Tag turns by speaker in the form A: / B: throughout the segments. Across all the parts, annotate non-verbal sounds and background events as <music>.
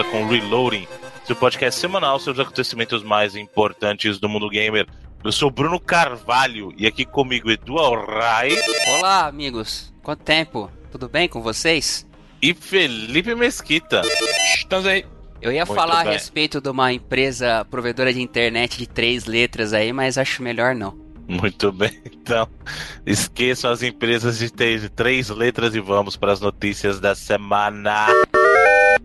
A: de volta com Reloading, seu podcast semanal sobre os acontecimentos mais importantes do mundo gamer. Eu sou Bruno Carvalho e aqui comigo Edu Alray.
B: Olá, amigos. Quanto tempo? Tudo bem com vocês?
A: E Felipe Mesquita.
C: Estamos aí.
B: Eu ia Muito falar bem. a respeito de uma empresa provedora de internet de três letras aí, mas acho melhor não.
A: Muito bem, <laughs> então esqueçam as empresas de três letras e vamos para as notícias da semana.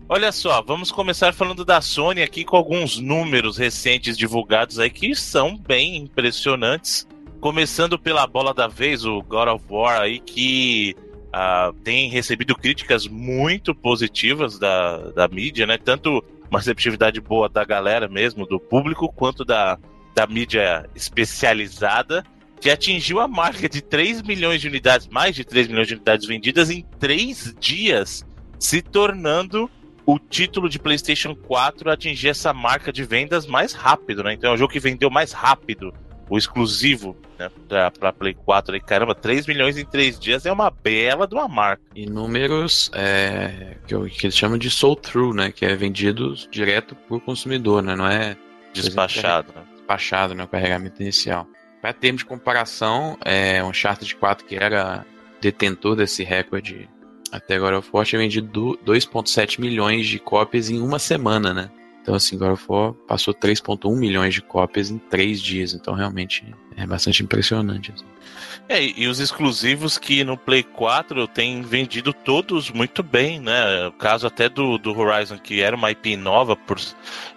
A: Olha só, vamos começar falando da Sony aqui com alguns números recentes divulgados aí que são bem impressionantes. Começando pela bola da vez, o God of War aí que uh, tem recebido críticas muito positivas da, da mídia, né? Tanto uma receptividade boa da galera mesmo, do público, quanto da, da mídia especializada, que atingiu a marca de 3 milhões de unidades, mais de 3 milhões de unidades vendidas em 3 dias, se tornando o título de PlayStation 4 a atingir essa marca de vendas mais rápido, né? Então é o jogo que vendeu mais rápido, o exclusivo, né, pra, pra Play 4 aí. Caramba, 3 milhões em 3 dias é uma bela de uma marca.
C: E números é, que, que eles chamam de sold through, né? Que é vendidos direto pro consumidor, né? Não é
A: despachado, né?
C: despachado, né, o carregamento inicial. Para termos de comparação, é, um Uncharted 4 que era detentor desse recorde até agora of War tinha vendido 2.7 milhões de cópias em uma semana, né? Então, assim, God of War passou 3.1 milhões de cópias em três dias. Então, realmente, é bastante impressionante. Assim.
A: É, e os exclusivos que no Play 4 tem vendido todos muito bem, né? O caso até do, do Horizon, que era uma IP nova, por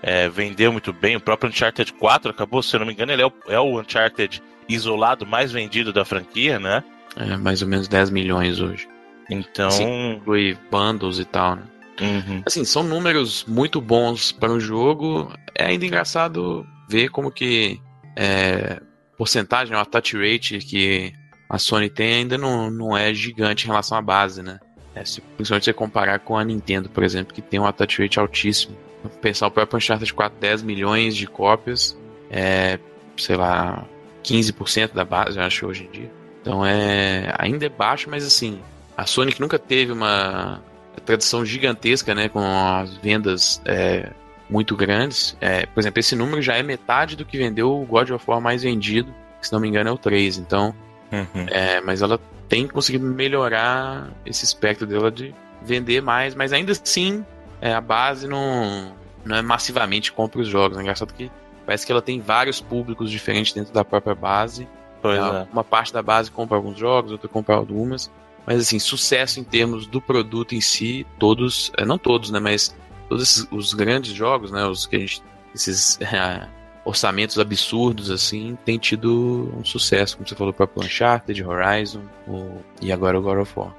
A: é, vendeu muito bem. O próprio Uncharted 4 acabou, se eu não me engano, ele é o, é o Uncharted isolado mais vendido da franquia, né?
C: É, mais ou menos 10 milhões hoje.
A: Então.
C: Assim, inclui bundles e tal, né?
A: Uhum.
C: Assim, são números muito bons para um jogo. É ainda engraçado ver como que é, porcentagem, a touch rate que a Sony tem ainda não, não é gigante em relação à base, né? É, se, principalmente se você comparar com a Nintendo, por exemplo, que tem um touch rate altíssimo. Pensar o próprio Uncharted 4, 10 milhões de cópias, é, sei lá, 15% da base, eu acho, hoje em dia. Então é ainda é baixo, mas assim, a Sony que nunca teve uma tradição gigantesca, né, com as vendas é, muito grandes. É, por exemplo, esse número já é metade do que vendeu o God of War mais vendido, que, se não me engano é o 3. Então,
A: uhum.
C: é, mas ela tem conseguido melhorar esse espectro dela de vender mais, mas ainda assim é, a base não, não é massivamente compra os jogos. É engraçado que parece que ela tem vários públicos diferentes dentro da própria base.
A: É.
C: Uma parte da base compra alguns jogos, outra compra algumas. Mas assim, sucesso em termos do produto em si, todos, é, não todos, né, mas todos esses, os grandes jogos, né, os que a gente, esses é, <laughs> orçamentos absurdos assim, tem tido um sucesso, como você falou, para Uncharted, Horizon, o, e agora o God of War.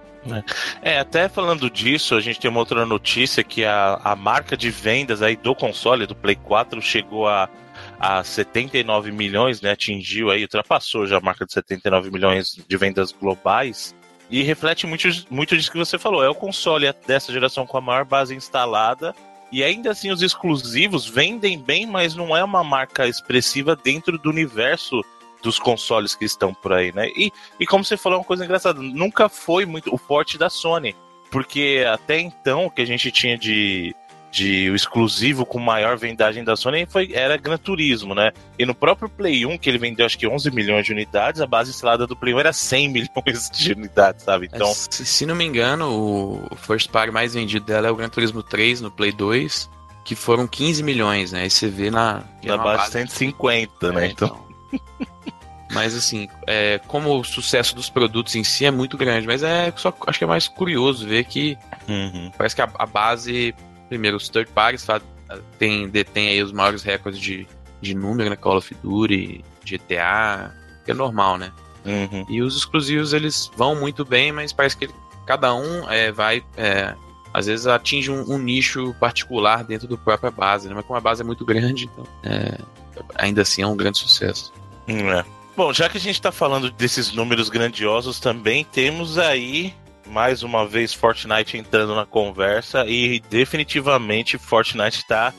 A: É. é, até falando disso, a gente tem uma outra notícia que a, a marca de vendas aí do console, do Play 4, chegou a, a 79 milhões, né? Atingiu aí, ultrapassou já a marca de 79 milhões de vendas globais. E reflete muito, muito disso que você falou. É o console dessa geração com a maior base instalada. E ainda assim, os exclusivos vendem bem, mas não é uma marca expressiva dentro do universo dos consoles que estão por aí, né? E, e como você falou, é uma coisa engraçada, nunca foi muito o forte da Sony. Porque até então, o que a gente tinha de, de o exclusivo com maior vendagem da Sony foi, era Gran Turismo, né? E no próprio Play 1, que ele vendeu acho que 11 milhões de unidades, a base instalada do Play 1 era 100 <laughs> milhões de unidades, sabe?
C: Então... É, se, se, não me engano, o first party mais vendido dela é o Gran Turismo 3 no Play 2, que foram 15 milhões, né? Aí você vê na...
A: Na base, base 150, né? É, então...
C: então... <laughs> Mas assim, é, como o sucesso dos produtos em si é muito grande, mas é só acho que é mais curioso ver que
A: uhum.
C: parece que a, a, base primeiro, os third parties tem, detém aí os maiores recordes de, de número, né? Call of Duty, GTA, que é normal, né?
A: Uhum.
C: E os exclusivos, eles vão muito bem, mas parece que cada um é, vai... É, às vezes atinge um, um, nicho particular dentro do própria base, né? Mas como a base é muito grande, então é, ainda assim é um grande sucesso.
A: É. Bom, já que a gente está falando desses números grandiosos também, temos aí mais uma vez Fortnite entrando na conversa e definitivamente Fortnite tá,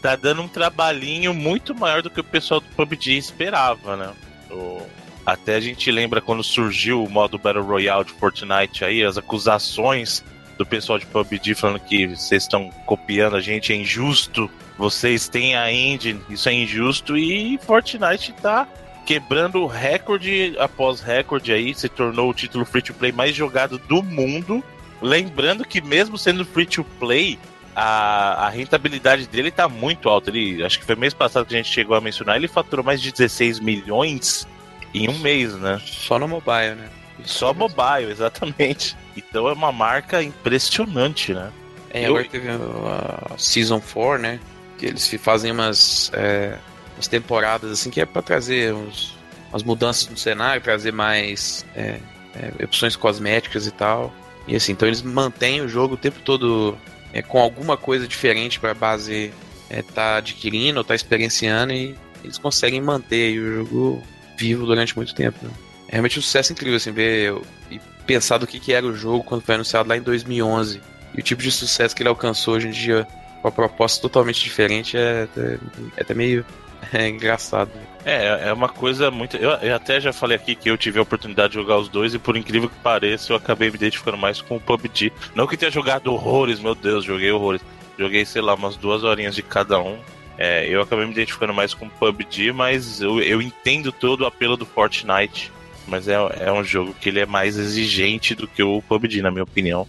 A: tá dando um trabalhinho muito maior do que o pessoal do PUBG esperava, né? O, até a gente lembra quando surgiu o modo Battle Royale de Fortnite aí, as acusações do pessoal de PUBG falando que vocês estão copiando a gente, é injusto. Vocês têm a engine, isso é injusto. E Fortnite tá quebrando recorde após recorde aí, se tornou o título free to play mais jogado do mundo. Lembrando que mesmo sendo free to play, a, a rentabilidade dele tá muito alta. Ele, acho que foi mês passado que a gente chegou a mencionar, ele faturou mais de 16 milhões em um mês, né?
C: Só no mobile, né?
A: Só mobile, exatamente. Então é uma marca impressionante, né?
C: É, agora teve a Season 4, né? Que eles fazem umas, é, umas temporadas assim que é para trazer uns, umas mudanças no cenário, trazer mais é, é, opções cosméticas e tal. E assim, então eles mantêm o jogo o tempo todo é, com alguma coisa diferente para a base estar é, tá adquirindo ou tá experienciando e eles conseguem manter o jogo vivo durante muito tempo. Né? É realmente um sucesso incrível, assim, ver e pensar do que, que era o jogo quando foi anunciado lá em 2011 e o tipo de sucesso que ele alcançou hoje em dia com a proposta totalmente diferente é, é, é até meio é engraçado.
A: É, é uma coisa muito. Eu, eu, até já falei aqui que eu tive a oportunidade de jogar os dois e por incrível que pareça, eu acabei me identificando mais com o PUBG. Não que tenha jogado horrores, meu Deus, joguei horrores. Joguei, sei lá, umas duas horinhas de cada um. É, eu acabei me identificando mais com o PUBG, mas eu, eu entendo todo o apelo do Fortnite. Mas é, é um jogo que ele é mais exigente do que o PUBG, na minha opinião.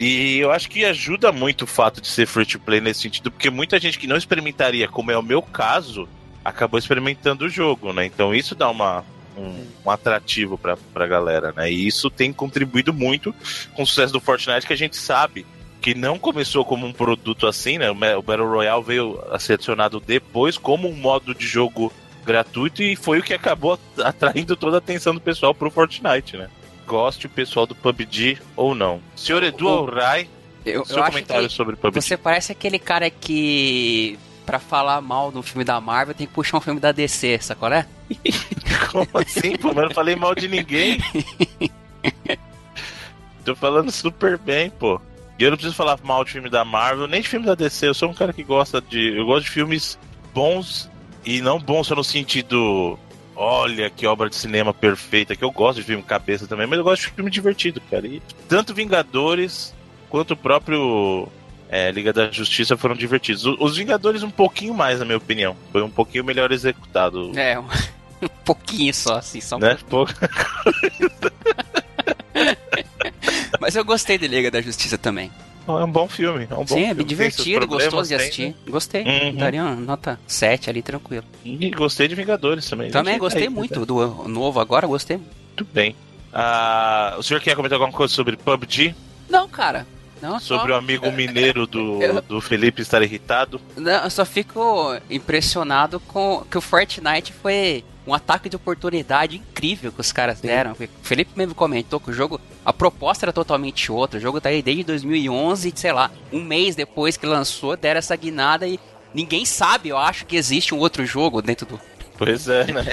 A: E eu acho que ajuda muito o fato de ser free to play nesse sentido, porque muita gente que não experimentaria, como é o meu caso, acabou experimentando o jogo, né? Então isso dá uma, um, um, atrativo pra, pra galera, né? E isso tem contribuído muito com o sucesso do Fortnite, que a gente sabe que não começou como um produto assim, né? O Battle Royale veio a ser adicionado depois como um modo de jogo gratuito e foi o que acabou atraindo toda a atenção do pessoal pro Fortnite, né? Goste o pessoal do PUBG ou não. Senhor Edu Alray,
B: eu, seu eu comentário sobre PUBG. Você parece aquele cara que para falar mal do filme da Marvel, tem que puxar um filme da DC, sacou, é? <laughs>
A: Como assim, pô? Mas não falei mal de ninguém. <laughs> Tô falando super bem, pô. E eu não preciso falar mal de filme da Marvel, nem de filme da DC. Eu sou um cara que gosta de. Eu gosto de filmes bons e não bons só no sentido. Olha que obra de cinema perfeita, que eu gosto de filme cabeça também, mas eu gosto de filme divertido, cara. E tanto Vingadores quanto o próprio é, Liga da Justiça foram divertidos. Os Vingadores, um pouquinho mais, na minha opinião. Foi um pouquinho melhor executado.
B: É, um, <laughs> um pouquinho só, assim, só um
A: né? pouquinho. <laughs>
B: Mas eu gostei de Liga da Justiça também.
A: É um bom filme. É um bom
B: Sim,
A: é
B: bem divertido, gostoso de assistir. Tem, né? Gostei. Uhum. Daria uma nota 7 ali, tranquilo.
A: E gostei de Vingadores também.
B: Também gostei aí, muito né? do novo agora, gostei.
A: Muito bem. Uh, o senhor quer comentar alguma coisa sobre PUBG?
B: Não, cara. Não,
A: Sobre só... o amigo <laughs> mineiro do, do Felipe estar irritado.
B: Não, eu só fico impressionado com que o Fortnite foi um ataque de oportunidade incrível que os caras deram. Sim. O Felipe mesmo comentou que o jogo, a proposta era totalmente outra. O jogo tá aí desde 2011, sei lá, um mês depois que lançou, deram essa guinada e ninguém sabe, eu acho que existe um outro jogo dentro do.
A: Pois é, né?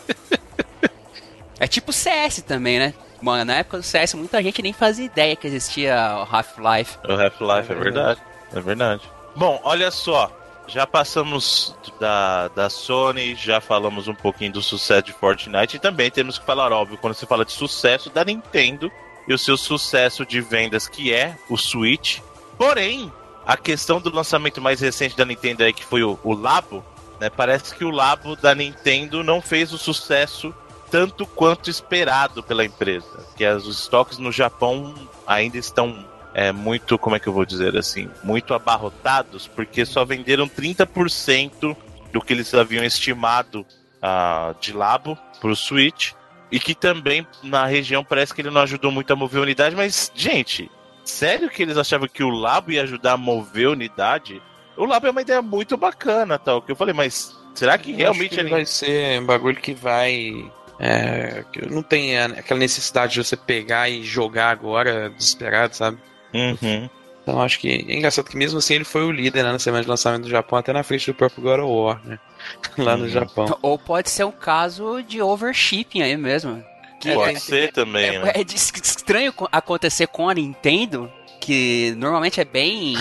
A: <laughs>
B: é tipo CS também, né? Mano, na época do CS, muita gente nem fazia ideia que existia o Half-Life.
A: O Half-Life, é, é verdade. É verdade. Bom, olha só. Já passamos da, da Sony, já falamos um pouquinho do sucesso de Fortnite e também temos que falar, óbvio, quando se fala de sucesso da Nintendo e o seu sucesso de vendas, que é o Switch. Porém, a questão do lançamento mais recente da Nintendo aí, que foi o, o Labo, né? Parece que o Labo da Nintendo não fez o sucesso tanto quanto esperado pela empresa. Que os estoques no Japão ainda estão é, muito, como é que eu vou dizer assim, muito abarrotados, porque só venderam 30% do que eles haviam estimado uh, de labo para o Switch. E que também na região parece que ele não ajudou muito a mover a unidade, mas, gente, sério que eles achavam que o Labo ia ajudar a mover a unidade? O Labo é uma ideia muito bacana, tal, que eu falei, mas será que eu realmente
C: que ele vai ser um bagulho que vai é, não tem aquela necessidade de você pegar e jogar agora desesperado, sabe?
A: Uhum.
C: Então acho que é engraçado que mesmo assim ele foi o líder né, na semana de lançamento do Japão, até na frente do próprio God of War, né? <laughs> Lá uhum. no Japão.
B: Ou pode ser um caso de overshipping aí mesmo.
A: Que pode é, ser também,
B: é,
A: né?
B: É, estranho acontecer com a Nintendo, que normalmente é bem.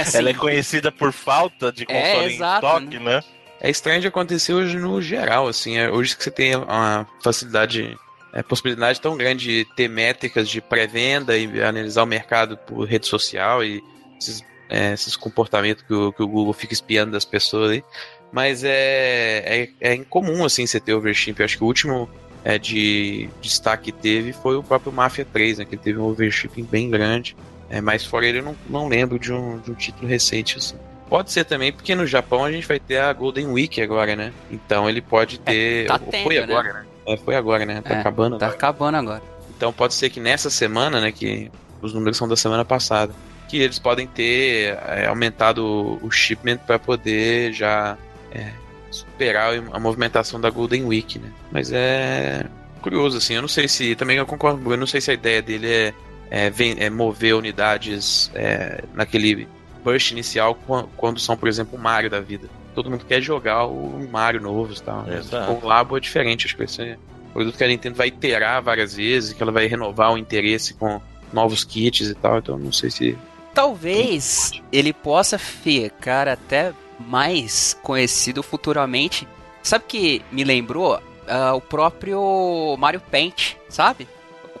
A: assim, <laughs> Ela é conhecida por falta de é, console é, exato, em estoque, né? né?
C: é estranho de acontecer hoje no geral, assim. É, hoje que você tem uma facilidade é, possibilidade tão grande de ter métricas de pré-venda e analisar o mercado por rede social e esses, é, esses comportamentos que o, que o, Google fica espiando das pessoas aí. Mas é, é, é incomum assim você ter overship. Eu acho que o último é, de destaque que teve foi o próprio Mafia 3, né, que teve um overshipping bem grande. É, mas fora ele, eu não, não lembro de um, de um título recente assim. Pode ser também, porque no Japão a gente vai ter a Golden Week agora, né? Então ele pode é, ter.
B: É, tá tendo,
C: foi
B: né?
C: agora, né? É, foi agora, né? Tá
B: é,
C: acabando
B: Tá
C: agora.
B: acabando agora.
C: Então pode ser que nessa semana, né? Que os números são da semana passada. Que eles podem ter é, aumentado o shipment para poder já é, superar a movimentação da Golden Week, né? Mas é curioso, assim. Eu não sei se. Também eu concordo, eu não sei se a ideia dele é, é, vem, é mover unidades é, naquele burst inicial quando são, por exemplo, o Mario da vida todo mundo quer jogar o Mario novo e tal. Né? O Labo é diferente, acho que vai ser um produto que a Nintendo vai iterar várias vezes, que ela vai renovar o interesse com novos kits e tal, então não sei se.
B: Talvez ele possa ficar até mais conhecido futuramente. Sabe que me lembrou uh, o próprio Mario Paint, sabe?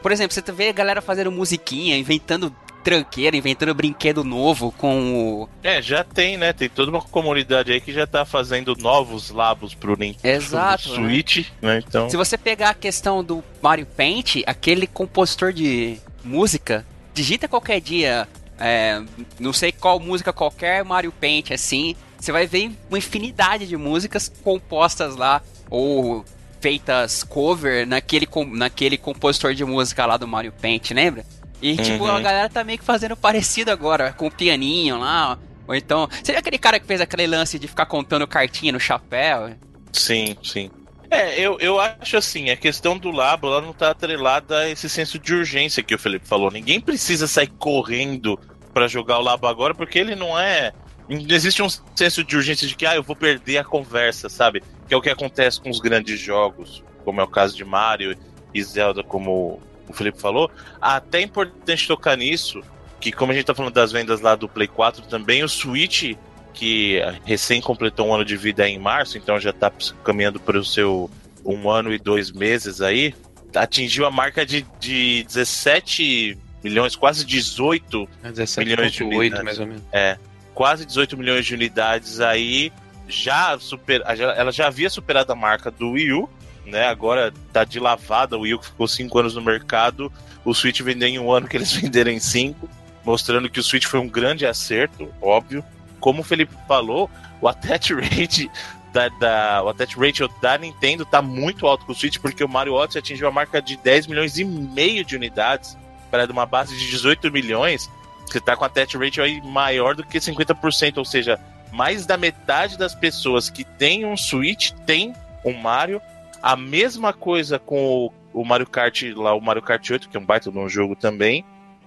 B: Por exemplo, você vê a galera fazendo musiquinha, inventando tranqueira, inventando brinquedo novo com o.
A: É, já tem, né? Tem toda uma comunidade aí que já tá fazendo novos labos pro Nintendo
B: Exato,
A: pro Switch, né? né? Então...
B: Se você pegar a questão do Mario Paint, aquele compositor de música, digita qualquer dia, é, não sei qual música qualquer, Mario Paint, assim, você vai ver uma infinidade de músicas compostas lá, ou feitas cover naquele, naquele compositor de música lá do Mario Paint, lembra? E, tipo, uhum. a galera tá meio que fazendo parecido agora, com o pianinho lá. Ou então. Você aquele cara que fez aquele lance de ficar contando cartinha no chapéu?
A: Sim, sim. É, eu, eu acho assim, a questão do labo ela não tá atrelada a esse senso de urgência que o Felipe falou. Ninguém precisa sair correndo para jogar o labo agora, porque ele não é. Não existe um senso de urgência de que, ah, eu vou perder a conversa, sabe? Que é o que acontece com os grandes jogos, como é o caso de Mario e Zelda, como o Felipe falou, até é importante tocar nisso, que como a gente tá falando das vendas lá do Play 4 também, o Switch, que recém completou um ano de vida em março, então já tá caminhando para o seu um ano e dois meses aí, atingiu a marca de, de 17 milhões, quase 18 17. milhões de unidades.
C: mais ou menos.
A: É, quase 18 milhões de unidades aí, já super, ela já havia superado a marca do Wii U, né? Agora tá de lavada, o Wii ficou 5 anos no mercado, o Switch vendeu em um ano que eles <laughs> venderam em 5, mostrando que o Switch foi um grande acerto, óbvio. Como o Felipe falou, o attach rate <laughs> da, da, o attach da Nintendo tá muito alto com o Switch, porque o Mario Odyssey atingiu a marca de 10 milhões e meio de unidades, para uma base de 18 milhões, você tá com a attach rate aí maior do que 50%, ou seja, mais da metade das pessoas que tem um Switch tem um Mario a mesma coisa com o, o Mario Kart lá, o Mario Kart 8, que é um baita de um jogo também.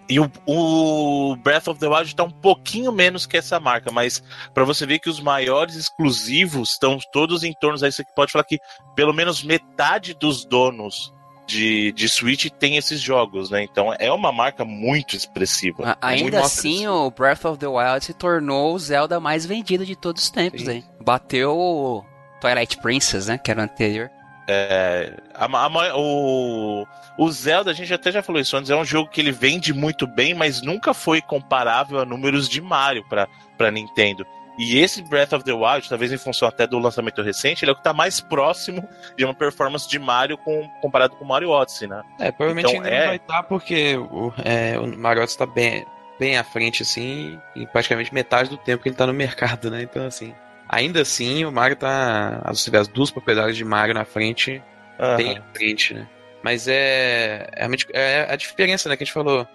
A: E o, o, Breath of the Wild está um pouquinho menos que essa marca, mas para você ver que os maiores exclusivos estão todos em torno aí, você pode falar que pelo menos metade dos donos de, de Switch tem esses jogos, né? Então é uma marca muito expressiva.
B: A, ainda
A: muito
B: assim, o Breath of the Wild se tornou o Zelda mais vendido de todos os tempos, aí. Bateu o Twilight Princess, né? Que era o anterior.
A: É, a, a, o, o Zelda, a gente até já falou isso antes, é um jogo que ele vende muito bem, mas nunca foi comparável a números de Mario para Nintendo. E esse Breath of the Wild, talvez em função até do lançamento recente, ele é o que está mais próximo de uma performance de Mario com, comparado com o Mario Odyssey, né?
C: É, provavelmente então, ainda é... não vai estar tá porque o, é, o Mario Odyssey está bem, bem à frente, assim, em praticamente metade do tempo que ele está no mercado, né? Então, assim, Ainda assim, o Mario tá. As, as duas propriedades de Mario na frente, uhum. bem à frente, né? Mas é, é, é a diferença, né, que a gente falou.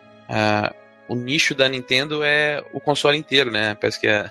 C: O nicho da Nintendo é o console inteiro, né? Parece que a,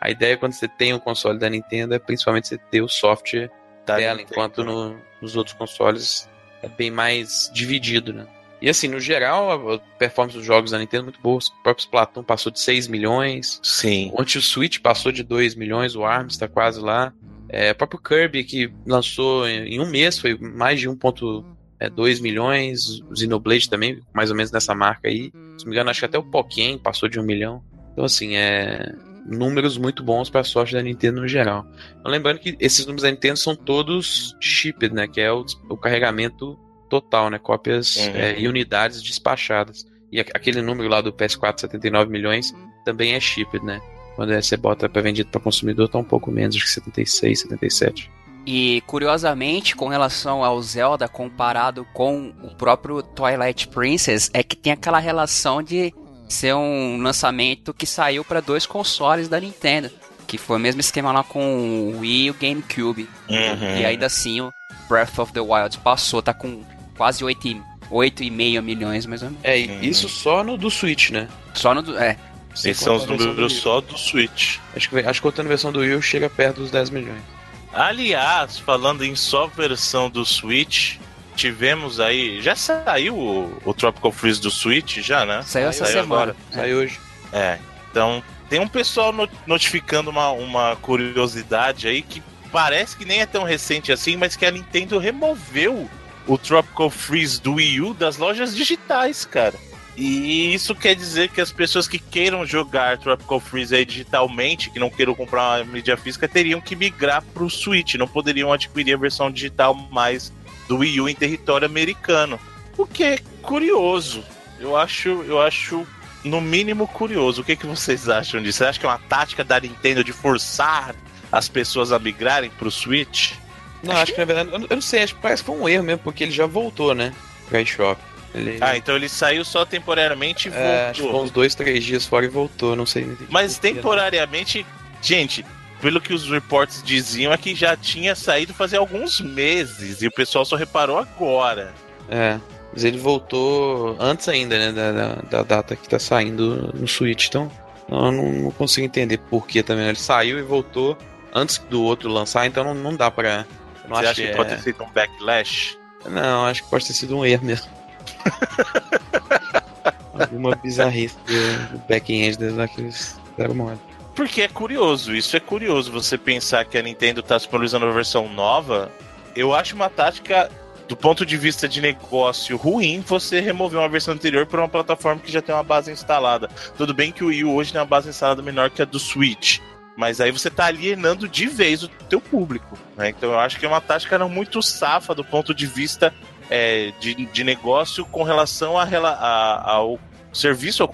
C: a ideia quando você tem um console da Nintendo é principalmente você ter o software da dela, Nintendo. enquanto no, nos outros consoles é bem mais dividido, né? E assim, no geral, a performance dos jogos da Nintendo é muito boa. O próprio Splatoon passou de 6 milhões.
A: Sim.
C: Ontem o Switch passou de 2 milhões, o ARMS está quase lá. É, o próprio Kirby, que lançou em um mês, foi mais de 1,2 é, milhões. O Xenoblade também, mais ou menos nessa marca aí. Se não me engano, acho que até o Pokémon passou de 1 milhão. Então, assim, é números muito bons para a sorte da Nintendo no geral. Então, lembrando que esses números da Nintendo são todos shipped, né? Que é o, o carregamento total, né? Cópias
A: Uhum.
C: é, e unidades despachadas. E aquele número lá do PS4, 79 milhões, também é shipped, né? Quando você bota para vendido para consumidor, tá um pouco menos, acho que 76, 77.
B: E curiosamente, com relação ao Zelda comparado com o próprio Twilight Princess, é que tem aquela relação de ser um lançamento que saiu para dois consoles da Nintendo, que foi o mesmo esquema lá com o Wii e o GameCube.
A: Uhum.
B: E ainda assim o Breath of the Wild passou, tá com quase 8, 8,5 milhões mais ou menos.
C: É, e
A: Uhum.
C: isso só no do Switch, né?
B: Só no do- é,
C: Sem
A: Esses são os números
C: do
A: só do Switch.
C: Acho que, acho que contando a versão do Wii chega perto dos 10 milhões.
A: Aliás, falando em só versão do Switch, tivemos aí. Já saiu o, o Tropical Freeze do Switch, já, né?
B: saiu essa
A: Saiu
B: semana.
A: agora.
B: É.
C: Sai hoje.
A: É. Então, tem um pessoal no- notificando uma, uma curiosidade aí que parece que nem é tão recente assim, mas que a Nintendo removeu o Tropical Freeze do Wii U das lojas digitais, cara. E isso quer dizer que as pessoas que queiram jogar Tropical Freeze aí digitalmente, que não queiram comprar uma mídia física, teriam que migrar pro Switch, não poderiam adquirir a versão digital mais do Wii U em território americano. O que é curioso. Eu acho, eu acho no mínimo curioso. O que, que vocês acham disso? Você acha que é uma tática da Nintendo de forçar as pessoas a migrarem pro Switch?
C: Não, acho que na verdade, eu não- sei, acho que parece que foi um erro mesmo, porque ele já voltou, né? Pra eShop. Ele,
A: Ah, então ele saiu só temporariamente e
C: é, acho que
A: voltou.
C: uns dois, três dias fora e voltou, não sei.
A: Mas
C: né?
A: temporariamente, gente, pelo que os reports diziam, é que já tinha saído fazia alguns meses e o pessoal só reparou agora.
C: É, mas ele voltou antes ainda, né, da, da, da data que tá saindo no Switch, então eu não, não consigo entender por que também. Ele saiu e voltou antes do outro lançar, então não, não dá pra... Não
A: Você
C: acho
A: acha que
C: que
A: pode
C: é-
A: ter sido um backlash?
C: Não, acho que pode ter sido um erro mesmo. <laughs> Alguma bizarrice do, back-end deles lá que eles deram mole.
A: Porque é curioso, isso é curioso você pensar que a Nintendo tá disponibilizando uma versão nova. Eu acho uma tática, do ponto de vista de negócio, ruim você remover uma versão anterior para uma plataforma que já tem uma base instalada. Tudo bem que o Wii U hoje tem uma base instalada menor que a do Switch. Mas aí você tá alienando de vez o teu público. Né? Então eu acho que é uma tática não muito safa do ponto de vista é, de, de negócio com relação a, a- ao serviço ao,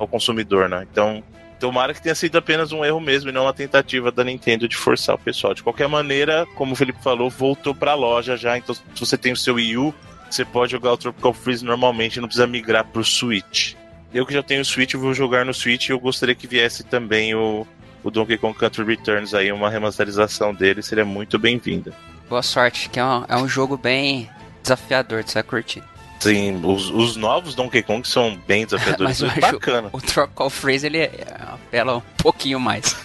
A: ao consumidor, né? Então, tomara que tenha sido apenas um erro mesmo e não uma tentativa da Nintendo de forçar o pessoal. De qualquer maneira, como o Felipe falou, voltou pra loja já. Então, se você tem o seu Wii U, você pode jogar o Tropical Freeze normalmente, não precisa migrar pro Switch. Eu que já tenho o Switch, vou jogar no Switch e eu gostaria que viesse também o, o Donkey Kong Country Returns aí, uma remasterização dele, seria muito bem-vinda.
B: Boa sorte, que é um, é um jogo bem desafiador, você vai curtir.
A: Sim, os, os novos Donkey Kong são bem desafiadores, <laughs>
B: Mas
A: é
B: acho-
A: bacana.
B: O Tropical Freeze, ele é- apela um pouquinho mais. <laughs>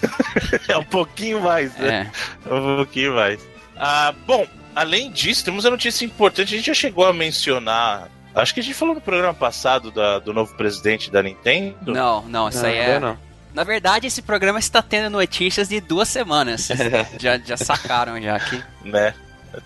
A: É um pouquinho mais, né?
B: É.
A: Um pouquinho mais. Ah, bom, além disso, temos a notícia importante. A gente já chegou a mencionar. Acho que a gente falou no programa passado da- do novo presidente da Nintendo.
B: Não, não, isso
C: não,
B: aí é.
C: não.
B: Na verdade, esse programa está tendo notícias de duas semanas. <laughs> Já, já sacaram já aqui.
A: Né?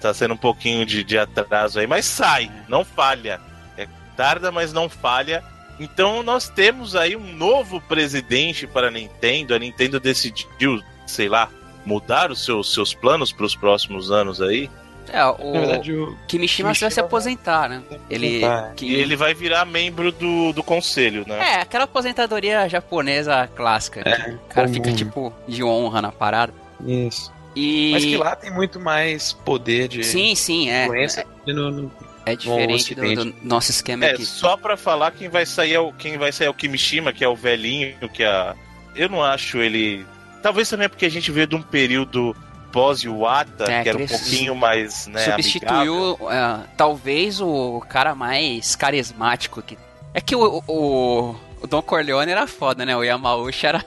A: Tá sendo um pouquinho de, de atraso aí, mas sai, não falha. É tarda, mas não falha. Então nós temos aí um novo presidente para a Nintendo. A Nintendo decidiu, sei lá, mudar os seus, seus planos para os próximos anos aí.
B: É, o
C: Na verdade, o
B: Kimishima vai se
C: Kimishima
B: aposentar, né? Ele.
C: é.
B: que-
A: E ele vai virar membro do, do conselho, né?
B: É, aquela aposentadoria japonesa clássica. que
C: É,
B: o cara
C: comum.
B: fica, tipo, de honra na parada.
C: Isso.
B: E.
C: Mas que lá tem muito mais poder de
B: Sim, sim, é.
C: influência que no, no-
B: É diferente do, do nosso esquema
A: É,
B: aqui.
A: só pra falar quem vai sair é o quem vai sair é o Kimishima, que é o velhinho, que a eu não acho ele, talvez também é porque a gente veio de um período pós Iwata,
B: É,
A: que era um pouquinho mais, né.
B: Substituiu, é, talvez, o cara mais carismático que. É que o, o, o Don Corleone era foda, né? O Yamauchi era.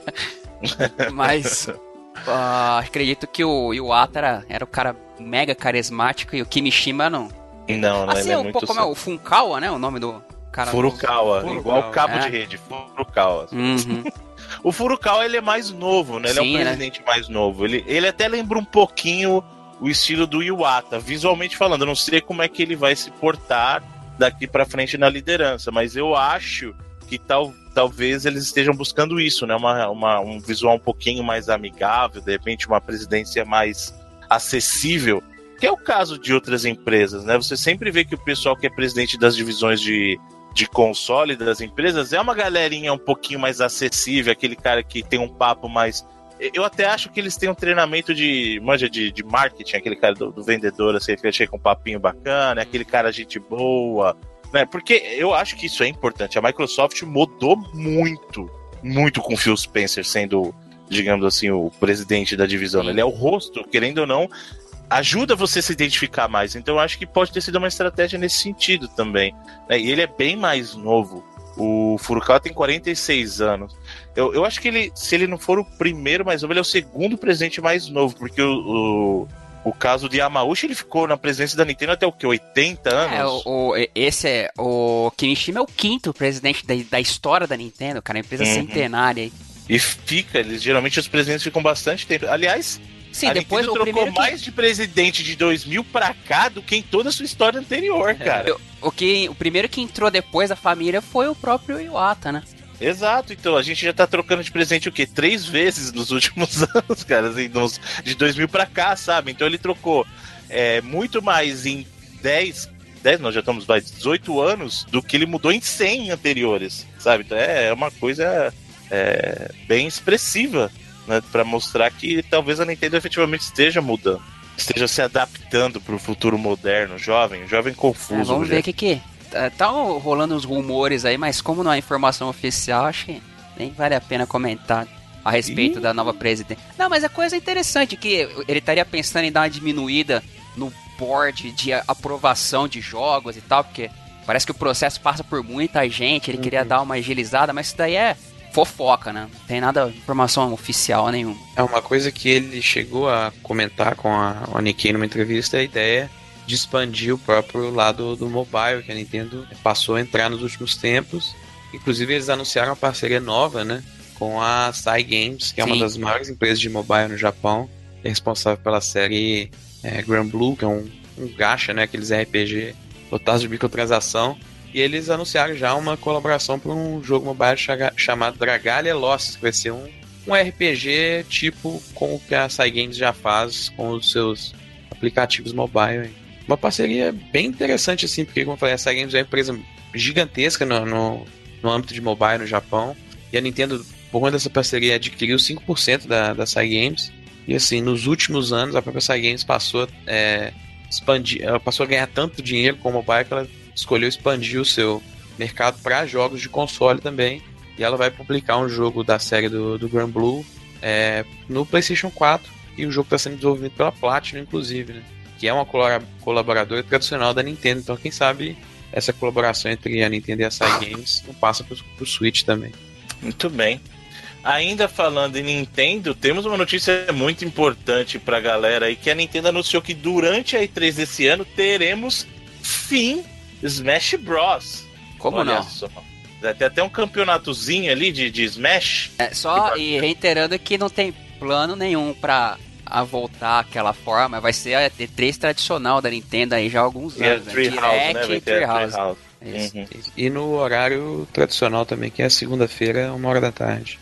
B: <laughs> Mas. ah, acredito que o Iwata era, era o cara mega carismático e o Kimishima não.
A: Não, não,
B: Assim,
A: ele é
B: um pouco como é o Funkawa, né? O nome do cara.
A: Furukawa,
C: Furukawa,
A: igual o cabo
B: é.
A: de rede, Furukawa.
B: Uhum.
A: O Furukawa ele é mais novo, né? Ele é
B: Sim,
A: um
B: né?
A: presidente mais novo. Ele, ele até lembra um pouquinho o estilo do Iwata, visualmente falando. Eu não sei como é que ele vai se portar daqui pra frente na liderança, mas eu acho que tal, talvez eles estejam buscando isso, né? Uma, uma, um visual um pouquinho mais amigável, de repente uma presidência mais acessível que é o caso de outras empresas, né? Você sempre vê que o pessoal que é presidente das divisões de, de console das empresas é uma galerinha um pouquinho mais acessível, aquele cara que tem um papo mais. Eu até acho que eles têm um treinamento de manja de, de marketing, aquele cara do, do vendedor, assim, que chega com um papinho bacana, aquele cara gente boa, né? Porque eu acho que isso é importante. A Microsoft mudou muito, muito com o Phil Spencer sendo, digamos assim, o presidente da divisão. Ele é o rosto, querendo ou não, ajuda você a se identificar mais. Então eu acho que pode ter sido uma estratégia nesse sentido também. Né? E ele é bem mais novo. O Furukawa tem 46 anos. Eu, eu acho que ele, se ele não for o primeiro mais novo, ele é o segundo presidente mais novo, porque o, o, o caso de Yamauchi, ele ficou na presidência da Nintendo até o que? 80 anos?
B: É, o, o, esse é. O Kimishima é o quinto presidente da, da história da Nintendo, cara. Empresa uhum. centenária.
A: E fica, eles, geralmente os presidentes ficam bastante tempo. Aliás,
B: Sim, a depois
A: Nintendo o trocou mais que... de presidente de 2000 pra cá do que em toda a sua história anterior, é. cara.
B: O, o, que, o primeiro que entrou depois da família foi o próprio Iwata, né?
A: Exato, então a gente já tá trocando de presente o quê? Três vezes nos <laughs> últimos anos, cara, assim, nos, de 2000 pra cá, sabe? Então ele trocou é, muito mais em 10, 10, nós já estamos vai, 18 anos do que ele mudou em 100 anteriores, sabe? Então é, é uma coisa é, bem expressiva né, para mostrar que talvez a Nintendo efetivamente esteja mudando, esteja se adaptando para o futuro moderno, jovem, jovem confuso. É,
B: vamos ver o que que é. tá rolando uns rumores aí, mas como não é informação oficial, acho que nem vale a pena comentar a respeito Ih. da nova presidente. Não, mas a coisa interessante que ele estaria pensando em dar uma diminuída no board de aprovação de jogos e tal, porque parece que o processo passa por muita gente, ele uhum. queria dar uma agilizada, mas isso daí é fofoca, né? Não tem nada, informação oficial nenhuma.
C: É uma coisa que ele chegou a comentar com a, a Nikkei numa entrevista, a ideia de expandir o próprio lado do mobile, que a Nintendo passou a entrar nos últimos tempos. Inclusive, eles anunciaram uma parceria nova, né? Com a Sai Games, que é Sim. uma das maiores empresas de mobile no Japão. É responsável pela série é, Grand Blue, que é um, um gacha, né? Aqueles RPG lotados de microtransação. E eles anunciaram já uma colaboração para um jogo mobile chamado Dragalia Lost, que vai ser um, um RPG tipo com o que a Cygames já faz com os seus aplicativos mobile. Uma parceria bem interessante, assim, porque, como eu falei, a Cygames é uma empresa gigantesca no, no, no âmbito de mobile no Japão. E a Nintendo, por conta dessa parceria, adquiriu 5% da, da Cygames. E assim, nos últimos anos, a própria Cygames passou, é, expandir, passou a ganhar tanto dinheiro com o mobile que ela escolheu expandir o seu mercado para jogos de console também. E ela vai publicar um jogo da série do, do Grand Blue é, no PlayStation 4. E o jogo está sendo desenvolvido pela Platinum, inclusive, né? que é uma colaboradora tradicional da Nintendo. Então, quem sabe essa colaboração entre a Nintendo e a Side Games não passa para o Switch também.
A: Muito bem. Ainda falando em Nintendo, temos uma notícia muito importante para a galera aí que a Nintendo anunciou que durante a E3 desse ano teremos fim Smash Bros.
B: Como Olha não? Só.
A: Tem até um campeonatozinho ali de, de Smash.
B: É, só e reiterando que não tem plano nenhum pra a voltar aquela forma, vai ser a E3 tradicional da Nintendo aí já há alguns anos.
A: Né? Direct House, né? e Treehouse. Uhum.
C: E no horário tradicional também, que é segunda-feira, uma hora da tarde.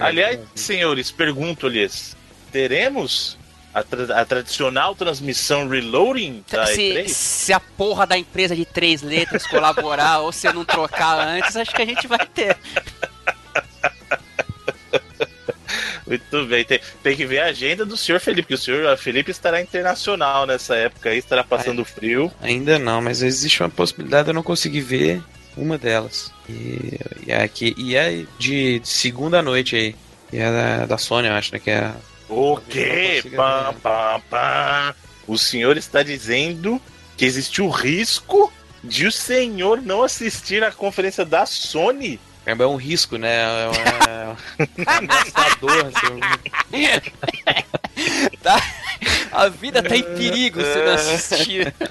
A: Aliás, senhores, pergunto-lhes: teremos a, tra a, tradicional transmissão reloading da
B: se, E3? Se a porra da empresa de três letras colaborar <laughs> ou se não trocar antes, acho que a gente vai ter. <laughs>
A: Muito bem, tem, tem, que ver a agenda do senhor Felipe, porque o senhor Felipe estará internacional nessa época aí, estará passando é, frio.
C: Ainda não, mas existe uma possibilidade de eu não conseguir ver uma delas. E, e, é, aqui, e é de, de segunda noite aí. E é da, da Sony, eu acho, né? Que é
A: o quê? O senhor está dizendo que existe o risco de o senhor não assistir a conferência da Sony?
C: É, é um risco, né? É, <laughs> um ameaçador. <laughs>
B: assim. tá, a vida tá em perigo se não assistir. <laughs>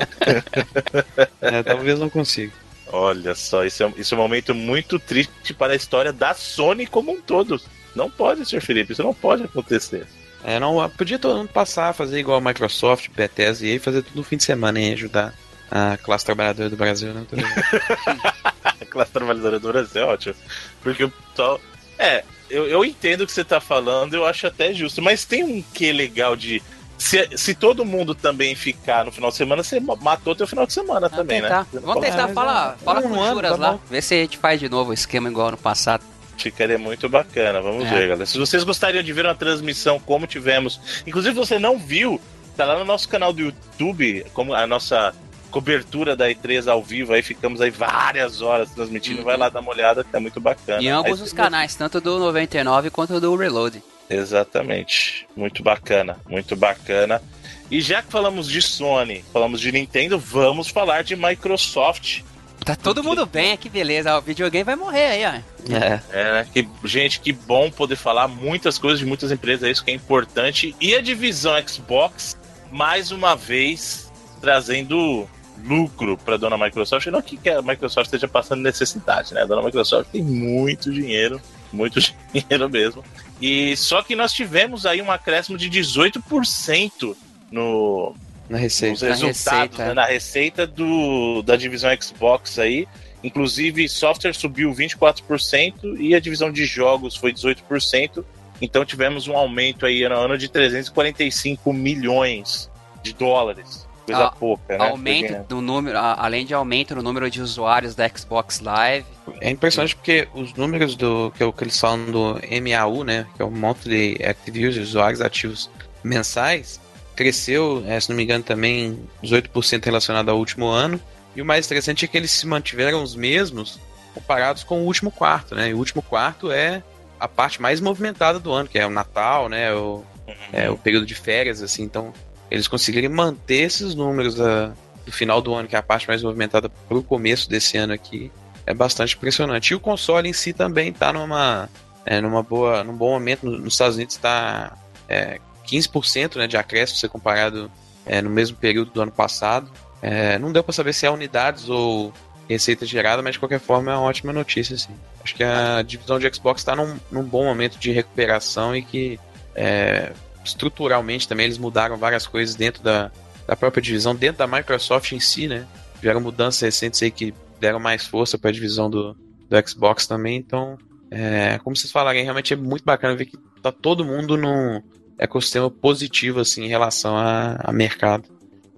C: É, talvez não consiga.
A: Olha só, isso é, isso é um momento muito triste para a história da Sony como um todo. Não pode, senhor Felipe, isso não pode acontecer.
C: É, não, podia todo mundo passar, fazer igual a Microsoft, Bethesda e aí fazer tudo no fim de semana e ajudar a classe trabalhadora do Brasil, né? <laughs>
A: a classe trabalhadora do Brasil é ótimo. Porque o pessoal. É, eu, eu entendo o que você tá falando, eu acho até justo, mas tem um que legal de se, se todo mundo também ficar no final de semana, você matou teu final de semana
B: Vamos
A: também,
B: tentar.
A: né?
B: Vamos tentar, fala, fala
C: um
B: com Juras
C: tá
B: lá, vê se a gente faz de novo o esquema igual no passado.
A: Ficaria muito bacana, vamos
B: É.
A: ver, galera. Se vocês gostariam de ver uma transmissão como tivemos, inclusive você não viu, tá lá no nosso canal do YouTube, como a nossa cobertura da E3 ao vivo, aí ficamos aí várias horas transmitindo,
B: Uhum.
A: vai lá dar uma olhada, que é muito bacana.
B: Em ambos
A: Aí
B: os canais, tanto do 99 quanto do Reload.
A: Exatamente. Muito bacana, muito bacana. E já que falamos de Sony, falamos de Nintendo, vamos falar de Microsoft.
B: Tá todo mundo bem, que beleza. O videogame vai morrer aí, ó.
C: É.
A: É, né? Que, gente, que bom poder falar muitas coisas de muitas empresas, é isso que é importante. E a divisão Xbox, mais uma vez, trazendo lucro para dona Microsoft. Não que a Microsoft esteja passando necessidade, né? A dona Microsoft tem muito dinheiro, muito <laughs> dinheiro mesmo. E só que nós tivemos aí um acréscimo de 18% no,
C: Na receita.
B: Na
A: resultados,
B: receita,
A: né, na receita do, da divisão Xbox aí. Inclusive, software subiu 24% e a divisão de jogos foi 18%. Então tivemos um aumento aí no ano de 345 milhões de dólares. Coisa
B: Ah,
A: pouca, né?
B: Aumento do número, a- além de aumento no número de usuários da Xbox Live.
C: É impressionante porque os números do que, é o que eles falam do MAU, né, que é o Monthly Active Users, usuários ativos mensais, cresceu, eh, se não me engano, também 18% relacionado ao último ano. E o mais interessante é que eles se mantiveram os mesmos comparados com o último quarto, né? E o último quarto é a parte mais movimentada do ano, que é o Natal, né? O, é, o período de férias, assim. Então, eles conseguirem manter esses números da- do final do ano, que é a parte mais movimentada para o começo desse ano aqui, é bastante impressionante. E o console em si também está numa, é, numa boa, num bom momento. No- Nos Estados Unidos está é, 15% né, de acréscimo, se comparado é, no mesmo período do ano passado. É, não deu para saber se é unidades ou receita gerada, mas de qualquer forma é uma ótima notícia. Assim. Acho que a divisão de Xbox está num, num bom momento de recuperação e que é, estruturalmente também eles mudaram várias coisas dentro da, da própria divisão, dentro da Microsoft em si, né? Tiveram mudanças recentes aí que deram mais força para a divisão do, do Xbox também. Então, é, como vocês falaram, realmente é muito bacana ver que tá todo mundo num ecossistema positivo assim em relação a, a mercado.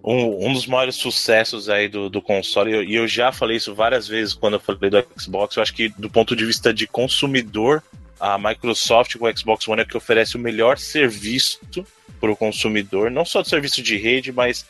A: um, um dos maiores sucessos aí do, do console, e eu, eu já falei isso várias vezes quando eu falei do Xbox, eu acho que do ponto de vista de consumidor, a Microsoft com o Xbox One é que oferece o melhor serviço para o consumidor, não só de serviço de rede, mas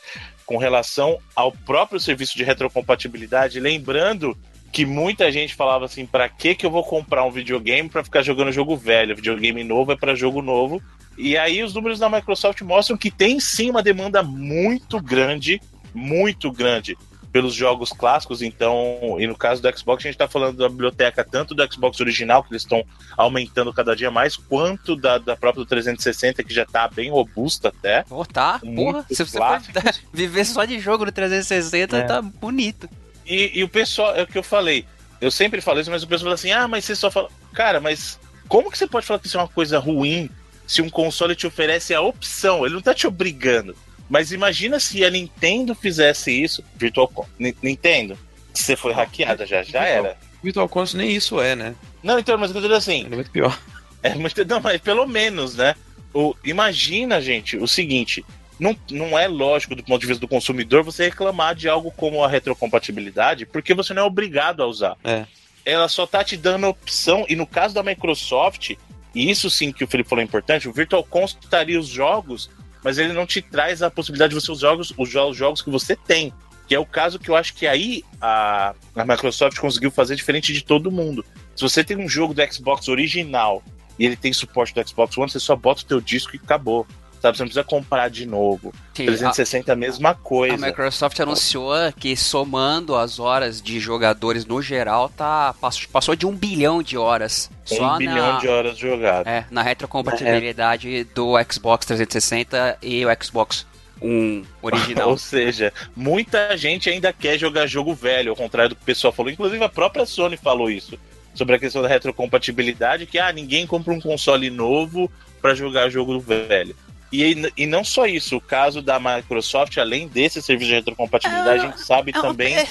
A: com relação ao próprio serviço de retrocompatibilidade, lembrando que muita gente falava assim, para que que eu vou comprar um videogame para ficar jogando jogo velho? Videogame novo é para jogo novo. E aí os números da Microsoft mostram que tem sim uma demanda muito grande, muito grande pelos jogos clássicos, então, e no caso do Xbox, a gente está falando da biblioteca tanto do Xbox original, que eles estão aumentando cada dia mais, quanto da, da própria do 360, que já está bem robusta até.
B: Pô, tá, porra. Se você for <laughs> viver só de jogo no 360,
A: É.
B: tá bonito.
A: E, e o pessoal, é o que eu falei, eu sempre falo isso, mas o pessoal fala assim, ah, mas você só fala... Cara, mas como que você pode falar que isso é uma coisa ruim se um console te oferece a opção? Ele não tá te obrigando. Mas imagina se a Nintendo fizesse isso, Virtual Con- Ni- Nintendo, você foi hackeada já, já era.
C: Virtual Console nem isso é, né?
A: Não, então, mas eu tô assim,
C: É muito pior.
A: é muito, não, mas pelo menos, né? O, imagina, gente, o seguinte: não, não é lógico, do ponto de vista do consumidor, você reclamar de algo como a retrocompatibilidade, porque você não é obrigado a usar.
C: É.
A: Ela só tá te dando opção, e no caso da Microsoft, e isso sim que o Felipe falou é importante, o Virtual Console estaria os jogos, mas ele não te traz a possibilidade de você os jogos, os jo- jogos que você tem. Que é o caso que eu acho que aí a, a Microsoft conseguiu fazer diferente de todo mundo. Se você tem um jogo do Xbox original e ele tem suporte do Xbox One, você só bota o teu disco e acabou. Sabe? Você não precisa comprar de novo.
B: Sim, a-
A: 360 é a mesma
B: A
A: coisa.
B: Microsoft anunciou que somando as horas de jogadores no geral, tá passou, de um bilhão de horas.
A: um
B: Só
A: bilhão
B: na,
A: de horas jogadas.
B: é, na retrocompatibilidade do Xbox 360 e o Xbox One original. <laughs>
A: Ou seja, muita gente ainda quer jogar jogo velho, ao contrário do que o pessoal falou. Inclusive a própria Sony falou isso. Sobre a questão da retrocompatibilidade, que ah, ninguém compra um console novo para jogar jogo velho. E, e não só isso, o caso da Microsoft, além desse serviço de retrocompatibilidade, a gente sabe
B: É
A: também.
B: é,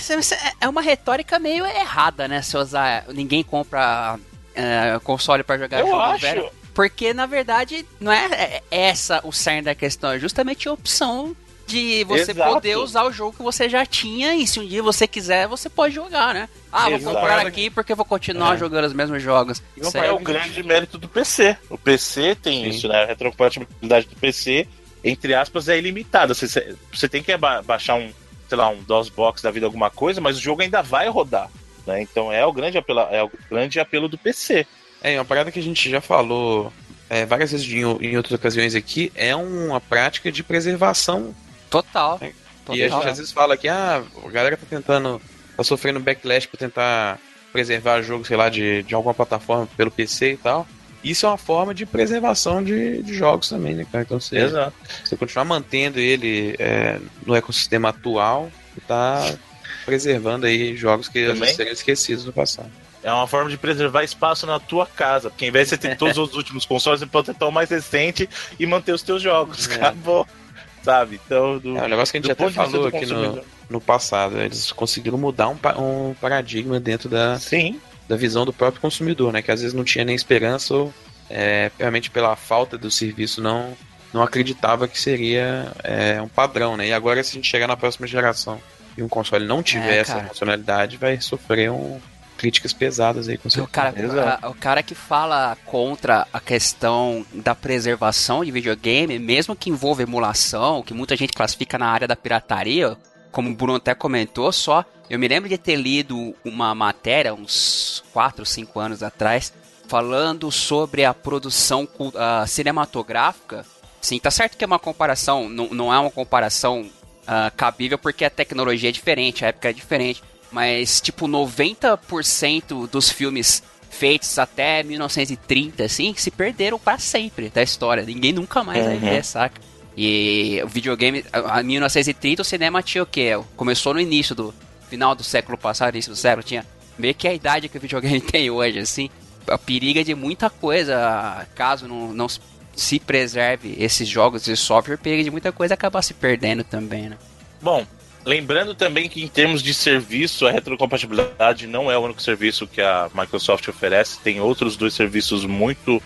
B: é uma retórica meio errada, né? Se usar. Ninguém compra é, console pra jogar
A: Eu
B: jogo
A: acho,
B: velho. Porque, na verdade, não é essa o cerne da questão, é justamente a opção de você
A: Exato.
B: poder usar o jogo que você já tinha e se um dia você quiser, você pode jogar, né? Ah, vou
A: Exato.
B: comprar aqui porque vou continuar
C: É.
B: jogando os mesmos jogos. Isso
A: é o grande mérito do PC. O PC tem
C: Sim.
A: isso, né? A retrocompatibilidade do PC, entre aspas, é ilimitada. Você, você tem que ba- baixar um, sei lá, um DOSBox da vida, alguma coisa, mas o jogo ainda vai rodar. Né? Então é o grande apelo, é o grande apelo do PC.
C: É, uma parada que a gente já falou é, várias vezes em, em outras ocasiões aqui, é uma prática de preservação.
B: Total.
C: É.
B: Total.
C: E a gente às vezes fala que ah, a galera tá tentando, tá sofrendo backlash por tentar preservar jogo, sei lá, de, de alguma plataforma pelo PC e tal. Isso é uma forma de preservação de, de jogos também, né, cara? Então você,
A: Exato.
C: você continuar mantendo ele é, no ecossistema atual e tá preservando aí jogos que às
A: Também.
C: vezes seriam esquecidos no passado.
A: É uma forma de preservar espaço na tua casa. Porque em vez de você ter <laughs> todos os últimos consoles, você pode ter o mais recente e manter os teus jogos.
C: É.
A: Acabou. Sabe? Então, do,
C: É um negócio que a gente até falou aqui no, no passado. Eles conseguiram mudar um, um paradigma dentro da,
A: Sim,
C: da visão do próprio consumidor, né? Que às vezes não tinha nem esperança ou é, realmente pela falta do serviço não, não acreditava que seria é, um padrão, né? E agora se a gente chegar na próxima geração e um console não tiver
B: É,
C: essa funcionalidade, vai sofrer um, críticas pesadas aí com
B: O cara, a- o cara que fala contra a questão da preservação de videogame, mesmo que envolva emulação, que muita gente classifica na área da pirataria, como o Bruno até comentou, só eu me lembro de ter lido uma matéria uns 4, 5 anos atrás, falando sobre a produção ah, cinematográfica. Sim, tá certo que é uma comparação, não, não é uma comparação ah, cabível porque a tecnologia é diferente, a época é diferente. Mas, tipo, 90% dos filmes feitos até 1930, assim, se perderam para sempre da história. Ninguém nunca mais vai
A: Uhum.
B: ver, saca? E o videogame, a- a 1930, o cinema tinha o quê? Começou no início do final do século passado, início do século, tinha meio que a idade que o videogame <laughs> tem hoje, assim. A periga de muita coisa, caso não, não se preserve esses jogos de software, periga de muita coisa acabar se perdendo também, né?
A: Bom, lembrando também que em termos de serviço, a retrocompatibilidade não é o único serviço que a Microsoft oferece. Tem outros dois serviços muito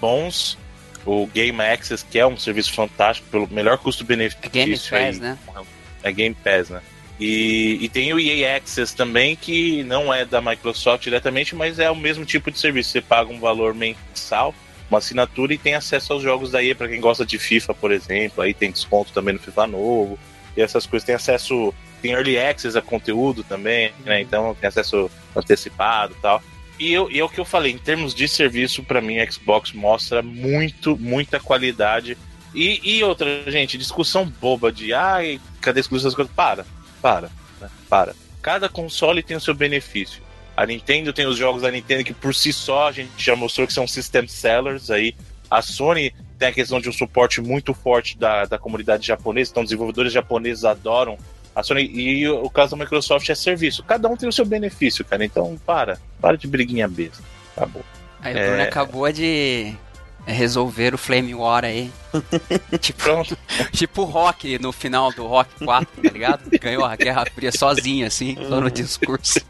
A: bons. O Game Access, que é um serviço fantástico, pelo melhor custo-benefício.
B: É Game
A: aí.
B: Pass, né?
A: É Game Pass, né? E, e tem o EA Access também, que não é da Microsoft diretamente, mas é o mesmo tipo de serviço. Você paga um valor mensal, uma assinatura e tem acesso aos jogos da EA para quem gosta de FIFA, por exemplo. Aí tem desconto também no FIFA novo. E essas coisas. Tem acesso. Tem early access a conteúdo também, né? Então tem acesso antecipado e tal. E, eu, e é o que eu falei, em termos de serviço, para mim, a Xbox mostra muito, muita qualidade. E, e outra, gente, discussão boba de ai, cadê exclusivo essas coisas? Para, para, né? para. Cada console tem o seu benefício. A Nintendo tem os jogos da Nintendo que por si só a gente já mostrou que são system sellers aí. A Sony tem a questão de um suporte muito forte da, da comunidade japonesa, então desenvolvedores japoneses adoram a Sony. E o, o caso da Microsoft é serviço. Cada um tem o seu benefício, cara. Então para, para de briguinha besta. Acabou.
B: Aí o
A: É.
B: Bruno acabou de resolver o Flame War aí. <laughs> tipo,
A: Pronto. <laughs>
B: tipo o Rock no final do Rock 4, tá ligado? Ganhou a Guerra Fria sozinho, assim, só no discurso. <laughs>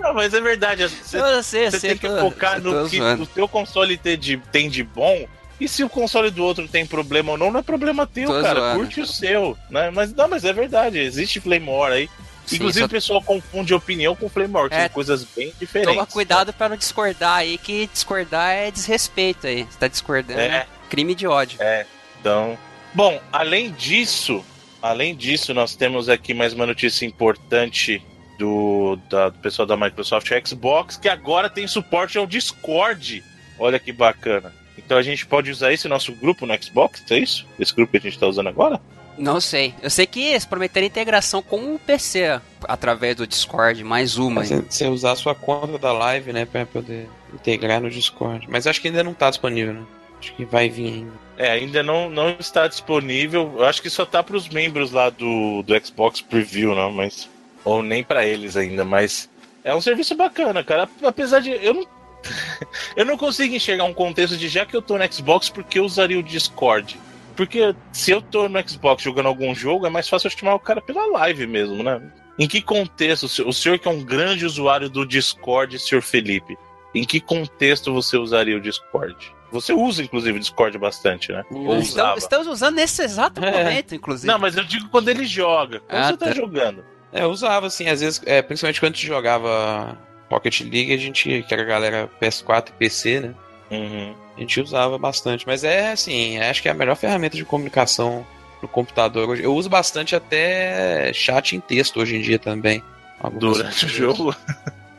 A: Não, mas é verdade. Você,
B: Eu sei,
A: você
B: sei,
A: tem que
B: tô-
A: focar no que
B: zoando.
A: o teu console tem de, tem de bom. E se o console do outro tem problema ou não, não é problema teu,
B: Tô
A: cara.
B: zoando.
A: Curte o seu. Né? Mas não, mas é verdade. Existe War aí.
B: Sim,
A: Inclusive
B: só
A: o pessoal confunde opinião com War, que
B: É.
A: são coisas bem diferentes.
B: Toma cuidado pra não discordar aí, que discordar é desrespeito aí. Você tá discordando,
A: É.
B: crime de ódio.
A: É, então. Bom, além disso, além disso, nós temos aqui mais uma notícia importante do, da- do pessoal da Microsoft Xbox, que agora tem suporte ao Discord. Olha que bacana. Então a gente pode usar esse nosso grupo no Xbox, é isso? Esse grupo que a gente está usando agora?
B: Não sei. Eu sei que eles prometeram integração com o PC através do Discord, mais uma.
C: Você, você usar a sua conta da live, né, pra poder integrar no Discord. Mas acho que ainda não tá disponível, né? Acho que vai vir ainda.
A: É, ainda não, não está disponível. Eu acho que só tá para os membros lá do, do Xbox Preview, não, mas ou nem para eles ainda, mas é um serviço bacana, cara. Apesar de eu não <laughs> eu não consigo enxergar um contexto de já que eu tô no Xbox, porque eu usaria o Discord? Porque se eu tô no Xbox jogando algum jogo, é mais fácil eu chamar o cara pela live mesmo, né? Em que contexto? O senhor- que é um grande usuário do Discord, senhor Felipe, em que contexto você usaria o Discord? Você usa, inclusive, o Discord bastante, né? Ou
B: Estamos,
A: usava.
B: estamos usando nesse exato
C: É.
B: momento, inclusive.
A: Não, mas eu digo quando ele joga. Quando
B: Ah,
A: você tá,
B: tá.
A: jogando.
C: É, eu usava, assim, às vezes, é, principalmente quando a gente jogava Pocket League, a gente, que era a galera PS4 e PC, né?
A: Uhum.
C: A gente usava bastante. Mas é, assim, acho que é a melhor ferramenta de comunicação no computador hoje. Eu uso bastante até chat em texto hoje em dia também.
A: Durante o jogo.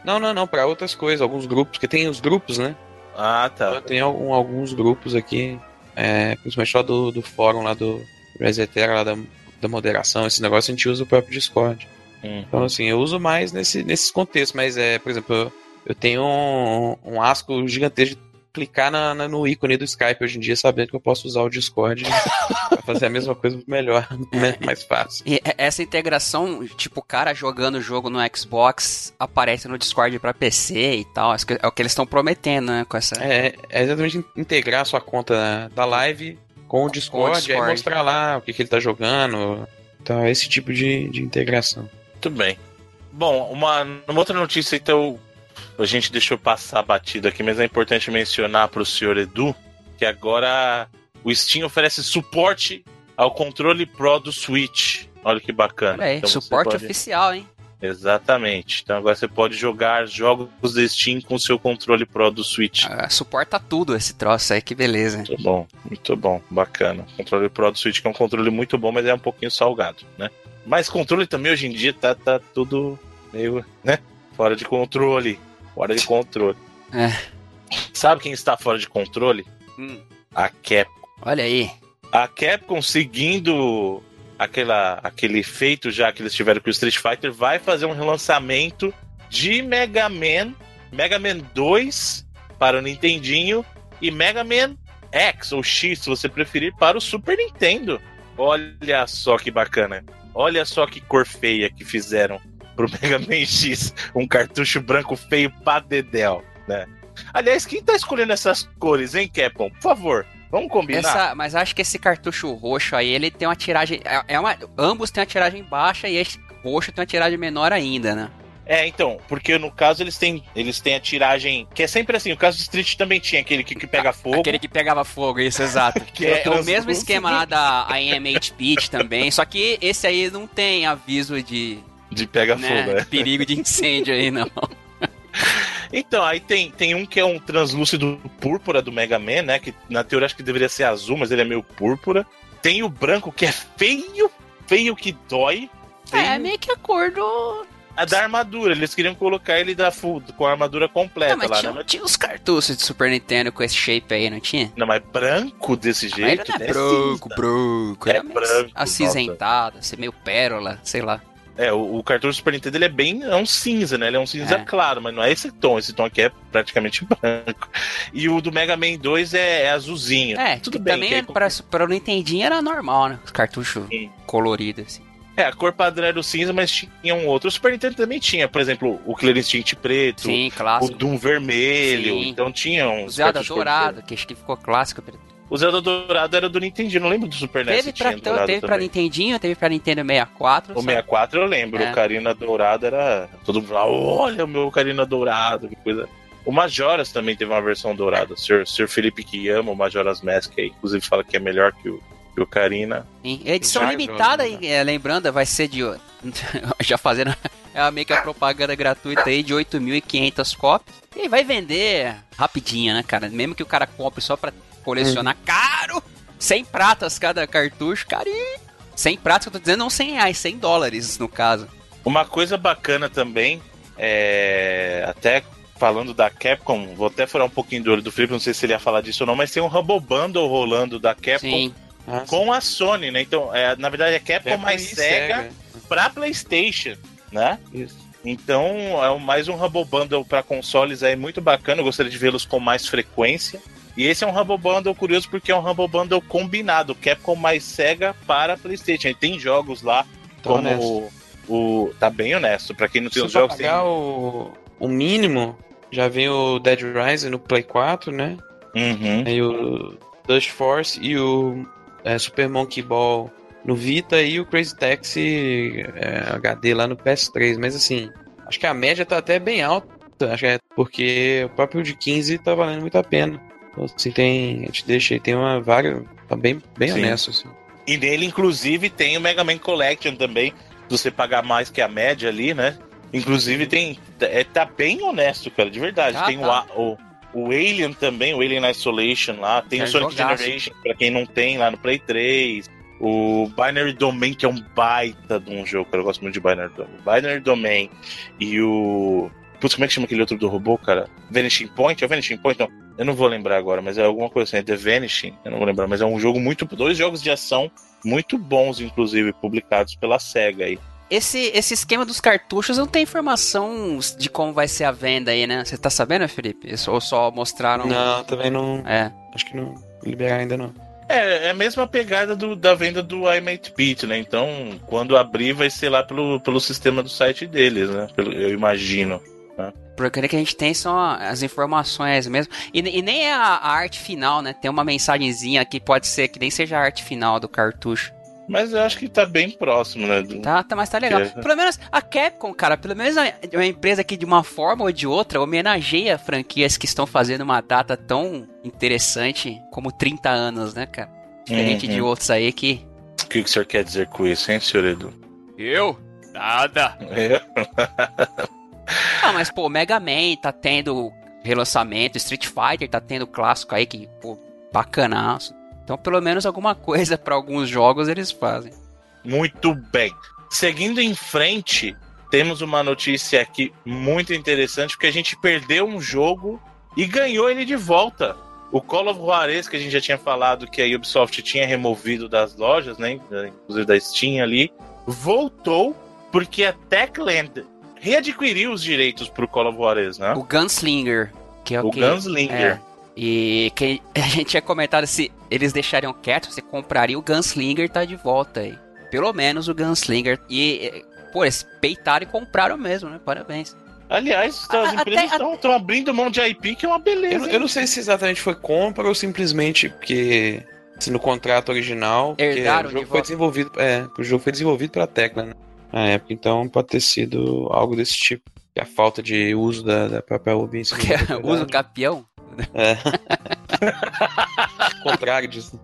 C: Não, não, não, pra outras coisas, alguns grupos, porque tem os grupos, né?
A: Ah, tá.
C: Eu tenho algum- alguns grupos aqui, é, principalmente lá do, do fórum lá do Resetera, lá da, da moderação, esse negócio a gente usa o próprio Discord.
A: Hum.
C: Então, assim, eu uso mais nesse, nesses contextos, mas, é, por exemplo, eu, eu tenho um, um asco gigantesco de clicar na, na- no ícone do Skype hoje em dia, sabendo que eu posso usar o Discord pra fazer a mesma coisa melhor, <laughs> né, mais fácil.
B: E e- essa integração, tipo, o cara jogando o jogo no Xbox aparece no Discord pra PC e tal. acho que É o que eles estão prometendo, né? Com essa.
C: É, é exatamente integrar a sua conta da live com o Discord, e aí
B: Discord.
C: mostrar lá o que, que ele tá jogando. Então, esse tipo de, de integração.
A: Muito bem. Bom, uma, uma outra notícia, então, a gente deixou passar batido aqui, mas é importante mencionar para o senhor Edu que agora o Steam oferece suporte ao controle Pro do Switch. Olha que bacana.
B: Aí,
A: Então
B: suporte
A: pode-
B: oficial, hein?
A: Exatamente. Então agora você pode jogar jogos da Steam com o seu controle Pro do Switch.
B: Ah, suporta tudo esse troço aí, que beleza.
A: Muito bom, muito bom, bacana. O controle Pro do Switch que é um controle muito bom, mas é um pouquinho salgado, né? Mas controle também hoje em dia tá, tá tudo meio, né? Fora de controle. Fora de controle. <laughs>
B: É.
A: Sabe quem está fora de controle?
B: Hum,
A: A Capcom.
B: olha aí.
A: A Capcom, seguindo aquela, aquele feito já que eles tiveram com o Street Fighter, vai fazer um relançamento de Mega Man, Mega Man 2 para o Nintendinho e Mega Man X ou X, se você preferir, para o Super Nintendo. Olha só que bacana. Olha só que cor feia que fizeram pro <laughs> Mega Man X, um cartucho branco feio pra dedéu, né? Aliás, quem tá escolhendo essas cores, hein, Capcom? Por favor, vamos combinar.
B: Essa, mas acho que esse cartucho roxo aí, ele tem uma tiragem. É, é uma, ambos têm uma tiragem baixa e esse roxo tem uma tiragem menor ainda, né?
A: É, então, porque no caso eles têm, eles têm a tiragem, que é sempre assim, o caso do Street também tinha aquele que, que pega fogo.
B: Aquele que pegava fogo, isso, exato. <laughs>
A: Que
B: é,
A: é
B: o mesmo esquema lá da IMH Beat também, só que esse aí não tem aviso de
A: De pega
B: né,
A: fogo, né?
B: perigo de incêndio aí, não. <laughs>
A: Então, aí tem, tem um que é um translúcido púrpura do Mega Man, né? Que na teoria acho que deveria ser azul, mas ele é meio púrpura. Tem o branco que é feio, feio que dói. Feio.
B: É, meio que a cor do.
A: A da armadura, eles queriam colocar ele da full, com a armadura completa
B: Não, mas
A: lá,
B: tinha,
A: né? Mas-
B: tinha os cartuchos de Super Nintendo com esse shape aí, não tinha?
A: Não, mas branco desse
B: Mas
A: jeito.
B: não é
A: né?
B: branco,
A: cinza.
B: branco.
A: É branco,
B: Acinzentado, assim, meio pérola, sei lá.
A: É, o, o cartucho do Super Nintendo ele é bem. É um cinza, né? Ele é um cinza
B: É.
A: claro, mas não é esse tom. Esse tom aqui é praticamente <laughs> branco. E o do Mega Man 2 é, é azulzinho.
B: É,
A: tudo bem.
B: também
A: que aí-
B: para, para o Nintendinho era normal, né? Os cartuchos coloridos, assim.
A: É, a cor padrão era o cinza, mas tinha um outro. O Super Nintendo também tinha, por exemplo, o Killer Instinct preto,
B: Sim,
A: o. Doom vermelho.
B: Sim.
A: Então tinha
B: O
A: uns.
B: Zelda dourado, que acho que ficou clássico.
A: O Zelda dourado era do Nintendinho, não lembro do Super NES.
B: Teve,
A: se
B: pra,
A: tinha
B: então, teve pra. Nintendinho, teve pra Nintendo 64.
A: O
B: só-
A: 64 eu lembro,
B: É.
A: o Carina Dourado era. Todo mundo falava, olha o meu Carina Dourado, que coisa. O Majoras também teve uma versão dourada. O Sr. Felipe que ama o Majoras Mask, aí, inclusive fala que é melhor que o, o Carina.
B: Sim. Edição
C: Já
B: limitada,
C: joga,
B: é, lembrando, vai ser de. <laughs> já fazendo <laughs> é meio que a propaganda gratuita aí de 8.500 cópias. E vai vender rapidinho, né, cara? Mesmo que o cara compre só pra colecionar caro. 100 pratas cada cartucho, carinho. 100 pratas, que eu tô dizendo, não 100 reais, 100 dólares no caso.
A: Uma coisa bacana também, é. Até falando da Capcom, vou até furar um pouquinho do olho do Felipe, não sei se ele ia falar disso ou não, mas tem um Humble Bundle rolando da Capcom
B: Sim.
C: Ah,
A: com a Sony, né? Então, é, na verdade é Capcom
C: Capcom
A: mais Sega, pra PlayStation, né?
C: Isso.
A: Então, é mais um Humble Bundle para consoles aí muito bacana. Eu gostaria de vê-los com mais frequência. E esse é um Humble Bundle curioso porque é um Humble Bundle combinado, Capcom mais Sega para PlayStation. E tem jogos lá
C: Tá
A: como
C: honesto.
A: o, Tá bem honesto. Para quem não tem os jogos, tem.
C: pagar o, o mínimo, já vem o Dead Rising no Play 4, né?
A: Uhum.
C: Aí o Dust Force e o é, Super Monkey Ball no Vita e o Crazy Taxi é, HD lá no PS3. Mas assim, acho que a média tá até bem alta Acho que é porque o próprio de 15 tá valendo muito a pena. Então, assim, tem. A gente deixa aí, tem uma vaga. Tá bem, bem
A: Sim.
C: honesto, assim.
A: E nele, inclusive, tem o Mega Man Collection também. Se você pagar mais que a média ali, né? Inclusive tem. É, tá bem honesto, cara, de verdade.
B: Ah,
A: tem
B: tá.
A: o, o, o Alien também, o Alien Isolation lá. Tem
B: Que
A: o
B: é
A: Sonic
B: jogaço.
A: Generation, pra quem não tem lá no Play 3. O Binary Domain, que é um baita de um jogo, cara. Eu gosto muito de Binary Domain. Binary Domain e o. Putz, como é que chama aquele outro do robô, cara? Vanishing Point? É o Vanishing Point? Não, eu não vou lembrar agora, mas é alguma coisa assim. É The Vanishing? Eu não vou lembrar, mas é um jogo muito. Dois jogos de ação muito bons, inclusive, publicados pela SEGA aí.
B: Esse, esse esquema dos cartuchos não tem informação de como vai ser a venda aí, né? Você tá sabendo, Felipe? Isso- Ou só mostraram.
C: Não, também não.
B: É.
C: Acho que não liberar ainda não.
A: É, é a mesma pegada do- da venda do iMate Beat, né? Então, quando abrir, vai ser lá pelo, pelo sistema do site deles, né? Pelo- eu imagino.
B: Porque o que a gente tem são as informações mesmo. E, e nem é a, a arte final, né? Tem uma mensagenzinha que pode ser que nem seja a arte final do cartucho.
A: Mas eu acho que tá bem próximo, né? do-
B: Tá, tá, mas tá legal.
A: É.
B: Pelo menos a Capcom, cara, pelo menos é uma empresa que de uma forma ou de outra homenageia franquias que estão fazendo uma data tão interessante como 30 anos, né, cara? Diferente
A: Uhum.
B: de outros aí que.
A: O que, que o senhor quer dizer com isso, hein, senhor Edu?
B: Eu? Nada.
A: É. <laughs>
B: Ah, mas pô, Mega Man tá tendo relançamento, Street Fighter tá tendo clássico aí que, pô, bacanaço. Então, pelo menos alguma coisa pra alguns jogos eles fazem.
A: Muito bem. Seguindo em frente, temos uma notícia aqui muito interessante, porque a gente perdeu um jogo e ganhou ele de volta. O Call of Juarez, que a gente já tinha falado que a Ubisoft tinha removido das lojas, né? Inclusive da Steam ali, voltou porque a Techland readquiriu os direitos pro Call of Juarez, né?
B: O Gunslinger, que é o,
A: O
B: que...
A: Gunslinger.
B: É. E que <laughs> a gente tinha comentado se eles deixariam quieto, você compraria o Gunslinger tá de volta aí. Pelo menos o Gunslinger. E, pô, eles peitaram e compraram mesmo, né? Parabéns.
A: Aliás,
B: A-
A: as empresas estão abrindo mão de IP, que é uma beleza.
C: Eu, eu não sei se exatamente foi compra ou simplesmente porque se no contrato original
B: Herdaram
C: o
B: de
C: jogo foi
B: volta.
C: desenvolvido, é, o jogo foi desenvolvido pela Tecla, né? Na época, então pode ter sido algo desse tipo. Que a falta de uso da, da própria Ubi em cima
B: Porque
C: da propriedade.
B: usa o capião.
C: É. <laughs> contrário disso.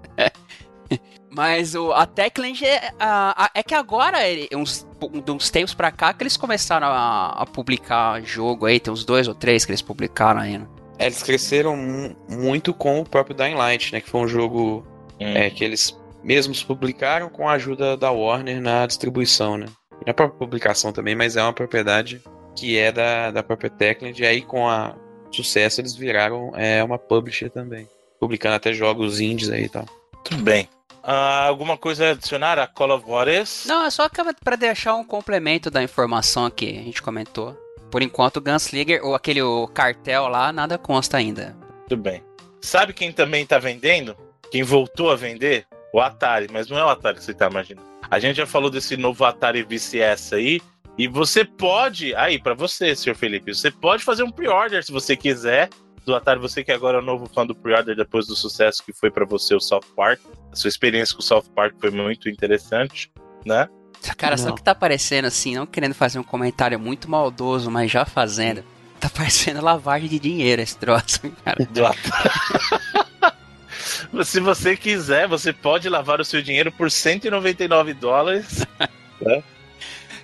B: Mas o, a Techland é, a- a- é que agora, ele- uns, uns tempos pra cá, que eles começaram a, a publicar jogo aí. Tem uns dois ou três que eles publicaram ainda.
C: É, eles cresceram mu- muito com o próprio Dying Light, né? Que foi um jogo
A: Hum.
C: é, que eles mesmos publicaram com a ajuda da Warner na distribuição, né? E na própria publicação também, mas é uma propriedade que é da, da própria Techland. E aí, com a sucesso, eles viraram é, uma publisher também. Publicando até jogos indies aí e tal.
A: Tudo bem. Ah, alguma coisa a adicionar a Call of Juarez?
B: Não, é só pra deixar um complemento da informação que a gente comentou. Por enquanto, o Gunslinger, ou aquele o cartel lá, nada consta ainda.
A: Tudo bem. Sabe quem também tá vendendo? Quem voltou a vender? O Atari, mas não é o Atari que você tá imaginando. A gente já falou desse novo Atari VCS aí. E você pode, aí, pra você, senhor Felipe, você pode fazer um pre-order se você quiser do Atari. Você que agora é o novo fã do pre-order depois do sucesso que foi pra você o South Park. A sua experiência com o South Park foi muito interessante, né?
B: Cara, sabe o que tá parecendo assim? Não querendo fazer um comentário muito maldoso, mas já fazendo. Tá parecendo lavagem de dinheiro esse troço, cara.
A: do Atari. <laughs> Se você quiser, você pode lavar o seu dinheiro por 199 dólares.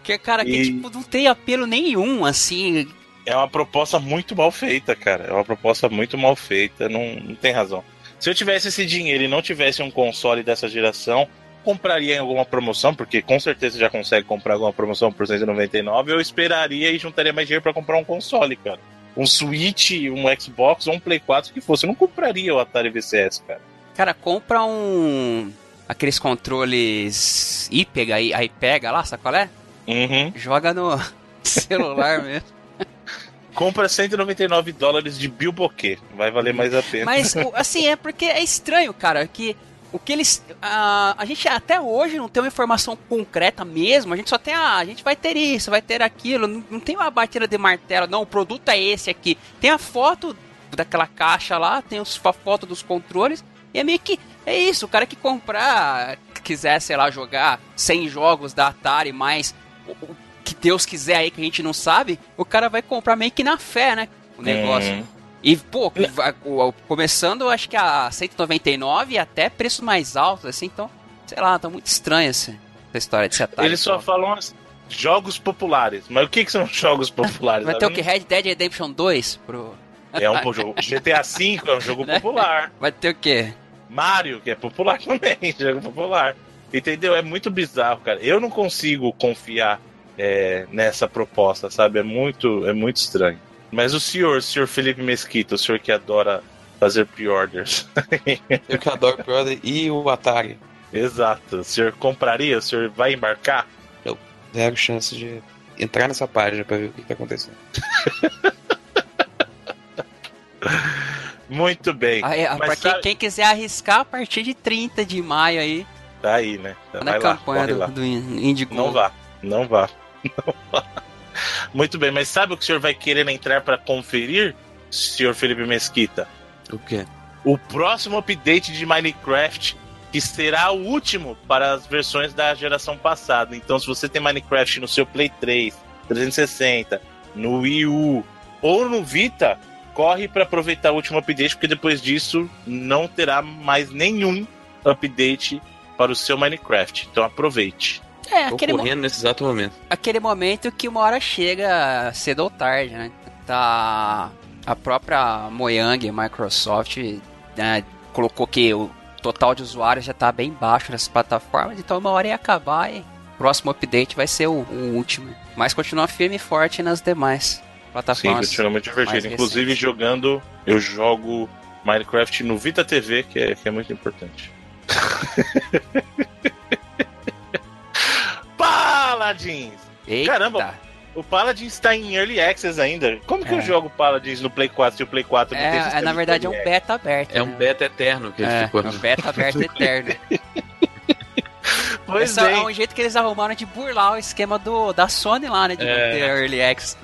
B: Que, cara, que
A: E-
B: tipo, não tem apelo nenhum, assim.
A: É uma proposta muito mal feita, cara. É uma proposta muito mal feita. Não, não tem razão. Se eu tivesse esse dinheiro e não tivesse um console dessa geração, compraria em alguma promoção, porque com certeza já consegue comprar alguma promoção por 199. Eu esperaria e juntaria mais dinheiro pra comprar um console, cara. Um Switch, um Xbox ou um Play 4 que fosse. Eu não compraria o Atari VCS, cara.
B: Cara, compra um. Aqueles controles IPEGA aí, aí pega lá, sabe qual é?
A: Uhum.
B: Joga no <laughs> celular mesmo.
A: Compra 199 dólares de Bilboquê. Vai valer mais a pena.
B: Mas, assim, é porque é estranho, cara, que o que eles. A, a gente até hoje não tem uma informação concreta mesmo. A gente só tem a. A gente vai ter isso, vai ter aquilo. Não, não tem uma batida de martelo. Não, o produto é esse aqui. Tem a foto daquela caixa lá, tem os, a foto dos controles. E é meio que. É isso, o cara que comprar, quiser, sei lá, jogar 100 jogos da Atari mais. O- que Deus quiser aí que a gente não sabe, o cara vai comprar meio que na fé, né? O negócio.
A: Hum.
B: E, pô, o- começando, acho que a 199 e até preços mais altos, assim, então, sei lá, tá muito estranho essa, essa história de setar.
A: Eles só falam assim, jogos populares. Mas o que, que são jogos populares?
B: Vai ter o que? Red Dead Redemption 2? Pro...
A: É um jogo. <laughs> GTA V é um jogo
B: Né?
A: popular.
B: Vai ter o quê?
A: Mario, que é popular também, <laughs> jogo popular. Entendeu? É muito bizarro, cara. Eu não consigo confiar é, nessa proposta, sabe? É muito, é muito estranho. Mas o senhor, o senhor Felipe Mesquita, o senhor que adora fazer pre-orders. <laughs>
C: Eu que adoro Brother e o Atari.
A: Exato. O senhor compraria? O senhor vai embarcar?
C: Zero chance de entrar nessa página pra ver o que tá acontecendo. <laughs>
A: Muito bem. Mas
B: pra quem,
A: sabe-
B: quem quiser arriscar, a partir de 30 de maio aí,
A: Tá aí, né?
B: tá
A: Vai
B: na
A: lá,
B: campanha
A: corre
B: do,
A: lá.
B: do Indigo.
A: Não vá, não vá. Não <laughs> vá. Muito bem, mas sabe o que o senhor vai querer entrar para conferir, senhor Felipe Mesquita?
C: O quê?
A: O próximo update de Minecraft, que será o último para as versões da geração passada. Então, se você tem Minecraft no seu Play 3, 360, no Wii U ou no Vita, corre para aproveitar o último update, porque depois disso não terá mais nenhum update para o seu Minecraft. Então, aproveite.
B: É,
C: Tô
B: aquele, mo-
C: correndo nesse exato momento.
B: aquele momento que uma hora chega cedo ou tarde, né? Tá. A própria Mojang, Microsoft, né, colocou que o total de usuários já tá bem baixo nessas plataformas, então uma hora ia acabar e o próximo update vai ser o, o último. Mas continua firme e forte nas demais
A: Sim,
B: plataformas.
A: continua muito divertido. Inclusive
B: recentes.
A: jogando, eu jogo Minecraft no Vita TV, que é, que é muito importante. <laughs> Paladins!
B: Eita.
A: Caramba, O Paladins está em Early Access ainda. Como que
B: É.
A: eu jogo Paladins no Play 4 se o Play 4 não tem
B: É, é,
A: sistema
B: na
A: de
B: verdade é um beta aberto.
C: É um
B: né?
C: beta eterno que ele
B: É,
C: ficou.
B: é um beta aberto <laughs> eterno.
A: Pois
B: é um jeito que eles arrumaram de burlar o esquema do, da Sony lá, né? De não
C: É.
B: ter Early Access.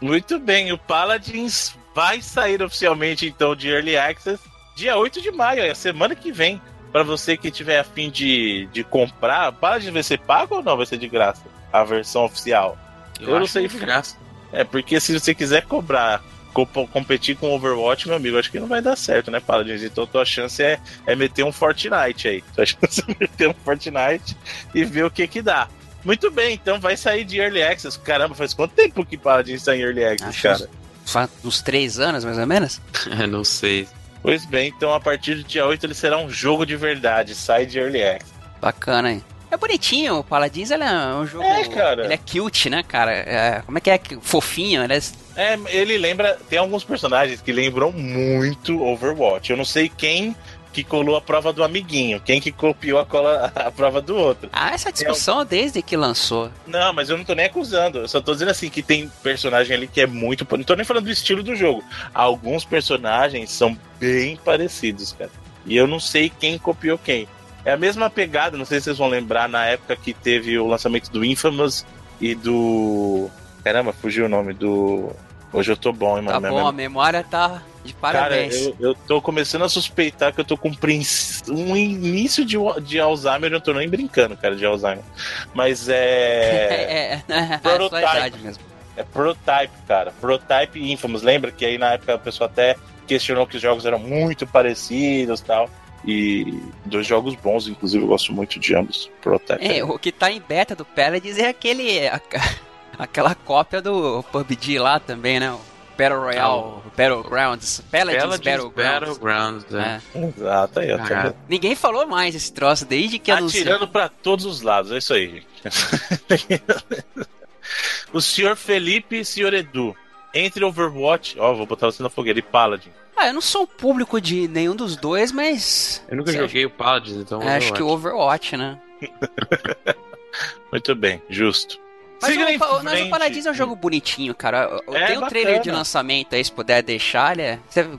A: muito bem. O Paladins vai sair oficialmente então de Early Access dia 8 de maio, é a semana que vem. Pra você que tiver afim de, de comprar, Paladins vai ser pago ou não? Vai ser de graça? A versão oficial. Eu não
C: acho
A: sei.
C: de graça.
A: É, porque se você quiser cobrar, co- competir com Overwatch, meu amigo, acho que não vai dar certo, né, Paladins? Então tua chance é, é meter um Fortnite aí. <laughs> Tua chance é meter um Fortnite e ver o que que dá. Muito bem, então vai sair de Early Access. Caramba, faz quanto tempo que Paladins está em Early Access,
B: Acho
A: cara?
B: Faz uns três anos, mais ou menos. <laughs>
C: É, não sei.
A: Pois bem, então a partir do dia 8 ele será um jogo de verdade, sai de Early Access.
B: Bacana, hein? É bonitinho, o Paladins ele é um jogo.
A: É, cara.
B: Ele é cute, né, cara? É, como é que é? Fofinho, ele é.
A: É, ele lembra. Tem alguns personagens que lembram muito Overwatch. Eu não sei quem que colou a prova do amiguinho, quem que copiou a, cola, a prova do outro.
B: Ah, essa discussão desde que lançou.
A: Não, mas eu não tô nem acusando. Eu só tô dizendo assim que tem personagem ali que é muito. Não tô nem falando do estilo do jogo. Alguns personagens são bem parecidos, cara. E eu não sei quem copiou quem. É a mesma pegada, não sei se vocês vão lembrar, na época que teve o lançamento do Infamous e do. Caramba, fugiu o nome do. Hoje eu tô bom, hein, mano.
B: Tá bom,
A: memória-
B: a memória tá de parabéns.
A: Cara, eu, eu tô começando a suspeitar que eu tô com um início de, de Alzheimer, eu não tô nem brincando, cara, de Alzheimer. Mas é. <laughs>
B: é, é, é, a sua
A: Prototype.
B: idade mesmo.
A: É Prototype, cara. Prototype Infamous. Lembra que aí na época a pessoa até questionou que os jogos eram muito parecidos e tal. E dois jogos bons, inclusive eu gosto muito de ambos. Prototype.
B: É, o que tá em beta do Paladins é aquele. a- <laughs> aquela cópia do PUBG lá também, né? Battle Royale, Battlegrounds. Paladins,
C: Paladins
B: Battlegrounds.
C: Battlegrounds, é.
B: É.
A: Exato, aí, ó.
C: Ah?
B: Ninguém falou mais esse troço desde que anunciou.
A: Atirando pra todos os lados, é isso aí, gente. <laughs> o senhor Felipe e o senhor Edu. Entre Overwatch, ó, vou botar você na fogueira, e Paladin.
B: Ah, eu não sou o público de nenhum dos dois, mas.
C: Eu nunca
B: Você
C: joguei o Paladins, então.
B: É, acho que o Overwatch, né? <laughs>
A: Muito bem, justo.
B: Mas o, Pa- mas o. Paladins é um jogo bonitinho, cara.
A: É
B: Tem um trailer de
A: bacana.
B: lançamento aí, se puder deixar. Ele é,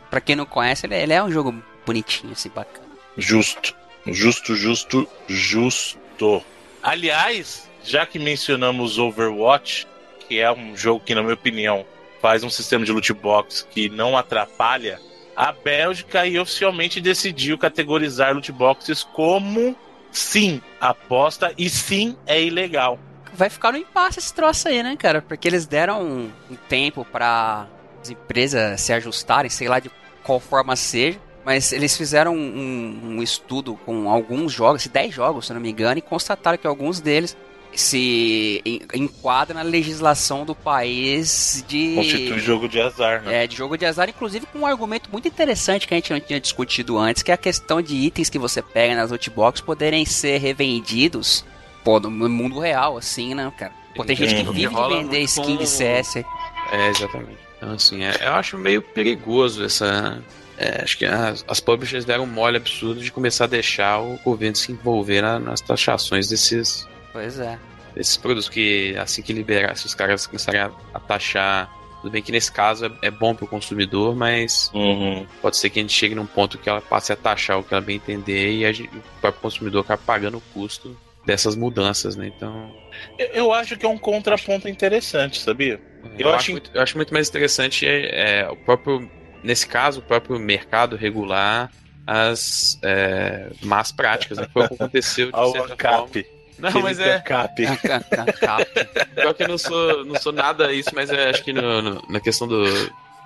B: pra quem não conhece, ele é, ele é um jogo bonitinho, assim, bacana.
A: Justo. Justo, justo, justo. Aliás, já que mencionamos Overwatch, que é um jogo que, na minha opinião, faz um sistema de loot box que não atrapalha, a Bélgica aí oficialmente decidiu categorizar loot boxes como sim, aposta e sim é ilegal.
B: Vai ficar no impasse esse troço aí, né, cara? Porque eles deram um, um tempo para as empresas se ajustarem, sei lá de qual forma seja. Mas eles fizeram um, um estudo com alguns jogos, 10 jogos, se não me engano, e constataram que alguns deles se enquadra na legislação do país de.
A: Constitui jogo de azar, né?
B: É, de jogo de azar, inclusive com um argumento muito interessante que a gente não tinha discutido antes, que é a questão de itens que você pega nas lootbox poderem ser revendidos pô, no mundo real, assim, né, cara? Pô, tem gente que vive de vender skin de CS.
C: É, exatamente. Então, assim, é, eu acho meio perigoso essa. É, acho que as, as publishers deram um mole absurdo de começar a deixar o governo se envolver na, nas taxações desses,
B: Pois é.
C: Esses produtos que, assim que liberar, se os caras começarem a, a taxar. Tudo bem que nesse caso é, é bom para o consumidor, mas
A: uhum.
C: pode ser que a gente chegue num ponto que ela passe a taxar o que ela bem entender e gente, o próprio consumidor acabe pagando o custo dessas mudanças, né? Então.
A: Eu, eu acho que é um contraponto interessante, sabia?
C: É, eu, eu, acho, muito, eu acho muito mais interessante é, é, o próprio. Nesse caso, o próprio mercado regular as é, más práticas, né? Foi o que aconteceu de <laughs>
A: certa forma.
C: Não, mas é. Cap. Pior que eu não sou, não sou nada isso, mas é, acho que no, no, na questão do,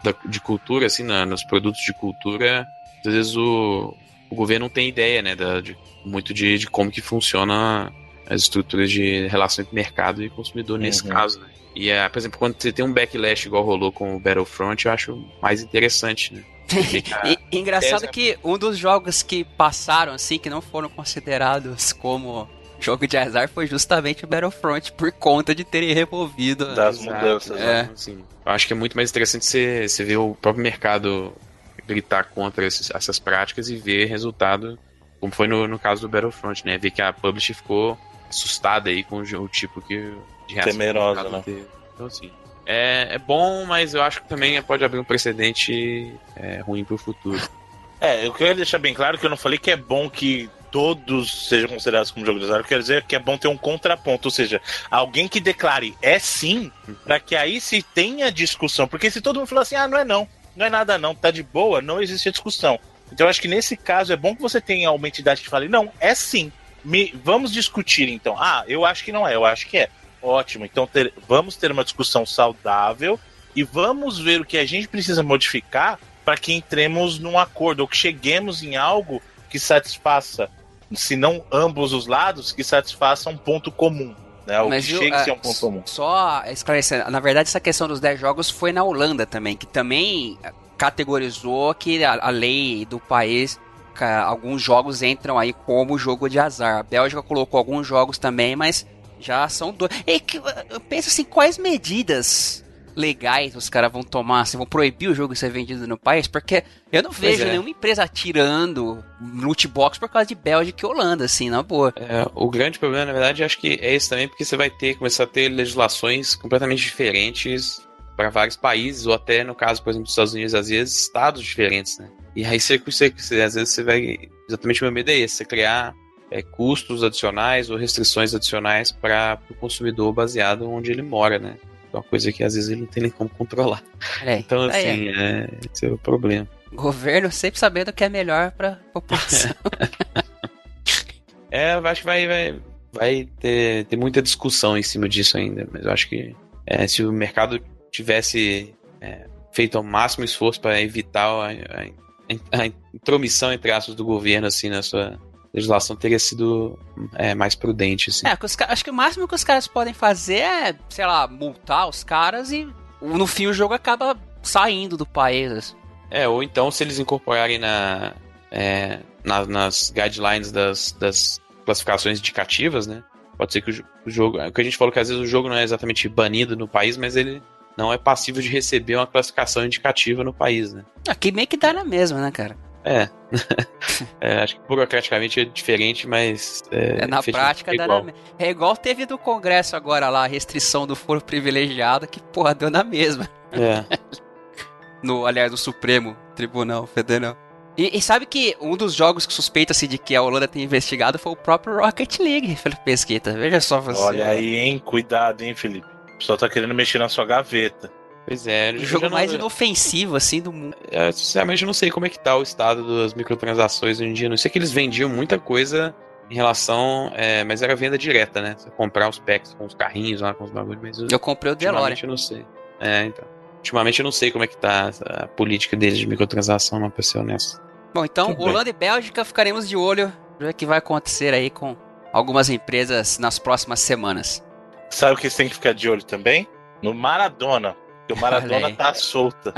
C: da, de cultura, assim, na, nos produtos de cultura, às vezes o, o governo não tem ideia, né, da, de, muito de, de como que funciona as estruturas de relação entre mercado e consumidor nesse uhum. caso, né? E, é, por exemplo, quando você tem um backlash igual rolou com o Battlefront, eu acho mais interessante, né? <laughs>
B: e, engraçado que um dos jogos que passaram, assim, que não foram considerados como jogo de azar foi justamente o Battlefront por conta de terem removido
A: das mudanças.
C: É. Assim, eu acho que é muito mais interessante você, você ver o próprio mercado gritar contra esses, essas práticas e ver resultado, como foi no, no caso do Battlefront, né? Ver que a publisher ficou assustada aí com o, o tipo que,
A: de reação. Temerosa, né?
C: Então, assim, é, é bom, mas eu acho que também pode abrir um precedente é, ruim pro futuro.
A: É, eu queria deixar bem claro que eu não falei que é bom que todos sejam considerados como jogo de azar, quer dizer que é bom ter um contraponto, ou seja, alguém que declare é sim, para que aí se tenha discussão. Porque se todo mundo falar assim, ah, não é não, não é nada não, tá de boa, não existe discussão. Então eu acho que nesse caso é bom que você tenha uma entidade que fale, não, é sim. Me, vamos discutir então. Ah, eu acho que não é, eu acho que é. Ótimo, então ter, vamos ter uma discussão saudável e vamos ver o que a gente precisa modificar para que entremos num acordo ou que cheguemos em algo que satisfaça se não ambos os lados, que satisfaçam um ponto comum. Né, o Mas que chega a ser um ponto comum.
B: Só esclarecendo, na verdade, essa questão dos 10 jogos foi na Holanda também, que também categorizou que a, a lei do país alguns jogos entram aí como jogo de azar. A Bélgica colocou alguns jogos também, mas já são dois. E eu penso assim, quais medidas legais os caras vão tomar, se vão proibir o jogo ser vendido no país, porque eu não vejo é. nenhuma empresa tirando loot box por causa de Bélgica e Holanda, assim, na boa.
C: É, o grande problema, na verdade, acho que é esse também, porque você vai ter, começar a ter legislações completamente diferentes para vários países, ou até, no caso, por exemplo, dos Estados Unidos, às vezes, estados diferentes, né? E aí, você, você, às vezes, você vai. Exatamente o meu medo é esse, você criar é, custos adicionais ou restrições adicionais para o consumidor baseado onde ele mora, né? É uma coisa que às vezes ele não tem nem como controlar. É, então, assim, é. esse é o problema.
B: Governo sempre sabendo o que é melhor para população. <laughs>
C: é, eu acho que vai, vai, vai ter, ter muita discussão em cima disso ainda, mas eu acho que é, se o mercado tivesse é, feito o máximo esforço para evitar a, a, a, intromissão, entre aspas, do governo assim, na sua legislação teria sido é, mais prudente, assim.
B: É, acho que o máximo que os caras podem fazer é, sei lá, multar os caras e no fim o jogo acaba saindo do país. Assim.
C: É, ou então se eles incorporarem na, é, na nas guidelines das, das classificações indicativas, né? Pode ser que o, o jogo. É o que a gente falou que às vezes o jogo não é exatamente banido no país, mas ele não é passível de receber uma classificação indicativa no país, né?
B: Aqui meio que dá na mesma, né, cara?
C: É. <laughs> é. Acho que burocraticamente é diferente, mas.
B: É, é na prática é igual. Na... É igual teve do Congresso agora lá, a restrição do foro privilegiado, que, porra, deu na mesma.
C: É. <laughs>
B: no, aliás, no Supremo Tribunal Federal. E, e, sabe que um dos jogos que suspeita-se de que a Holanda tem investigado foi o próprio Rocket League, <laughs> Felipe Pesquita. Veja só você.
A: Olha aí, hein? Cuidado, hein, Felipe. O pessoal tá querendo mexer na sua gaveta.
C: Pois é.
B: O jogo mais não... inofensivo, assim, do mundo.
C: É, sinceramente, eu não sei como é que tá o estado das microtransações hoje em dia. Não sei que eles vendiam muita coisa em relação. É, mas era venda direta, né? Você comprar os packs com os carrinhos lá, com os bagulhos. Mas eu,
B: comprei o DeLorean.
C: ultimamente eu não sei. É, então. Ultimamente eu não sei como é que tá a política deles de microtransação, não, pra ser honesto.
B: Bom, então,
A: Tudo bem.
B: Holanda e Bélgica ficaremos de olho ver o que vai acontecer aí com algumas empresas nas próximas semanas.
A: Sabe o que você tem que ficar de olho também? No Maradona. Porque o Maradona tá solta.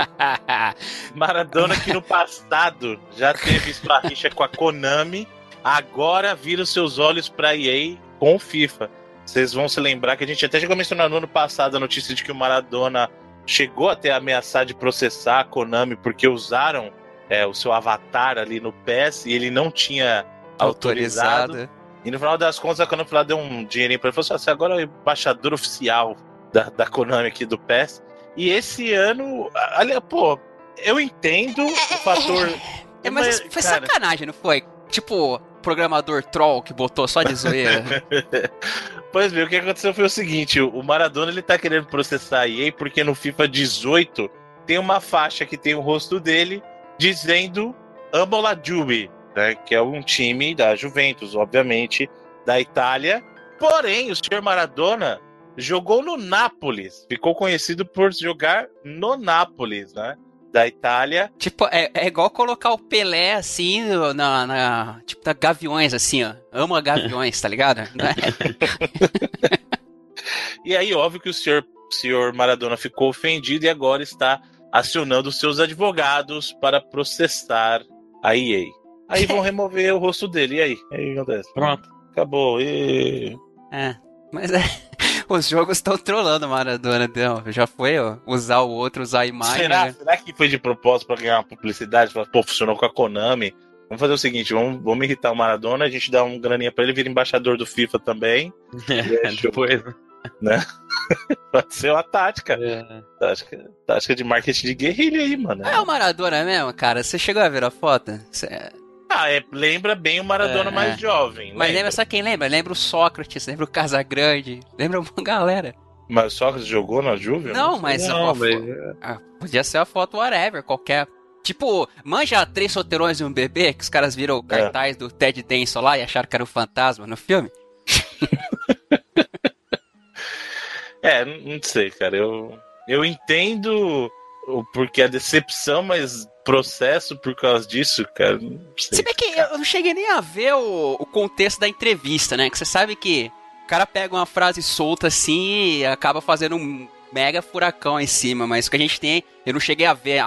A: <laughs> Maradona que no passado já teve sua rixa com a Konami, agora vira os seus olhos pra EA com o FIFA. Vocês vão se lembrar que a gente até chegou a mencionar no ano passado a notícia de que o Maradona chegou até a ameaçar de processar a Konami porque usaram é, o seu avatar ali no PES e ele não tinha autorizado. E no final das contas, a Konami lá, deu um dinheirinho pra ele. Falou assim: "Ah, você agora é o embaixador oficial da, da Konami aqui do PES. E esse ano, olha, pô, eu entendo o fator.
B: É, mas foi
A: cara,
B: sacanagem, não foi? Tipo, programador troll que botou só de zoeira. <laughs>
A: Pois bem, o que aconteceu foi o seguinte: o Maradona ele tá querendo processar a EA porque no FIFA 18 tem uma faixa que tem o rosto dele dizendo Amo la Juve, né, que é um time da Juventus, obviamente, da Itália. Porém, o senhor Maradona jogou no Nápoles, ficou conhecido por jogar no Nápoles, né, da Itália.
B: tipo, é, é igual colocar o Pelé assim na, na- Tipo, da Gaviões, assim, ó. Ama Gaviões, tá ligado? <laughs> Não é?
A: E aí, óbvio que o senhor, senhor Maradona ficou ofendido e agora está acionando seus advogados para processar a EA. Aí vão remover o rosto dele. E aí? E aí o que acontece?
C: Pronto.
A: Acabou. E...
B: É, mas é. <laughs> Os jogos estão trolando o Maradona, então. Já foi, ó, usar o outro, usar a imagem.
A: Será,
B: né?
A: será que foi de propósito para ganhar uma publicidade? Pô, funcionou com a Konami. Vamos fazer o seguinte: vamos, vamos irritar o Maradona, a gente dá um graninha para ele, vira embaixador do FIFA também. <laughs>
C: É, depois. <laughs>
A: Pode ser uma tática.
C: É.
A: Tática, tática de marketing de guerrilha aí, mano.
B: É o Maradona mesmo, cara. Você chegou a ver a foto? Cê-
A: Ah, é, lembra bem o Maradona
B: É,
A: mais
B: é.
A: jovem.
B: Mas lembra só quem lembra? Lembra o Sócrates, lembra o Casagrande, lembra uma <laughs> galera.
A: Mas o Sócrates jogou na Juve?
B: Não,
A: sei.
B: mas,
C: Não,
B: a,
C: mas-
B: ah, podia ser a foto whatever, qualquer. Tipo, manja três solteirões e um bebê, que os caras viram o cartaz do Ted Denson lá e acharam que era o fantasma no filme? <laughs>
A: É, não não sei, cara. Eu, eu entendo o porquê a decepção, mas processo por causa disso, cara, não sei.
B: Se bem que eu não cheguei nem a ver o, o contexto da entrevista, né? Que você sabe que o cara pega uma frase solta assim e acaba fazendo um mega furacão em cima, mas o que a gente tem, eu não cheguei a ver a,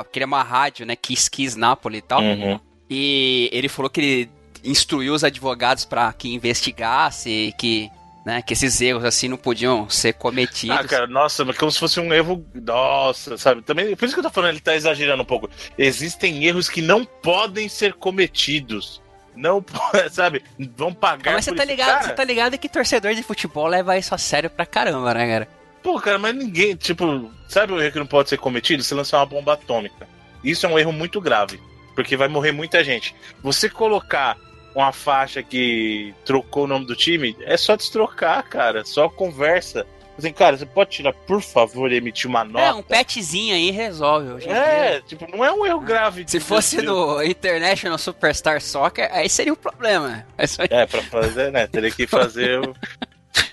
B: a que ele é uma rádio, né? Kiss Kiss Napoli e tal.
A: Uhum.
B: E ele falou que ele instruiu os advogados pra que investigasse, que, né, que esses erros assim não podiam ser cometidos.
A: Ah, cara, nossa, mas como se fosse um erro. Nossa, sabe? Também, por isso que eu tô falando, ele tá exagerando um pouco. Existem erros que não podem ser cometidos. Não <laughs> sabe? Vão pagar.
B: Mas você tá
A: isso.
B: ligado,
A: Cara,
B: você tá ligado que torcedor de futebol leva isso a sério pra caramba, né, cara?
A: Pô, cara, mas ninguém, tipo, sabe o erro que não pode ser cometido? Você lançar uma bomba atômica. Isso é um erro muito grave, porque vai morrer muita gente. Você colocar uma faixa que trocou o nome do time, é só destrocar, cara, só conversa. Assim, cara, você pode tirar, por favor, e emitir uma nota?
B: É, um petzinho aí resolve em dia.
A: É, tipo, não é um erro grave.
B: Se fosse no International Superstar Soccer, aí seria um problema. É só-
A: É, pra fazer, né? Teria que fazer o-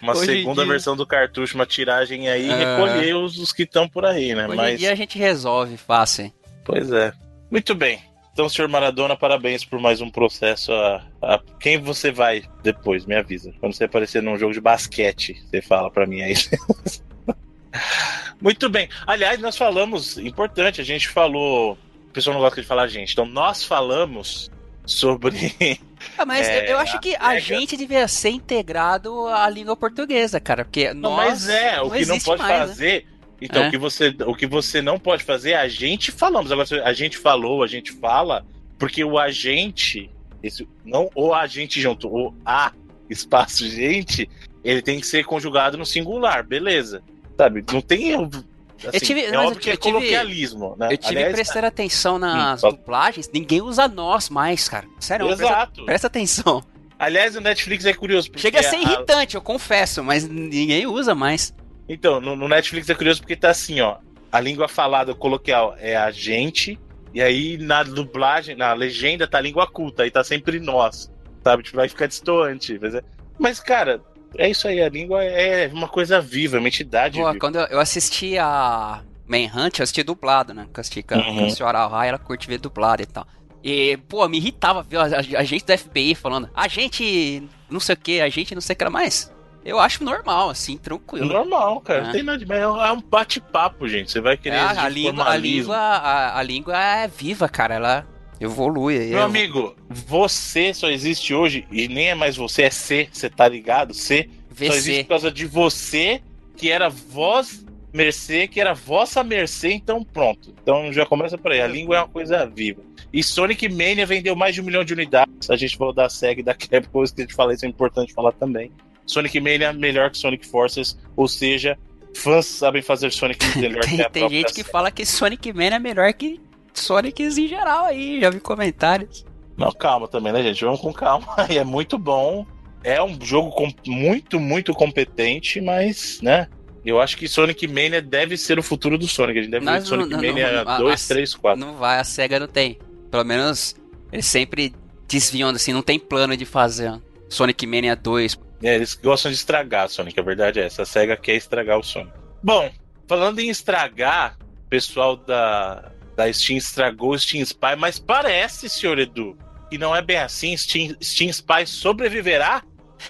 A: uma
B: Hoje em
A: segunda
B: dia-
A: versão do cartucho, uma tiragem aí e
B: Ah.
A: recolher os, os que estão por aí, né?
B: Hoje em
A: Mas.
B: dia a gente resolve fácil.
A: Pois é. Muito bem. Então, senhor Maradona, parabéns por mais um processo. A, a- Quem você vai depois? Me avisa. Quando você aparecer num jogo de basquete, você fala pra mim aí. <laughs> Muito bem. Aliás, nós falamos, importante, a gente falou. O pessoal não gosta de falar gente. Então, nós falamos sobre.
B: Ah, mas
A: É,
B: eu, acho que a gente devia ser integrado à língua portuguesa, cara. Porque
A: Não,
B: nós
A: mas é, o que não pode
B: mais, né?
A: Então,
B: É.
A: o, que você, o que você não pode fazer, a gente falamos. Agora, a gente falou, a gente fala, porque o agente, esse, não o agente junto, o a espaço gente, ele tem que ser conjugado no singular, beleza. Sabe? Não tem. Assim,
B: tive-
A: é
B: mas eu
A: óbvio que é coloquialismo, né?
B: Eu tive
A: Aliás,
B: prestando atenção nas
A: Hum,
B: dublagens, ninguém usa nós mais, cara. Sério, presta,
A: Exato.
B: presta atenção.
A: Aliás, o Netflix é curioso.
B: Chega a ser
A: a-
B: irritante, eu confesso, mas ninguém usa mais.
A: Então, no, no Netflix é curioso porque tá assim, ó. A língua falada coloquial é a gente, e aí na dublagem, na legenda tá a língua culta, aí tá sempre nós. sabe? Tipo, vai ficar distoante. Mas, é... mas, cara, é isso aí. A língua é uma coisa viva, uma entidade
B: Pô,
A: viva.
B: quando eu, assisti a Manhunt, eu assisti dublado, né? Que eu assisti com a-
A: Uhum.
B: com a senhora Rai, ela curte ver dublado e tal. E, pô, me irritava ver a, a- a gente do FBI falando, a gente não sei o que, a gente não sei o que era mais. Eu acho normal, assim, tranquilo.
A: Normal, cara.
B: É.
A: Não tem nada demais. É um bate-papo, gente. Você vai querer
B: É, a, língua, a, língua, a, a língua é viva, cara. Ela evolui.
A: Meu
B: Eu-
A: amigo, você só existe hoje e nem é mais você, é C, você tá ligado? C. Só existe
B: VC.
A: por causa de você, que era voz mercê, que era vossa mercê, então pronto. Então já começa por aí. A língua é uma coisa viva. E Sonic Mania vendeu mais de um milhão de unidades. A gente falou da SEG e da Capcom, isso que a gente fala, isso é importante falar também. Sonic Mania é melhor que Sonic Forces, ou seja, fãs sabem fazer Sonic <laughs> melhor que
B: Tem,
A: a
B: tem gente que fala que Sonic Man é melhor que Sonics em geral aí, já vi comentários.
A: Não, calma também, né, gente? Vamos com calma. <laughs> É muito bom. É um jogo muito, muito competente, mas, né? Eu acho que Sonic Mania deve ser o futuro do Sonic. A gente deve ver Sonic
B: não-
A: Mania
B: não- a-
A: 2,
B: a-
A: 3, 4.
B: Não vai, a SEGA não tem. Pelo menos eles sempre desviam assim, não tem plano de fazer Sonic Mania 2.
A: É, eles gostam de estragar Sonic, a verdade é essa. A SEGA quer estragar o Sonic. Bom, falando em estragar, o pessoal da, da Steam estragou o Steam Spy, mas parece, senhor Edu, que não é bem assim. Steam, Steam Spy sobreviverá?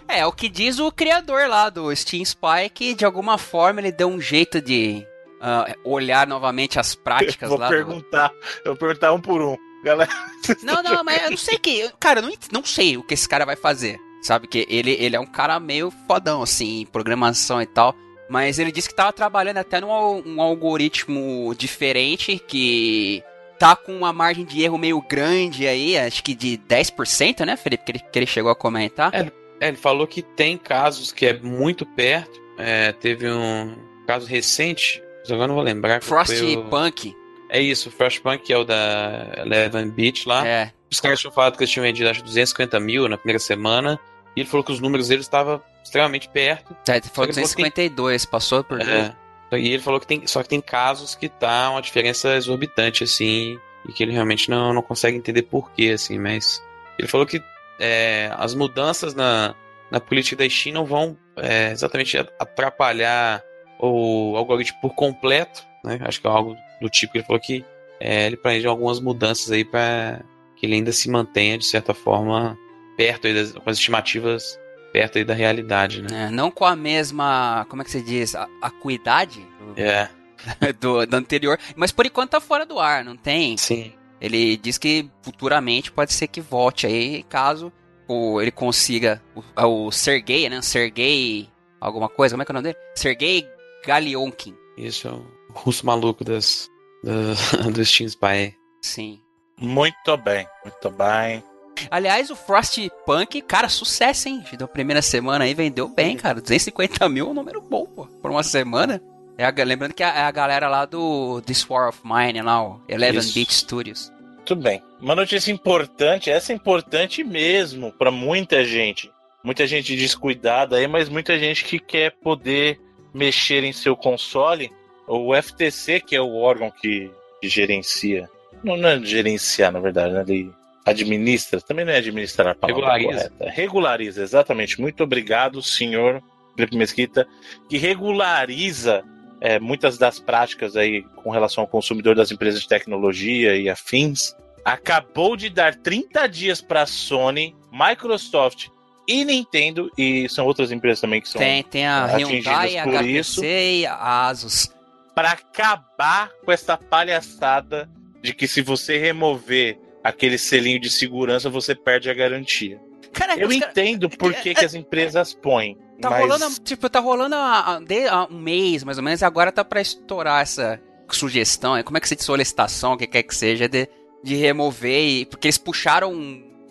B: É, é o que diz o criador lá do Steam Spy, que de alguma forma ele deu um jeito de ah, olhar novamente as práticas
A: vou
B: lá. do-
A: perguntar, eu vou perguntar um por um. Galera, <laughs>
B: Não, não, mas eu não sei que. Cara, eu não, não sei o que esse cara vai fazer. Sabe? Que ele, ele é um cara meio fodão, assim, em programação e tal. Mas ele disse que tava trabalhando até num um algoritmo diferente que tá com uma margem de erro meio grande aí, acho que de 10%, né, Felipe? Que ele, que ele chegou a comentar.
C: É, É, ele falou que tem casos que é muito perto. É, teve um caso recente, agora não vou lembrar.
B: Frostpunk.
C: É isso, o Frostpunk, que é o da Eleven Beach lá.
B: É.
C: Os caras tinham falado que eles tinham vendido acho 250 mil na primeira semana. E ele falou que os números deles estavam extremamente perto.
B: é
C: falou que tem-
B: 252, passou por.
C: É. E ele falou que tem. Só que tem casos que tá uma diferença exorbitante, assim. E que ele realmente não, não consegue entender porquê, assim, mas. Ele falou que é, as mudanças na, na política da Steam não vão é, exatamente atrapalhar o algoritmo por completo, né? Acho que é algo do tipo que ele falou que é, ele planeja algumas mudanças aí para que ele ainda se mantenha, de certa forma, perto aí das, com as estimativas perto aí da realidade, né?
B: É, não com a mesma. Como é que se diz? A, acuidade do,
C: É, <laughs>
B: do, do anterior. Mas por enquanto tá fora do ar, não tem?
C: sim.
B: Ele diz que futuramente pode ser que volte aí, caso o, ele consiga o, o Sergei, né? Sergei alguma coisa, como é que é o nome dele? Sergei Galionkin.
C: Isso é o russo maluco das, das, do Steam Spy.
B: Sim.
A: Muito bem, muito bem.
B: Aliás, o Frostpunk, cara, sucesso, hein? Da primeira semana aí vendeu bem, cara. 250 mil é um número bom, pô. Por uma semana. É a- lembrando que é a galera lá do This War of Mine, lá, o Eleven
A: Isso.
B: Beat Studios.
A: Muito bem. Uma notícia importante, essa é importante mesmo para muita gente. Muita gente descuidada aí, mas muita gente que quer poder mexer em seu console. O FTC, que é o órgão que, que gerencia. Não, não é gerenciar, na verdade, né? Ele administra, também não é administrar a palavra
C: Regulariza.
A: correta. Regulariza, exatamente. Muito obrigado, senhor Felipe Mesquita, que regulariza é, muitas das práticas aí com relação ao consumidor das empresas de tecnologia e afins, acabou de dar 30 dias para Sony, Microsoft e Nintendo, e são outras empresas também que são
B: Tem, tem a
A: atingidas
B: Hyundai, a
A: por
B: HTC
A: isso.
B: e a Asus.
A: para acabar com essa palhaçada de que se você remover aquele selinho de segurança, você perde a garantia.
B: Cara,
A: Eu entendo por que, que as empresas põem.
B: Tá
A: mas...
B: rolando, tipo, tá rolando há, há- um mês, mais ou menos, e agora tá pra estourar essa sugestão, é, como é que se diz solicitação, o que quer que seja, de, de remover, e- porque eles puxaram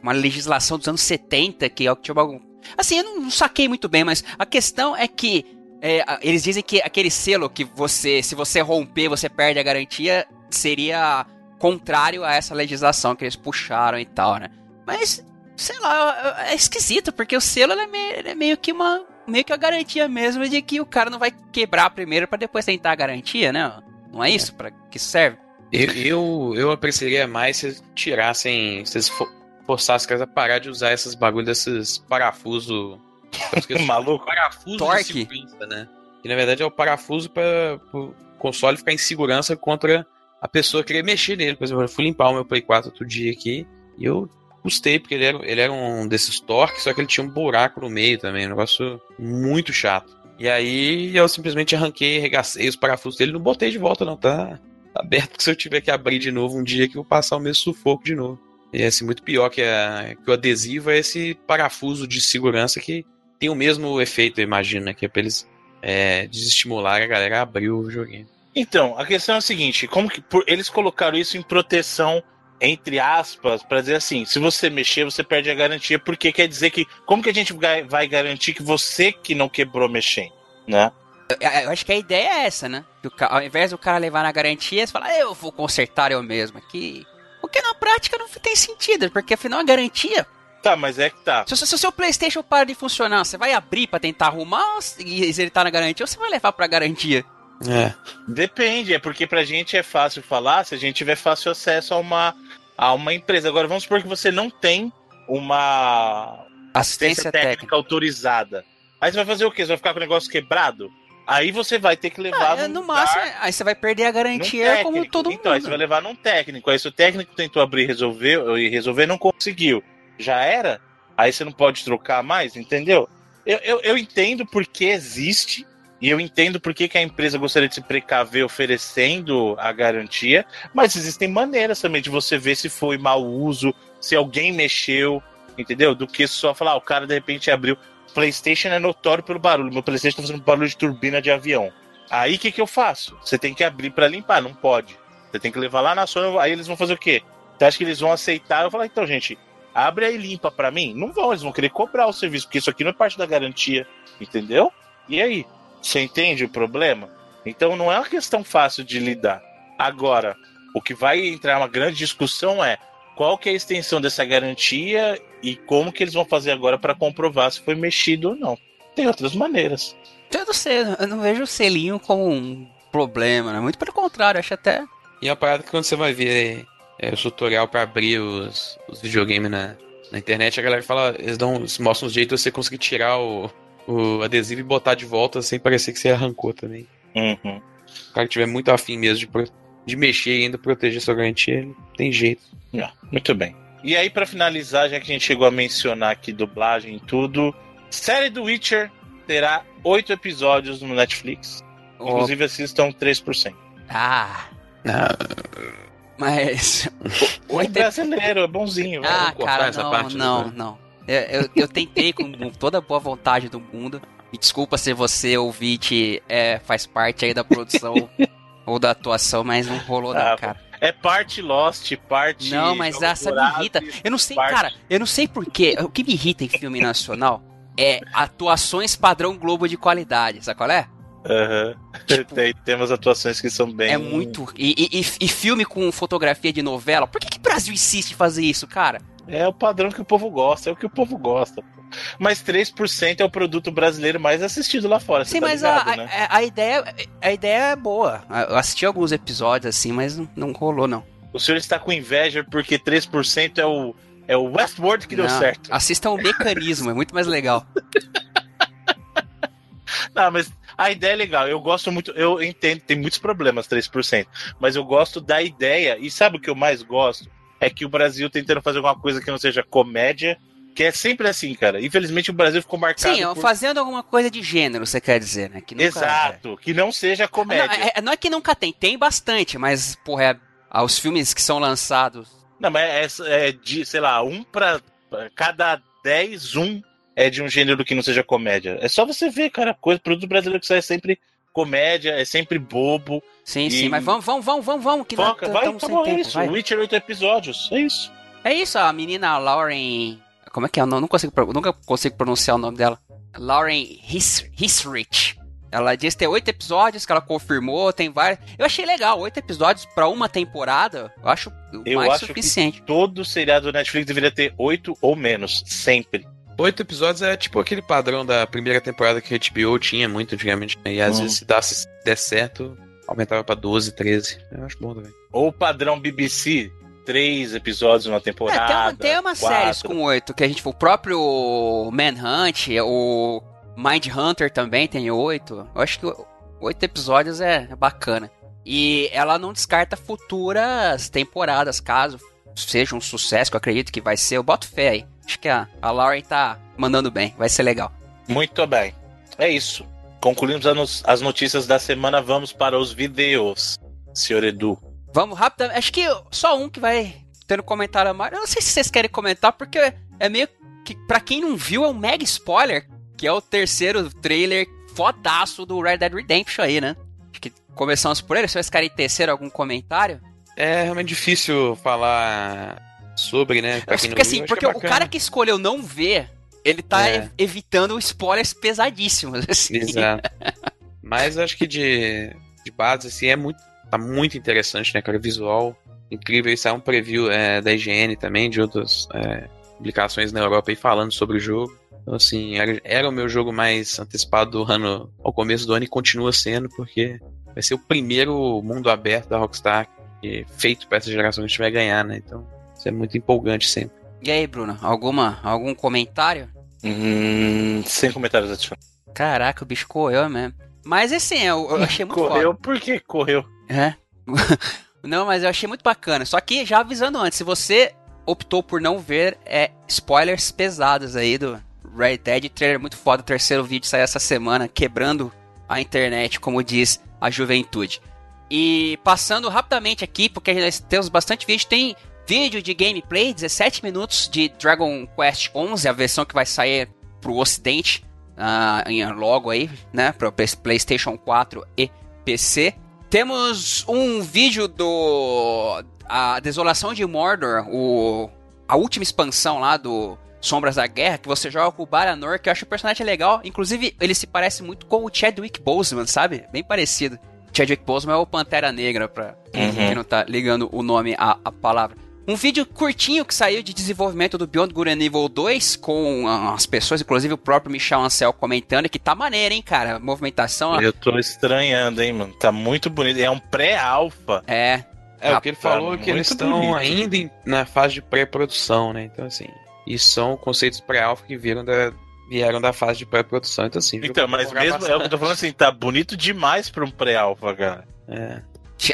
B: uma legislação dos anos 70, que é o que tinha algum... Assim, eu não, não saquei muito bem, mas a questão é que é, eles dizem que aquele selo que você, se você romper, você perde a garantia, seria contrário a essa legislação que eles puxaram e tal, né? Mas, sei lá, é esquisito, porque o selo ele é, meio, ele é meio que uma meio que a garantia mesmo de que o cara não vai quebrar primeiro pra depois tentar a garantia, né? Não é isso para que isso serve?
C: Eu, eu, eu apreciaria mais se eles tirassem. Se eles fo- forçar as caras a parar de usar esses bagulho desses parafusos. <laughs>
A: Maluco.
C: Parafuso
B: Torque.
C: de segurança, né? Que na verdade é o parafuso para o console ficar em segurança contra a pessoa querer mexer nele. Por exemplo, eu fui limpar o meu Play 4 outro dia aqui e eu custei, porque ele era, ele era um desses torques, só que ele tinha um buraco no meio também, um negócio muito chato. E aí eu simplesmente arranquei, regacei os parafusos dele, não botei de volta não, tá tá aberto que <laughs> se eu tiver que abrir de novo um dia que eu vou passar o mesmo sufoco de novo. E é assim, muito pior que, a, que o adesivo é esse parafuso de segurança que tem o mesmo efeito, eu imagino, né? Que é pra eles é, desestimular a galera a abrir o joguinho.
A: Então, a questão é a seguinte: como que por- eles colocaram isso em proteção, entre aspas, pra dizer assim, se você mexer, você perde a garantia, porque quer dizer que. Como que a gente vai, garantir que você que não quebrou mexendo? Né?
B: Eu, eu acho que a ideia é essa, né? Que o ao invés do cara levar na garantia, você fala, "Ah, eu vou consertar eu mesmo aqui. Porque na prática não tem sentido, porque afinal é garantia.
A: Tá, mas é que tá.
B: Se, se- o seu Playstation para de funcionar, você vai abrir pra tentar arrumar e se ele tá na garantia ou você vai levar pra garantia?
C: É.
A: Depende, é porque pra gente é fácil falar se a gente tiver fácil acesso a uma, a uma empresa. Agora, vamos supor que você não tem uma
B: Assistência técnica.
A: autorizada. Aí você vai fazer o quê? Você vai ficar com o negócio quebrado? Aí você vai ter que levar.
B: Ah, é,
A: num
B: no
A: lugar,
B: máximo, aí você vai perder a garantia como todo
A: Então, aí você
B: mundo.
A: vai levar num técnico. Aí se o técnico tentou abrir e resolveu, e resolver, não conseguiu. Já era? Aí você não pode trocar mais, entendeu? Eu, eu, eu entendo porque existe, e eu entendo porque que a empresa gostaria de se precaver oferecendo a garantia, mas existem maneiras também de você ver se foi mau uso, se alguém mexeu, entendeu? Do que só falar, ah, o cara de repente abriu. PlayStation é notório pelo barulho. Meu PlayStation tá fazendo barulho de turbina de avião. Aí o que, que eu faço? Você tem que abrir pra limpar, não pode. Você tem que levar lá na Sony, aí eles vão fazer o quê? Você acha que eles vão aceitar? Eu falo, então, gente, abre aí e limpa pra mim? Não vão, eles vão querer cobrar o serviço, porque isso aqui não é parte da garantia, entendeu? E aí? Você entende o problema? Então não é uma questão fácil de lidar. Agora, o que vai entrar uma grande discussão é qual que é a extensão dessa garantia e como que eles vão fazer agora para comprovar se foi mexido ou não. Tem outras maneiras.
B: Eu não sei, eu não vejo o selinho como um problema, né? Muito pelo contrário, acho até.
C: E a parada que quando você vai ver é, o tutorial pra abrir os, os videogames na, na internet, a galera fala, eles dão, eles mostram um jeito de você conseguir tirar o, o adesivo e botar de volta sem parecer que você arrancou também.
A: Uhum.
C: Se o cara tiver muito afim mesmo de, pro- de mexer e ainda proteger sua garantia, não tem jeito.
A: Muito bem. E aí, pra finalizar, já que a gente chegou a mencionar aqui dublagem e tudo, série do Witcher terá oito episódios no Netflix. Inclusive, assistam 3%.
B: Ah,
C: Ah,
B: mas.
A: O
B: Oito
A: brasileiro é bonzinho.
B: Ah, cara,
C: essa
B: não,
C: parte
B: não, não. Eu, eu, eu tentei com toda a boa vontade do mundo. Me desculpa se você, ouvinte, é, faz parte aí da produção <laughs> ou da atuação, mas não rolou não,
A: Ah,
B: cara.
A: É parte Lost, parte.
B: Não, mas essa me irrita. Eu não sei,
A: parte-
B: cara, eu não sei porquê. O que me irrita em filme nacional é atuações padrão Globo de qualidade, sabe qual é?
A: Aham.
B: Tipo-
A: Tem, temos atuações que são bem.
B: É muito. E, e- e- e filme com fotografia de novela. Por que, que o Brasil insiste em fazer isso, cara?
A: É o padrão que o povo gosta, é o que o povo gosta. Mas 3% é o produto brasileiro mais assistido lá fora.
B: Sim,
A: tá
B: mas
A: ligado,
B: a,
A: né?
B: a, a ideia, a ideia é boa. Eu assisti alguns episódios assim, mas não, não rolou, não.
A: O senhor está com inveja porque 3% é o, é o Westworld que deu
B: Não,
A: certo.
B: Assistam o mecanismo, é muito mais legal. <laughs>
A: Não, mas a ideia é legal. Eu gosto muito. Eu entendo, tem muitos problemas, 3%. Mas eu gosto da ideia. E sabe o que eu mais gosto? É que o Brasil tentando fazer alguma coisa que não seja comédia. Que é sempre assim, cara. Infelizmente o Brasil ficou marcado.
B: Sim,
A: por...
B: fazendo alguma coisa de gênero, você quer dizer, né? Que
A: Exato. Que não seja
B: Não,
A: comédia.
B: é- não é que nunca tem, tem bastante, mas, porra, é, ah, os filmes que são lançados.
A: Não, mas é, é de, sei lá, um pra. pra cada 10, um é de um gênero que não seja comédia. É só você ver, cara. Coisa, produto brasileiro que sai é sempre comédia, é sempre bobo.
B: Sim,
A: E-
B: sim, mas vamos, vamos, vamos, vamos, vamos, que
A: Foca, vai,
B: estamos
A: tá é
B: tempo,
A: isso.
B: vai.
A: Witcher 8 episódios, é isso.
B: É isso, a menina Lauren. Como é que é? Eu não, não consigo, nunca consigo pronunciar o nome dela. Lauren His, Hisrich. Ela disse que tem oito episódios que ela confirmou, tem vários. Eu achei legal, oito episódios pra uma temporada. Eu acho
A: Eu
B: mais
A: acho que-
B: suficiente.
A: Todo seriado do Netflix deveria ter 8 ou menos, sempre.
C: Oito episódios é tipo aquele padrão da primeira temporada que a HBO tinha muito antigamente. né? E às
A: Hum.
C: vezes, se, dá, se der certo, aumentava pra 12, 13. Eu acho bom também.
A: Ou o padrão BBC, três episódios numa temporada.
B: É, tem, tem umas
A: quatro.
B: séries com oito, que a gente. O próprio Manhunt, o Mind Hunter também tem oito. Eu acho que oito episódios é bacana. E ela não descarta futuras temporadas, caso seja um sucesso, que eu acredito que vai ser. Eu boto fé aí. Acho que a, a Lauren tá mandando bem, vai ser legal.
A: Muito bem. É isso. Concluímos as notícias da semana. Vamos para os vídeos, senhor Edu.
B: Vamos rapidamente. Acho que só um que vai tendo comentário a mais. Eu não sei se vocês querem comentar, porque é meio que, pra quem não viu, é um mega spoiler, que é o terceiro trailer fodaço do Red Dead Redemption aí, né? Acho que começamos por ele. Se vocês querem tecer algum comentário.
C: É realmente difícil falar sobre, né?
B: Porque assim, porque
C: que é
B: o cara que escolheu não ver, ele tá
C: É.
B: ev- evitando spoilers pesadíssimos. <laughs> Assim.
C: Exato. Mas acho que de, de base, assim, é muito. Tá muito interessante, né, cara? Visual incrível. Isso é um preview é, da IGN também, de outras é, publicações na Europa aí falando sobre o jogo. Então, assim, era, era o meu jogo mais antecipado do ano, ao começo do ano, e continua sendo, porque vai ser o primeiro mundo aberto da Rockstar que, feito pra essa geração que a gente vai ganhar, né? Então, isso é muito empolgante sempre.
B: E aí, Bruno, alguma, algum comentário?
A: Hum, sem comentários adicionais.
B: Caraca, o bicho correu mesmo. Mas assim, eu, eu achei muito foda.
A: Correu por que correu?
B: É. <laughs> não, mas eu achei muito bacana. Só que já avisando antes, se você optou por não ver, é spoilers pesados aí do Red Dead. Trailer muito foda. O terceiro vídeo saiu essa semana, quebrando a internet, como diz a juventude. E passando rapidamente aqui, porque nós temos bastante vídeo, tem vídeo de gameplay, 17 minutos de Dragon Quest 11, a versão que vai sair pro ocidente, em logo aí, né, para PlayStation 4 e PC. Temos um vídeo do a Desolação de Mordor, o a última expansão lá do Sombras da Guerra, que você joga com o Baranor, que eu acho o personagem legal. Inclusive, ele se parece muito com o Chadwick Boseman, sabe? Bem parecido. Chadwick Boseman é o Pantera Negra, pra
A: Uhum.
B: quem não tá ligando o nome à, à palavra. Um vídeo curtinho que saiu de desenvolvimento do Beyond Good and Evil 2, com as pessoas, inclusive o próprio Michel Ancel comentando, que tá maneiro, hein, cara? Movimentação,
A: Eu tô estranhando, hein, mano. Tá muito bonito. É um pré-alfa.
B: é...
C: É, o que ele
A: Rapaz,
C: falou é que eles estão
A: bonito.
C: ainda em- na fase de pré-produção, né? Então, assim, isso são conceitos pré-alfa que vieram da, vieram da fase de pré-produção. Então, assim,
A: Então, mas mesmo, é o que eu tô falando assim, tá bonito demais pra um pré-alfa, cara.
C: É,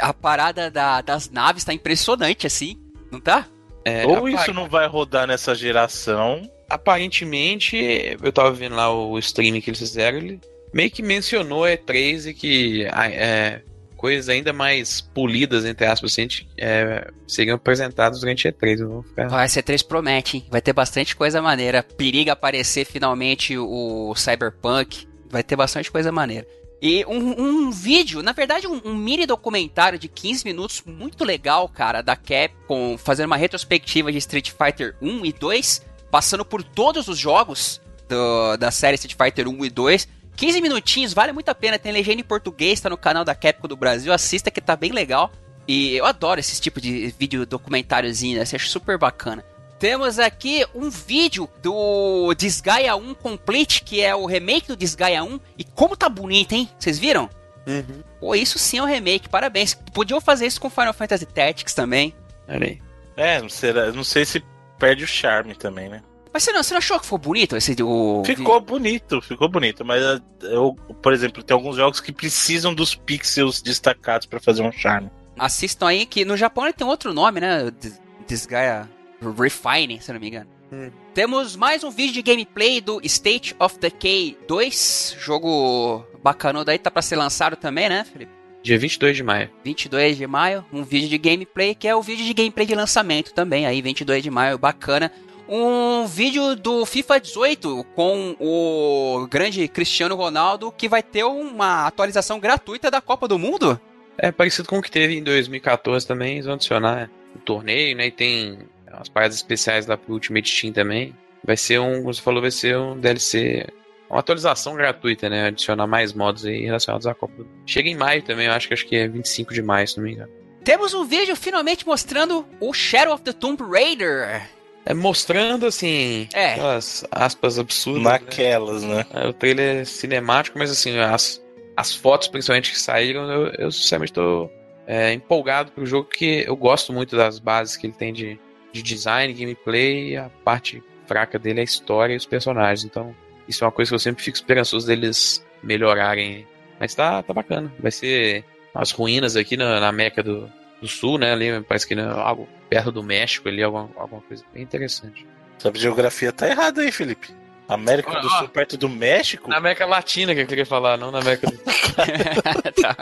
B: A parada da- das naves tá impressionante, assim, não tá?
C: é,
A: Ou isso não vai rodar nessa geração.
C: Aparentemente, eu tava vendo lá o stream que eles fizeram, ele meio que mencionou E3 e que ah, é, coisas ainda mais polidas, entre aspas, assim, é, seriam apresentadas durante E3. Eu vou ficar...
B: Vai ser 3 promete, hein? Vai ter bastante coisa maneira. Periga aparecer finalmente o Cyberpunk. Vai ter bastante coisa maneira. E um, um vídeo, na verdade, um, um mini documentário de 15 minutos muito legal, cara, da Capcom, fazendo uma retrospectiva de Street Fighter 1 e 2, passando por todos os jogos do- da série Street Fighter 1 e 2. 15 minutinhos, vale muito a pena. Tem legenda em português, tá no canal da Capcom do Brasil. Assista que tá bem legal. E eu adoro esse tipo de vídeo documentáriozinho, assim, acho super bacana. Temos aqui um vídeo do Desgaia 1 Complete, que é o remake do Desgaia 1. E como tá bonito, hein? Vocês viram?
C: Uhum.
B: Pô, isso sim é um remake, parabéns. Podiam fazer isso com Final Fantasy Tactics também.
C: Olha aí.
A: É, não, será, não sei se perde o charme também, né?
B: Mas você não, você não achou que foi bonito esse o
A: Ficou bonito, ficou bonito, mas eh, eu, por exemplo, tem alguns jogos que precisam dos pixels destacados pra fazer um charme.
B: Assistam aí que no Japão ele tem outro nome, né? Des- Desgaia Refine, se não me engano.
C: Hum.
B: Temos mais um vídeo de gameplay do State of Decay 2, jogo bacanudo aí, tá pra ser lançado também, né, Felipe?
C: Dia 22 de maio.
B: 22 de maio, um vídeo de gameplay, que é o vídeo de gameplay de lançamento também, aí 22 de maio, bacana. Um vídeo do FIFA 18 com o grande Cristiano Ronaldo, que vai ter uma atualização gratuita da Copa do Mundo.
C: É parecido com o que teve em 2014 também, eles vão adicionar o torneio, né? E tem umas paradas especiais lá pro Ultimate Team também. Vai ser um, como você falou, vai ser um DLC, uma atualização gratuita, né? Adicionar mais modos aí relacionados à Copa. Chega em maio também, eu acho que acho que é 25 de maio, se não me engano.
B: Temos um vídeo finalmente mostrando o Shadow of the Tomb Raider.
C: É mostrando assim,
B: É.
C: aquelas aspas absurdas. né?
A: Naquelas, né?
C: É, O trailer é cinemático, mas assim, as, as fotos principalmente que saíram, eu, eu sinceramente tô é, empolgado pro jogo, porque eu gosto muito das bases que ele tem de, de design, gameplay, a parte fraca dele é a história e os personagens. Então, isso é uma coisa que eu sempre fico esperançoso deles melhorarem. Mas tá, tá bacana. Vai ser as ruínas aqui na, na América do, do Sul, né? Ali parece que né, algo perto do México ali, alguma, alguma coisa bem interessante.
A: Essa geografia tá errada aí, Felipe. América do Sul perto do México?
C: Na América Latina que eu queria falar, não na América do <laughs>
B: tá.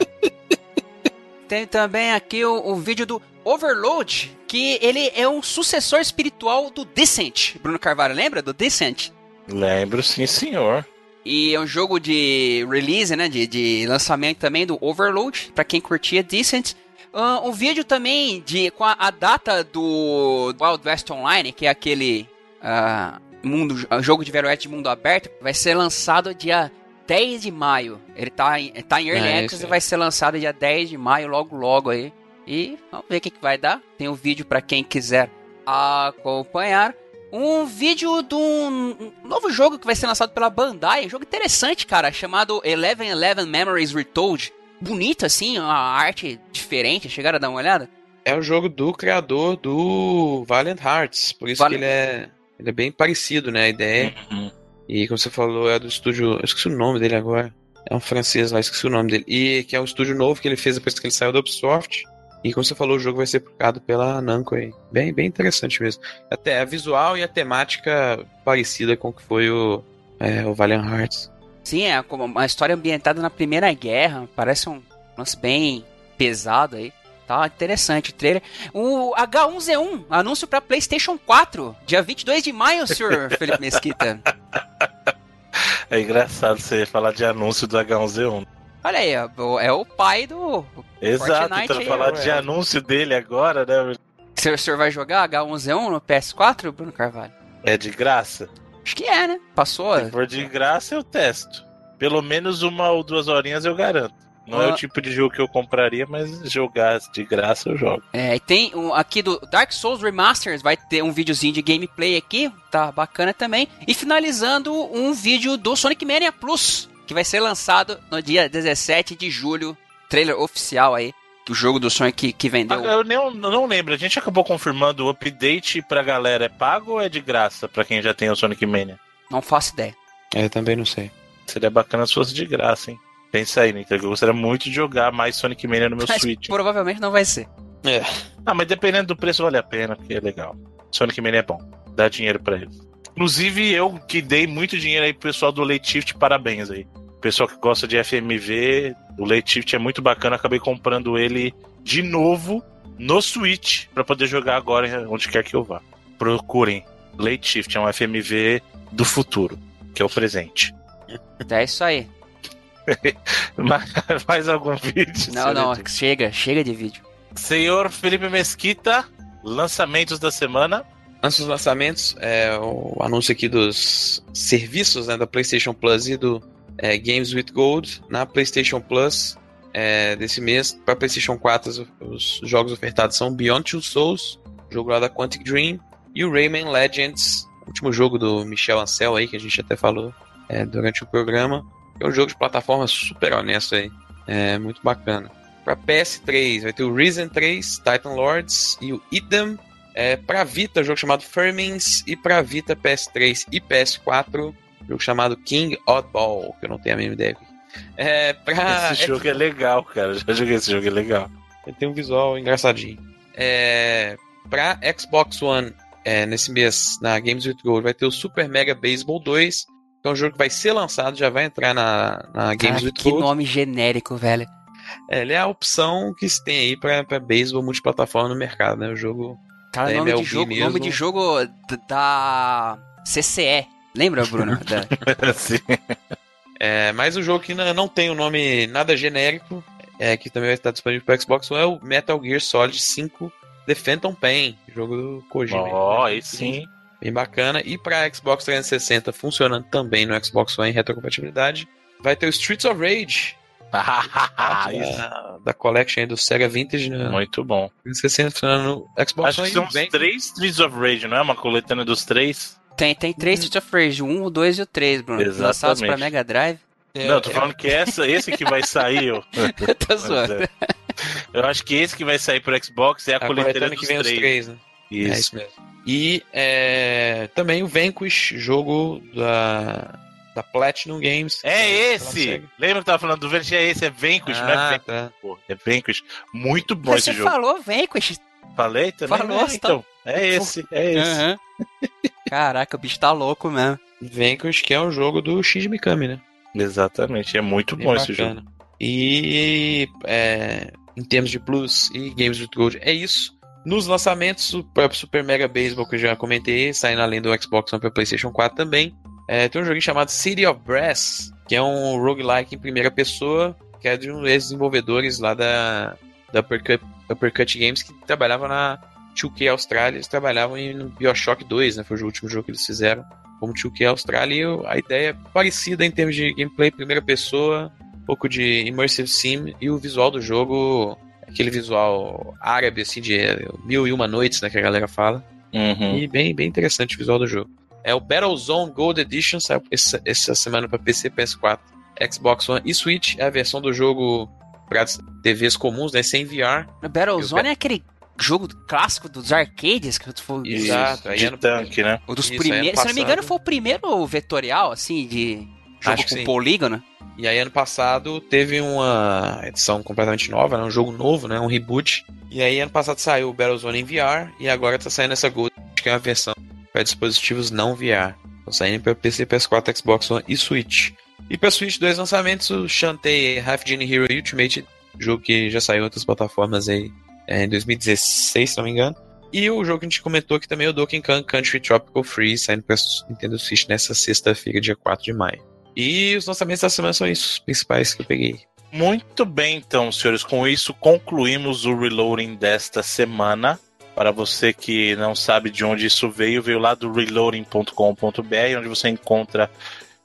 B: Tem também aqui o, o, vídeo do Overload, que ele é um sucessor espiritual do Descent. Bruno Carvalho, lembra do Descent?
A: Lembro, sim, senhor.
B: E é um jogo de release, né? De, de lançamento também do Overload, para quem curtia Descent. Uh, um vídeo também de com a, a, data do Wild West Online, que é aquele uh, mundo, jogo de Velho Oeste de mundo aberto, vai ser lançado dia 10 de maio. Ele tá em, tá em Early é, Access e vai ser lançado dia 10 de maio, logo logo aí. E vamos ver o que, que vai dar. Tem um vídeo para quem quiser acompanhar. Um vídeo de um novo jogo que vai ser lançado pela Bandai. Um jogo interessante, cara, chamado Eleven Eleven Memories Retold. Bonito assim, uma arte diferente. Chegaram a dar uma olhada?
C: É o jogo do criador do Valiant Hearts. Por isso Valiant... que ele é, ele é bem parecido, né? A ideia. Uhum. E como você falou, é do estúdio. Eu esqueci o nome dele agora. É um francês lá, esqueci o nome dele. E que é um estúdio novo que ele fez depois que ele saiu da Ubisoft. E como você falou, o jogo vai ser publicado pela Namco aí. Bem, bem interessante mesmo. Até a visual e a temática parecida com o que foi o, é, o Valiant Hearts.
B: Sim, é como uma história ambientada na Primeira Guerra. Parece um lance bem pesado aí. Tá interessante o trailer. O H1Z1, anúncio para PlayStation 4, dia 22 de maio, senhor <laughs> Felipe Mesquita.
A: É engraçado você falar de anúncio do H1Z1.
B: Olha aí, é o pai do
A: Exato, então falar de anúncio dele agora, né?
B: O senhor vai jogar H1Z1 no PS4, Bruno Carvalho?
A: É de graça?
B: Acho que é, né? Passou.
A: Se for de graça, eu testo. Pelo menos uma ou duas horinhas eu garanto. Não ah. é o tipo de jogo que eu compraria, mas jogar de graça eu jogo.
B: É, e tem um, aqui do Dark Souls Remasters, vai ter um videozinho de gameplay aqui, tá bacana também. E finalizando, um vídeo do Sonic Mania Plus, que vai ser lançado no dia 17 de julho. Trailer oficial aí do jogo do Sonic que, que vendeu.
A: Ah, eu não, não lembro, a gente acabou confirmando o update pra galera é pago ou é de graça pra quem já tem o Sonic Mania?
B: Não faço ideia.
C: É, eu também não sei.
A: Seria bacana se fosse de graça, hein? Pensa aí, Nintendo. Eu gostaria muito de jogar mais Sonic Mania no meu <laughs> mas Switch.
B: Provavelmente não vai ser.
A: É. Ah, mas dependendo do preço vale a pena, porque é legal. Sonic Mania é bom. Dá dinheiro para eles. Inclusive, eu que dei muito dinheiro aí pro pessoal do Late Shift, parabéns aí. Pessoal que gosta de FMV, o Late Shift é muito bacana. Acabei comprando ele de novo no Switch para poder jogar agora onde quer que eu vá. Procurem. Late Shift é um FMV do futuro, que é o presente.
B: É isso aí. <laughs>
A: Mais algum vídeo?
B: Não, não, chega, chega de vídeo.
A: Senhor Felipe Mesquita, lançamentos da semana.
C: Antes dos lançamentos, é, o anúncio aqui dos serviços né, da PlayStation Plus e do é, Games with Gold na PlayStation Plus é, desse mês. Para PlayStation 4, os, os, jogos ofertados são Beyond Two Souls, jogo lá da Quantic Dream, e o Rayman Legends, último jogo do Michel Ancel aí, que a gente até falou é, durante o programa. É um jogo de plataforma super honesto aí. É muito bacana. Para PS3 vai ter o Risen 3, Titan Lords e o Idem. É, para Vita, um jogo chamado Fermins. E para Vita, PS3 e PS4, um jogo chamado King Oddball, que eu não tenho a mesma ideia.
A: É, pra... <laughs> Esse jogo é legal, cara. Já joguei esse jogo, é legal.
C: Ele tem um visual engraçadinho. É, pra Xbox One, é, nesse mês, na Games with Gold, vai ter o Super Mega Baseball 2 é um jogo que vai ser lançado, já vai entrar na, na Games with
B: Que Gold. nome genérico, velho.
C: É, ele é a opção que se tem aí pra, pra beisebol multiplataforma no mercado, né? O jogo.
B: Cara, nome de, jogo, mesmo. nome de jogo da CCE. Lembra, Bruno? <laughs> da...
C: Sim. É, mas o jogo que não tem o um nome nada genérico, é, que também vai estar disponível para Xbox One, é o Metal Gear Solid 5 The Phantom Pain, jogo do Kojima.
A: Ó, oh, aí sim.
C: Bem bacana. E para Xbox 360 funcionando também no Xbox One em retrocompatibilidade, vai ter o Streets of Rage. <laughs> da, da Collection do Sega Vintage. Né?
A: Muito bom.
C: 360 funcionando no Xbox
A: Acho que são os três Streets of Rage, não é? Uma coletânea dos três.
B: Tem, tem três hum. Streets of Rage, um, o dois e o três, Bruno. Exatamente. Lançados pra Mega Drive.
A: Não, tô falando que essa, esse que vai sair.
B: Eu <laughs> tô zoando. É.
A: Eu acho que esse que vai sair pro Xbox é a,
C: A
A: coletânea
C: coletânea
A: dos
C: que vem os
A: três.
C: três, né? É
A: Isso.
C: isso mesmo. E é, também o Vanquish, jogo da, da Platinum Games.
A: É esse! Lembra que eu tava falando do Vanquish? É esse, é Vanquish, não é
C: Ah,
A: Vanquish.
C: tá.
A: pô, É Vanquish. Muito bom
B: Mas
A: esse
B: você
A: jogo.
B: falou, vem com esse.
A: Falei também?
B: Falou,
A: É,
B: você
A: então. É esse, é esse.
B: Aham. <laughs> Caraca, o bicho tá louco mesmo.
C: Vanquish, que é um jogo do Shinji Mikami, né?
A: Exatamente, é muito
C: Bem
A: bom esse jogo.
C: E é, em termos de Plus e Games with Gold, é isso. Nos lançamentos, o próprio Super Mega Baseball, que eu já comentei, saindo além do Xbox One para PlayStation 4 também. É, tem um joguinho chamado City of Brass, que é um roguelike em primeira pessoa, que é de um dos desenvolvedores lá da, da Uppercut, Uppercut Games, que trabalhava na 2K Austrália. Eles trabalhavam em no Bioshock 2, né? Foi o último jogo que eles fizeram como 2K Austrália. E a ideia é parecida em termos de gameplay, primeira pessoa, um pouco de immersive sim e o visual do jogo, aquele visual árabe, assim, de mil e uma noites, né, que a galera fala.
A: Uhum.
C: E bem, bem interessante o visual do jogo. É o Battlezone Gold Edition, saiu essa, essa semana para PC, PS4, Xbox One e Switch. É a versão do jogo para TVs comuns, né, sem VR.
B: Battlezone é aquele jogo clássico dos arcades que tu falou.
C: Isso. Exato, aí
A: de
C: ano-
A: tanque, né?
B: O dos
C: Isso,
B: primeiros. Se não me engano, foi o primeiro vetorial, assim, de jogo
C: Acho
B: com
C: sim.
B: polígono.
C: E aí, ano passado, teve uma edição completamente nova, né? um jogo novo, né? um reboot. E aí, ano passado saiu o Battlezone em VR, e agora tá saindo essa Gold, que é uma versão para dispositivos não VR. Estão saindo para PC, PS4, Xbox One e Switch. E para Switch, dois lançamentos: o Shantae Half Genie Hero Ultimate, jogo que já saiu em outras plataformas aí é, em 2016, se não me engano. E o jogo que a gente comentou aqui também, o Donkey Kong Country Tropical Freeze, saindo para Nintendo Switch nessa sexta-feira, dia 4 de maio. E os lançamentos da semana são isso, os principais que eu peguei.
A: Muito bem, então, senhores. Com isso, concluímos o reloading desta semana. Para você que não sabe de onde isso veio, veio lá do reloading.com.br, onde você encontra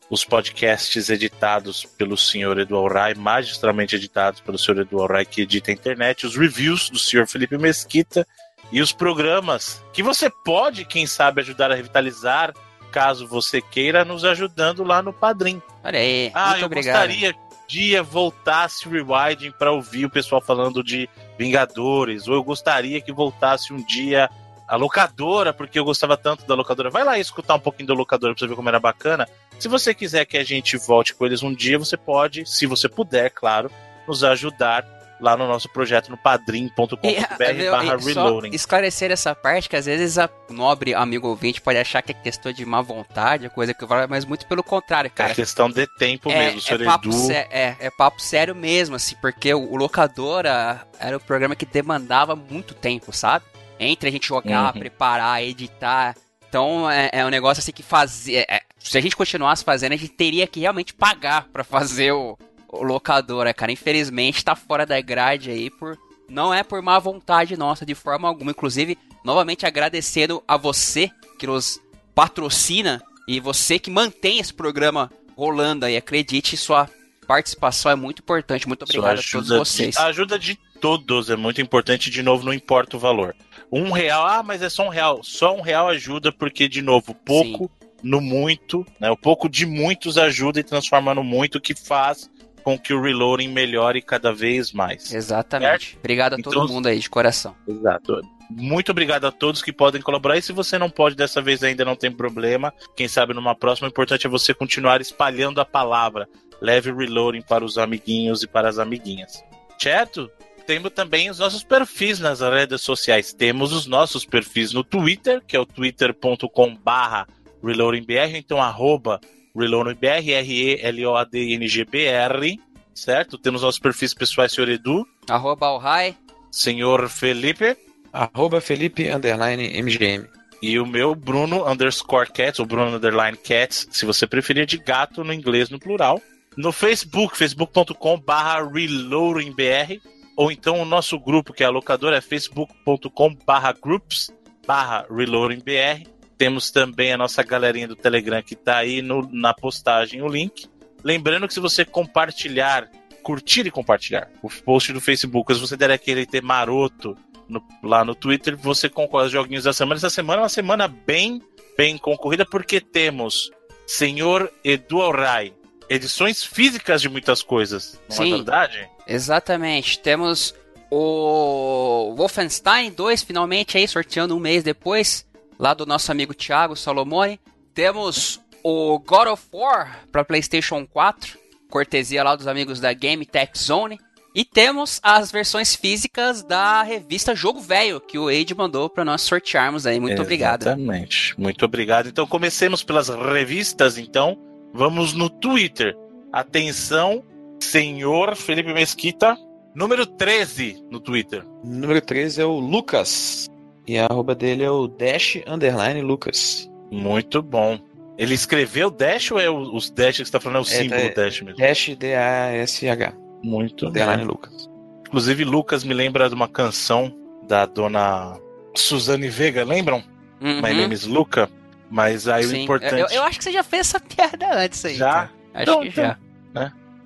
A: os podcasts editados pelo senhor Eduardo Rai, magistralmente editados pelo senhor Eduardo Rai, que edita a internet, os reviews do senhor Felipe Mesquita e os programas que você pode, quem sabe, ajudar a revitalizar, caso você queira, nos ajudando lá no Padrim.
B: Olha aí,
A: Ah,
B: muito
A: eu
B: obrigado.
A: gostaria dia voltasse o Rewinding para ouvir o pessoal falando de Vingadores, ou eu gostaria que voltasse um dia a locadora, porque eu gostava tanto da locadora. Vai lá escutar um pouquinho da locadora pra você ver como era bacana. Se você quiser que a gente volte com eles um dia, você pode, se você puder, claro, nos ajudar lá no nosso projeto no padrim.com.br
B: E,
A: barra reloading.
B: esclarecer essa parte, que às vezes a nobre amigo ouvinte pode achar que é questão de má vontade, coisa que vale, mas muito pelo contrário,
A: É
B: cara.
A: questão de tempo mesmo,
B: é,
A: senhor
B: papo sé- é, é papo sério mesmo, assim, porque o, o locadora era o programa que demandava muito tempo, sabe? Entre a gente jogar,
A: Uhum.
B: preparar, editar. Então é, é um negócio assim que fazer. é, se a gente continuasse fazendo, a gente teria que realmente pagar pra fazer o locadora, cara. Infelizmente tá fora da grade aí por. Não é por má vontade nossa de forma alguma. Inclusive, novamente agradecendo a você que nos patrocina e você que mantém esse programa rolando aí. Acredite, sua participação é muito importante. Muito obrigado a todos vocês.
A: De, a ajuda de todos é muito importante. De novo, não importa o valor. Um real, ah, mas é só um real. Só um real ajuda, porque, de novo, pouco no muito, né? O pouco de muitos ajuda e transforma no muito, que faz com que o reloading melhore cada vez mais.
B: Exatamente. Obrigado a todo
A: Então-
B: mundo aí, de coração.
A: Exato. Muito obrigado a todos que podem colaborar. E se você não pode dessa vez ainda, não tem problema. Quem sabe numa próxima, o importante é você continuar espalhando a palavra. Leve o reloading para os amiguinhos e para as amiguinhas. Certo? Temos também os nossos perfis nas redes sociais. Temos os nossos perfis no Twitter, que é o twitter.com barra reloadingbr, então arroba reloadingbr, R-E-L-O-A-D-N-G-B-R, certo? Temos nossos perfis pessoais, senhor Edu,
B: Arroba Alhai.
A: senhor Felipe,
C: Arroba Felipe Underline MGM.
A: E o meu, Bruno underscore cats, ou Bruno underline cats, se você preferir, de gato no inglês no plural. No Facebook, facebook.com barra reloadingbr, ou então o nosso grupo, que é a locadora, é facebook.com barra groups barra reloadingbr. Temos também a nossa galerinha do Telegram que tá aí no, na postagem o link. Lembrando que se você compartilhar, curtir e compartilhar o post do Facebook, se você der aquele ter maroto no- lá no Twitter, você concorre aos joguinhos da semana. Essa semana é uma semana bem, bem concorrida, porque temos Senhor Edu Alray, edições físicas de muitas coisas, não
B: Sim.
A: é verdade?
B: Exatamente. Temos o Wolfenstein 2 finalmente aí sorteando um mês depois, lá do nosso amigo Thiago Salomone. Temos o God of War para PlayStation 4, cortesia lá dos amigos da Game Tech Zone. E temos as versões físicas da revista Jogo Velho, que o Age mandou para nós sortearmos aí. Muito obrigado.
A: Exatamente. Muito obrigado. Então comecemos pelas revistas, então. Vamos no Twitter. Atenção, senhor Felipe Mesquita. Número 13 no Twitter.
C: Número 13 é o Lucas. E a arroba dele é o Dash Underline Lucas.
A: Muito bom. Ele escreveu Dash ou é os Dash que você tá falando? É o símbolo
C: tá,
A: Dash mesmo?
C: Dash D-A-S-H.
A: Muito
C: Underline Lucas.
A: Inclusive, Lucas me lembra de uma canção da dona Suzane Vega, lembram?
B: Uhum.
A: My name is Luca. Mas aí
B: Sim.
A: o importante.
B: Eu, eu acho que você já fez essa <laughs> piada antes aí.
A: Já?
B: cara. Acho
A: Então,
B: que
A: então.
B: já.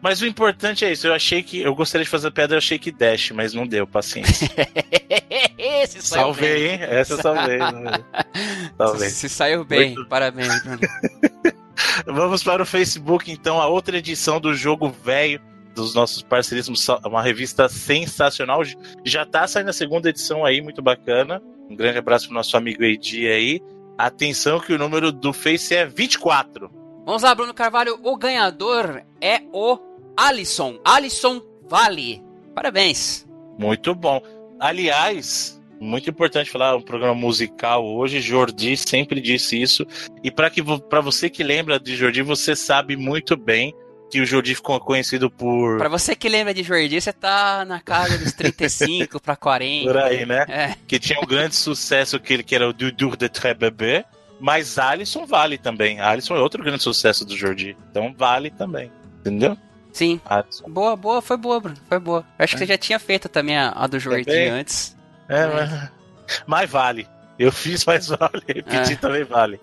A: Mas o importante é isso. Eu achei que. Eu gostaria de fazer a piada, eu achei que Dash, mas não deu, paciência. <laughs>
B: Esse saiu
A: salvei, hein? Essa eu salvei. <laughs> salvei.
B: Se saiu bem,
A: Muito-
B: parabéns. <laughs>
A: Vamos para o Facebook, então, a outra edição do Jogo Velho dos nossos parceiríssimos, uma revista sensacional. Já tá saindo a segunda edição aí, muito bacana. Um grande abraço pro nosso amigo Edi aí. Atenção que o número do Face é 24.
B: Vamos lá, Bruno Carvalho. O ganhador é o Alisson. Alisson Vale. Parabéns.
A: Muito bom. Aliás, muito importante falar um programa musical hoje. Jordi sempre disse isso. E para que para você que lembra de Jordi, você sabe muito bem que o Jordi ficou conhecido por
B: Pra você que lembra de Jordi, você tá na casa dos 35 pra 40.
A: por aí, né?
B: É.
A: Que tinha um grande sucesso que ele que era o Dudur de Très Bébé. Mas Alisson vale também. Alisson é outro grande sucesso do Jordi. Então vale também. Entendeu?
B: Sim. Boa, boa, foi boa, Bruno. Foi boa. Eu acho que você já tinha feito também a, a do Jordi antes.
A: É, mas... mas vale. Eu fiz, mas <laughs> vale. Repetir
B: É.
A: também vale.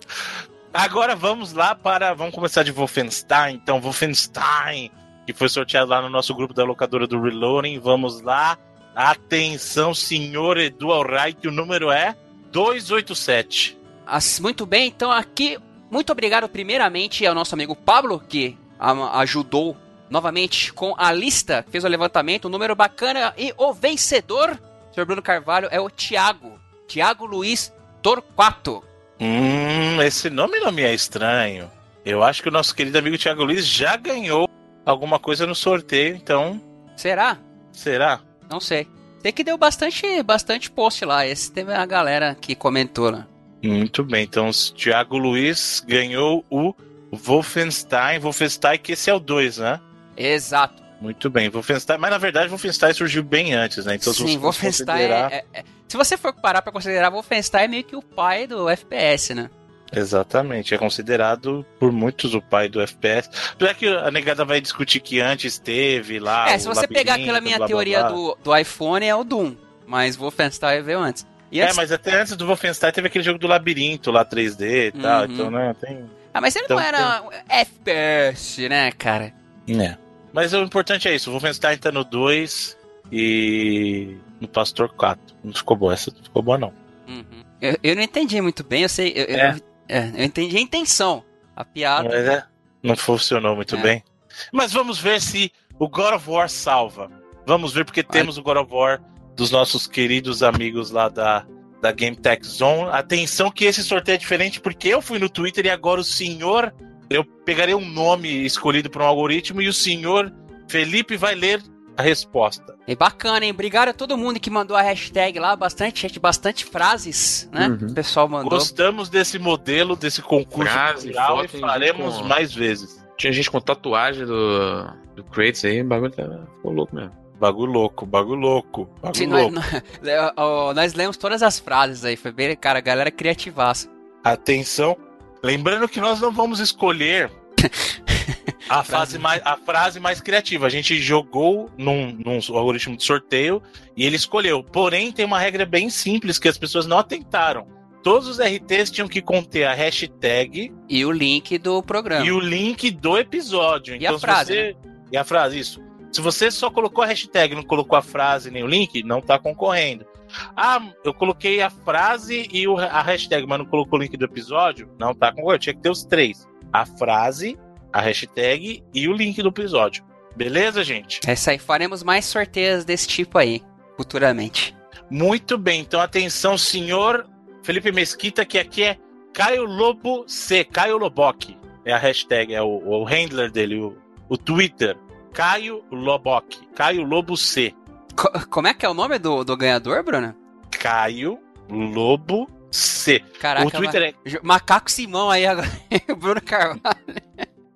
A: Agora vamos lá para. Vamos começar de Wolfenstein. Então, Wolfenstein, que foi sorteado lá no nosso grupo da locadora do Reloading. Vamos lá. Atenção, senhor Edu Alright, o número é 287.
B: As- muito bem, então aqui, muito obrigado primeiramente ao nosso amigo Pablo, que a- ajudou novamente com a lista, fez o levantamento, um número bacana, e o vencedor, senhor Bruno Carvalho, é o Thiago, Thiago Luiz Torquato.
A: Hum, esse nome não me é estranho. Eu acho que o nosso querido amigo Thiago Luiz já ganhou alguma coisa no sorteio, então.
B: Será?
A: Será?
B: Não sei. Sei que deu bastante, bastante post lá, esse teve a galera que comentou lá.
A: Muito bem, então o Thiago Luiz ganhou o Wolfenstein. Wolfenstein, que esse é o 2, né?
B: Exato.
A: Muito bem, Wolfenstein. Mas na verdade, Wolfenstein surgiu bem antes, né? Então, se
B: Sim,
A: for
B: Wolfenstein
A: considerar-
B: é, é- Se você for parar pra considerar, Wolfenstein é meio que o pai do FPS, né?
A: Exatamente, é considerado por muitos o pai do FPS. Apesar que a negada vai discutir que antes teve lá.
B: é, se você pegar aquela minha
A: blá,
B: teoria
A: blá.
B: Do, do iPhone, é o Doom. Mas Wolfenstein veio antes. E
A: É,
B: antes-
A: mas até antes do Wolfenstein teve aquele jogo do labirinto lá 3D e tal,
B: Uhum.
A: então, né, tem...
B: Ah, mas ele
A: então
B: não era FPS, né, cara?
A: É. Mas o importante é isso, o Wolfenstein tá no 2 e no Pastor 4. Não ficou boa, essa não ficou boa não.
B: Uhum. Eu, eu não entendi muito bem, eu sei. Eu, eu-
A: É.
B: é, eu entendi a intenção. A piada.
A: Mas é, não funcionou muito
B: É.
A: bem. Mas vamos ver se o God of War salva. Vamos ver, porque temos o God of War dos nossos queridos amigos lá da, da Game Tech Zone. Atenção que esse sorteio é diferente, porque eu fui no Twitter e agora o senhor. Eu pegarei um nome escolhido por um algoritmo e o senhor Felipe vai ler a resposta.
B: E bacana, hein? Obrigado a todo mundo que mandou a hashtag lá, bastante gente, bastante frases, né?
C: Uhum.
B: O pessoal mandou.
A: Gostamos desse modelo, desse concurso
C: Frase,
A: cultural
C: foto,
A: e faremos
C: com-
A: mais vezes.
C: Tinha gente com tatuagem do, do Kratos aí, o bagulho tá, ficou louco mesmo.
A: Bagulho louco, bagulho louco, bagulho
B: Sim, nós,
A: louco.
B: nós, <laughs> ó, nós lemos todas as frases aí, foi bem, cara, a galera criativaça.
A: Atenção. Lembrando que nós não vamos escolher <laughs> a, fase mais, a frase mais criativa. A gente jogou num, num algoritmo de sorteio e ele escolheu. Porém, tem uma regra bem simples que as pessoas não atentaram. Todos os RTs tinham que conter a hashtag
B: E o link do programa.
A: e o link do episódio.
B: E a
A: se
B: frase, né?
A: você- E a frase, isso. Se você só colocou a hashtag e não colocou a frase nem o link, não tá concorrendo. Ah, eu coloquei a frase e o- a hashtag, mas não colocou o link do episódio, não tá concorrendo. Tinha que ter os três. A frase, a hashtag e o link do episódio. Beleza, gente?
B: É isso aí, faremos mais sorteios desse tipo aí. futuramente.
A: Muito bem, então atenção, senhor Felipe Mesquita, que aqui é Caio Lobo C, Caio Loboc. É a hashtag, é o, o handler dele, o, o Twitter. Caio Loboc, Caio Lobo C.
B: Co como é que é o nome do, do ganhador, Bruno?
A: Caio Lobo C.
B: Caraca,
A: o Twitter
B: é... Macaco Simão aí agora, <laughs> Bruno Carvalho.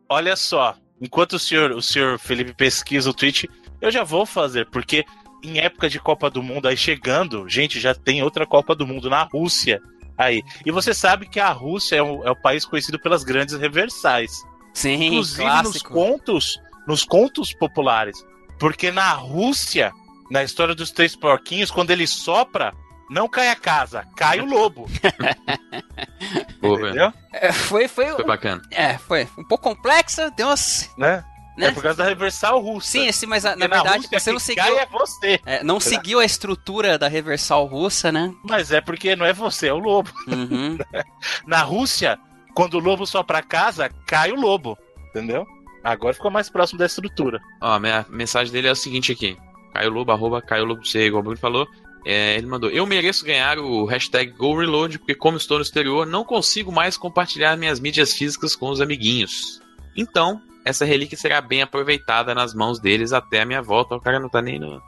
A: Olha só, enquanto o senhor, o senhor Felipe pesquisa o tweet, eu já vou fazer, porque em época de Copa do Mundo aí chegando, gente, já tem outra Copa do Mundo na Rússia aí. E você sabe que a Rússia é o, é o país conhecido pelas grandes reversais.
B: Sim,
A: Inclusive
B: clássico.
A: nos contos, nos contos populares. Porque na Rússia, na história dos três porquinhos, quando ele sopra, não cai a casa, cai o lobo. <laughs> Entendeu?
B: É, foi, foi,
C: Foi bacana.
B: é, foi um pouco complexa, deu umas.
A: Né?
B: Né?
A: É por causa da reversal russa.
B: Sim, sim, mas a-
A: Porque
B: na verdade
A: Rússia,
B: você não
A: quem
B: seguiu.
A: cai é você.
B: é, não seguiu a estrutura da reversal russa, né?
A: Mas é porque não é você, é o lobo.
B: Uhum. <laughs>
A: Na Rússia, quando o lobo sopra a casa, cai o lobo. Entendeu? Agora ficou mais próximo da estrutura.
C: Ó, a minha mensagem dele é o seguinte aqui. Caio Lobo, arroba Caio Lobo C, igual o Bruno falou. É, ele mandou, eu mereço ganhar o hashtag GoReload, porque como estou no exterior, não consigo mais compartilhar minhas mídias físicas com os amiguinhos. Então, essa relíquia será bem aproveitada nas mãos deles até a minha volta. O cara não tá nem no,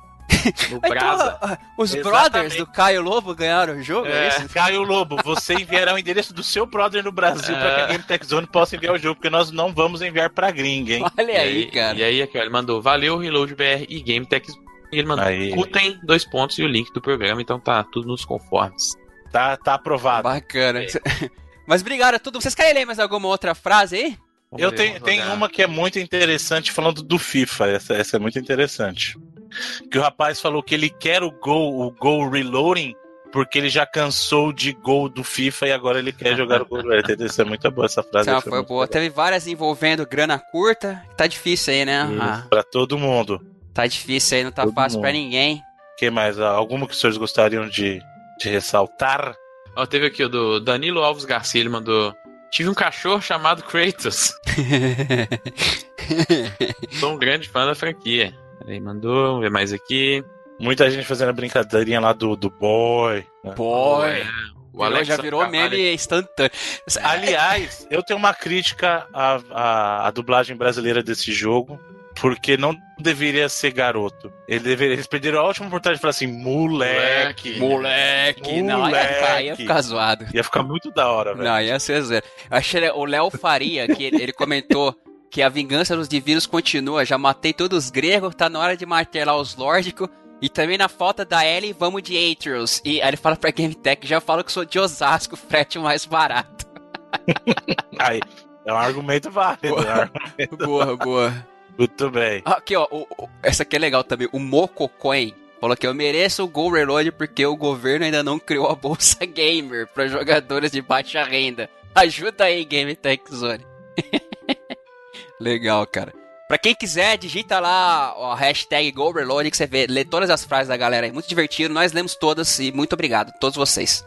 C: no <laughs> brasa.
B: Então, ah, os
A: Exatamente.
B: brothers do Caio Lobo ganharam o jogo, é,
A: É,
B: isso?
A: Caio Lobo, você enviará o endereço do seu brother no Brasil para que a
C: É.
A: Game Tech Zone possa enviar o jogo, porque nós não vamos enviar pra gringa, hein?
B: Olha
C: E
B: aí, cara.
C: E aí, aqui, ó, ele mandou, valeu, Reload BR e Game Tech. E ele mandou,
A: Aí.
C: escutem dois pontos e o link do programa, então tá tudo nos conformes.
A: Tá, tá aprovado.
B: Bacana. <laughs> Mas obrigado a todos. Vocês querem ler mais alguma outra frase aí?
C: Vamos
A: Eu tenho, tenho uma que é muito interessante falando do FIFA. Essa, essa é muito interessante. Que o rapaz falou que ele quer o gol, o gol reloading, porque ele já cansou de gol do FIFA e agora ele quer jogar o gol reloading. Isso é muito boa essa frase.
B: Essa
A: foi
B: foi boa.
A: legal.
B: Teve várias envolvendo grana curta. Tá difícil aí, né? Ah,
A: Pra todo mundo.
B: Tá difícil aí, não tá
A: Todo
B: fácil pra
A: mundo.
B: ninguém.
A: que mais? Ah, Alguma que os senhores gostariam de, de ressaltar?
C: Ó, teve aqui o do Danilo Alves Garcia, ele mandou. Tive um cachorro chamado Kratos. <laughs> Sou um grande fã da franquia. Ele mandou, vamos ver mais aqui.
A: Muita gente fazendo a brincadeirinha lá do, do boy. né?
B: Boy.
C: É, o Alex
B: já virou
C: Carvalho-
B: meme instantâneo.
A: Aliás, eu tenho uma crítica à, à, à dublagem brasileira desse jogo, porque não deveria ser garoto. Ele deveria, eles perderam a última oportunidade de falar assim, moleque.
B: Moleque, não, aí ia ficar, ia ficar zoado.
A: Ia ficar muito da hora, velho.
B: Não, ia ser zero. Achei o Léo Faria, que ele, ele comentou que a vingança dos divinos continua. Já matei todos os gregos, tá na hora de martelar os nórdicos. E também na falta da Ellie, vamos de Atreus. E aí ele fala pra Game Tech, já falo que sou de Osasco, frete mais barato. <laughs>
A: Aí, é um argumento válido.
B: Boa.
A: é um argumento-
B: Boa, boa.
A: Muito bem.
B: Aqui, ó, o- o- essa aqui é legal também. O Mococoin falou que eu mereço o Go Reload porque o governo ainda não criou a Bolsa <laughs> Gamer para jogadores de baixa renda. Ajuda aí, Game Tech Zone. <laughs> legal, cara. Pra quem quiser, digita lá ó, a hashtag Go Reload que você vê, lê todas as frases da galera aí. Muito divertido, nós lemos todas e muito obrigado a todos vocês.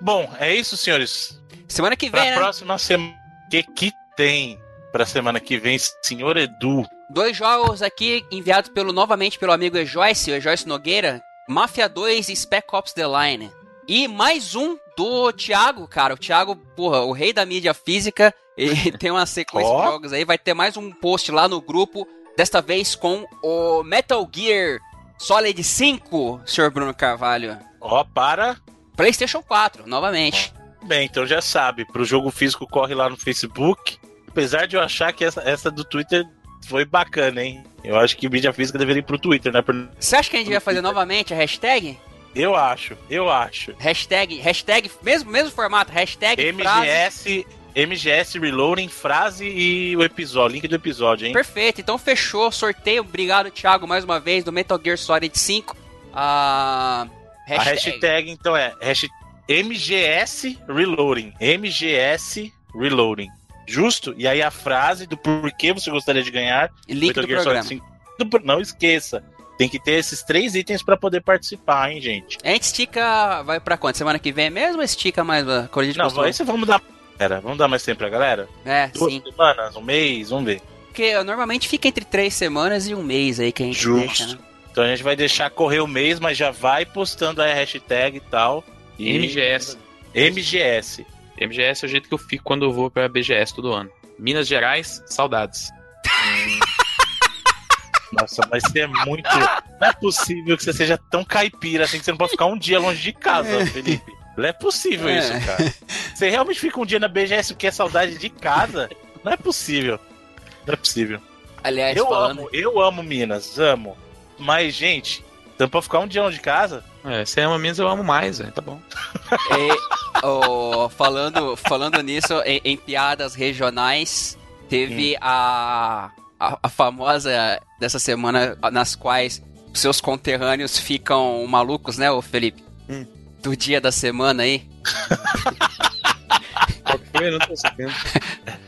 A: Bom, é isso, senhores.
B: Semana que
A: Pra
B: vem, né?
A: próxima semana, o que, que tem pra semana que vem, senhor Edu?
B: Dois jogos aqui enviados pelo novamente pelo amigo Joyce, o Joyce Nogueira, Mafia 2 e Spec Ops The Line. E mais um do Thiago, cara. O Thiago, porra, o rei da mídia física. Ele <laughs> tem uma sequência
A: Ó.
B: de jogos aí. Vai ter mais um post lá no grupo. Desta vez com o Metal Gear Solid 5, Sr. Bruno Carvalho.
A: Ó, para.
B: PlayStation 4, novamente.
A: Bem, então já sabe, pro jogo físico corre lá no Facebook. Apesar de eu achar que essa, essa do Twitter foi bacana, hein? Eu acho que mídia física deveria ir pro Twitter, né? Por-
B: Você acha que a gente vai fazer novamente a hashtag?
A: Eu acho, eu acho.
B: Hashtag, hashtag, mesmo, mesmo formato, hashtag frase.
A: MGS, MGS Reloading, frase e o episódio, link do episódio, hein?
B: Perfeito, então fechou. Sorteio. Obrigado, Thiago, mais uma vez, do Metal Gear Solid 5. Ah,
A: A hashtag, então, é hasht- MGS Reloading. MGS Reloading. Justo? E aí a frase do porquê você gostaria de ganhar.
B: link
A: Metal
B: do programa.
A: Solid 5. Do- Não esqueça. Tem que ter esses três itens pra poder participar, hein, gente?
B: A gente estica. Vai pra quanto? Semana que vem mesmo ou estica mais uma quando a
A: Não,
B: postou?
A: vai, isso vamos dar. Pera, vamos dar mais tempo pra galera?
B: É,
A: Duas
B: sim.
A: semanas, um mês, vamos ver.
B: Porque normalmente fica entre três semanas e um mês aí que a gente
A: Justo.
B: deixa, né?
A: Então a gente vai deixar correr o mês, mas já vai postando a hashtag e tal. E...
C: MGS.
A: MGS.
C: MGS é o jeito que eu fico quando eu vou pra BGS todo ano. Minas Gerais, saudades. <laughs>
A: Nossa, mas você é muito. Não é possível que você seja tão caipira assim que você não pode ficar um dia longe de casa, Felipe. Não é possível
B: É.
A: isso, cara. Você realmente fica um dia na BGS porque é saudade de casa? Não é possível. Não é possível.
B: Aliás,
A: eu
B: falando.
A: amo, eu amo Minas, amo. Mas, gente, então pra ficar um dia longe de casa?
C: É, você ama Minas, eu amo mais, velho. Tá bom.
B: E, oh, falando, falando nisso, em, em piadas regionais, teve a, a, a famosa dessa semana nas quais os seus conterrâneos ficam malucos, né, ô Felipe?
C: Hum.
B: Do dia da semana aí.
C: Qual foi? Eu não tô sabendo. <laughs>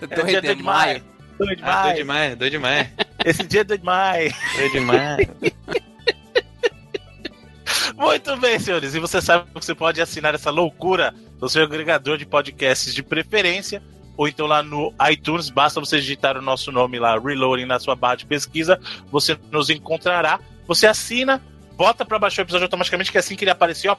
A: É dia 2 de maio. 2 de
C: Ah, doido
A: maio.
C: demais, doido demais.
A: Esse dia é 2 de maio.
C: Doido demais.
A: Muito bem, senhores. E você sabe que você pode assinar essa loucura no seu agregador de podcasts de preferência. Ou então lá no iTunes, basta você digitar o nosso nome lá, Reloading, na sua barra de pesquisa, você nos encontrará. Você assina, bota pra baixar o episódio automaticamente, que assim que ele aparecer, ó,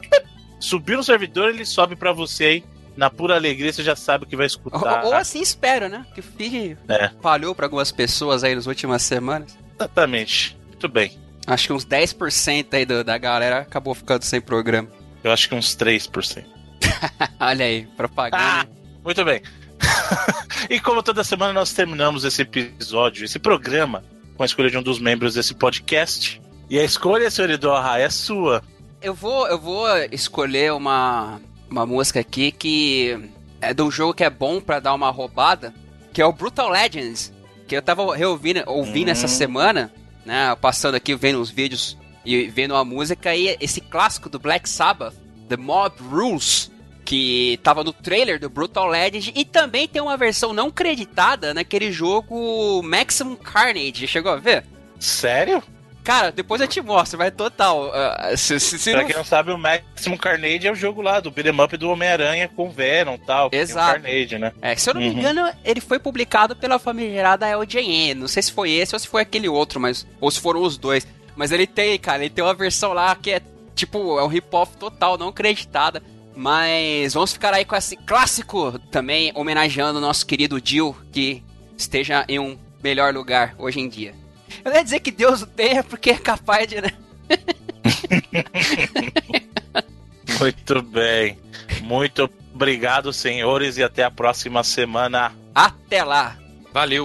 A: subiu no servidor, ele sobe pra você aí. Na pura alegria, você já sabe o que vai escutar.
B: Ou, ou assim espero, né? Que feed
A: É.
B: falhou pra algumas pessoas aí nas últimas semanas.
A: Exatamente. Muito bem.
B: Acho que uns 10% aí do- da galera acabou ficando sem programa.
A: Eu acho que uns 3%. <laughs>
B: Olha aí, propaganda.
A: Ah, muito bem. <laughs> e como toda semana nós terminamos esse episódio, esse programa, com a escolha de um dos membros desse podcast. E a escolha, senhor Idorra, é sua.
B: Eu vou, eu vou escolher uma, uma música aqui que é de um jogo que é bom pra dar uma roubada, que é o Brutal Legends, que eu tava ouvindo
A: Hum.
B: essa semana, né, passando aqui, vendo os vídeos e vendo a música, e esse clássico do Black Sabbath, The Mob Rules, que tava no trailer do Brutal Legends, e também tem uma versão não creditada naquele jogo Maximum Carnage, chegou a ver?
A: Sério?
B: Cara, depois eu te mostro, vai total. ah, se, se, se
A: pra
B: não
A: quem não sabe, o Maximum Carnage é o jogo lá do beat'em up do Homem-Aranha com Venom e tal.
B: Exato.
A: Carnage, né?
B: É, se eu não me
A: Uhum.
B: engano, ele foi publicado pela famigerada LJN. Não sei se foi esse ou se foi aquele outro, mas. Ou se foram os dois. Mas ele tem, cara, ele tem uma versão lá que é tipo, é um rip-off total, não creditada. Mas vamos ficar aí com esse clássico também, homenageando o nosso querido Jill, que esteja em um melhor lugar hoje em dia. Eu não ia dizer que Deus o tenha, porque é capaz de, né? <laughs>
A: Muito bem. Muito obrigado, senhores, e até a próxima semana.
B: Até lá!
C: Valeu.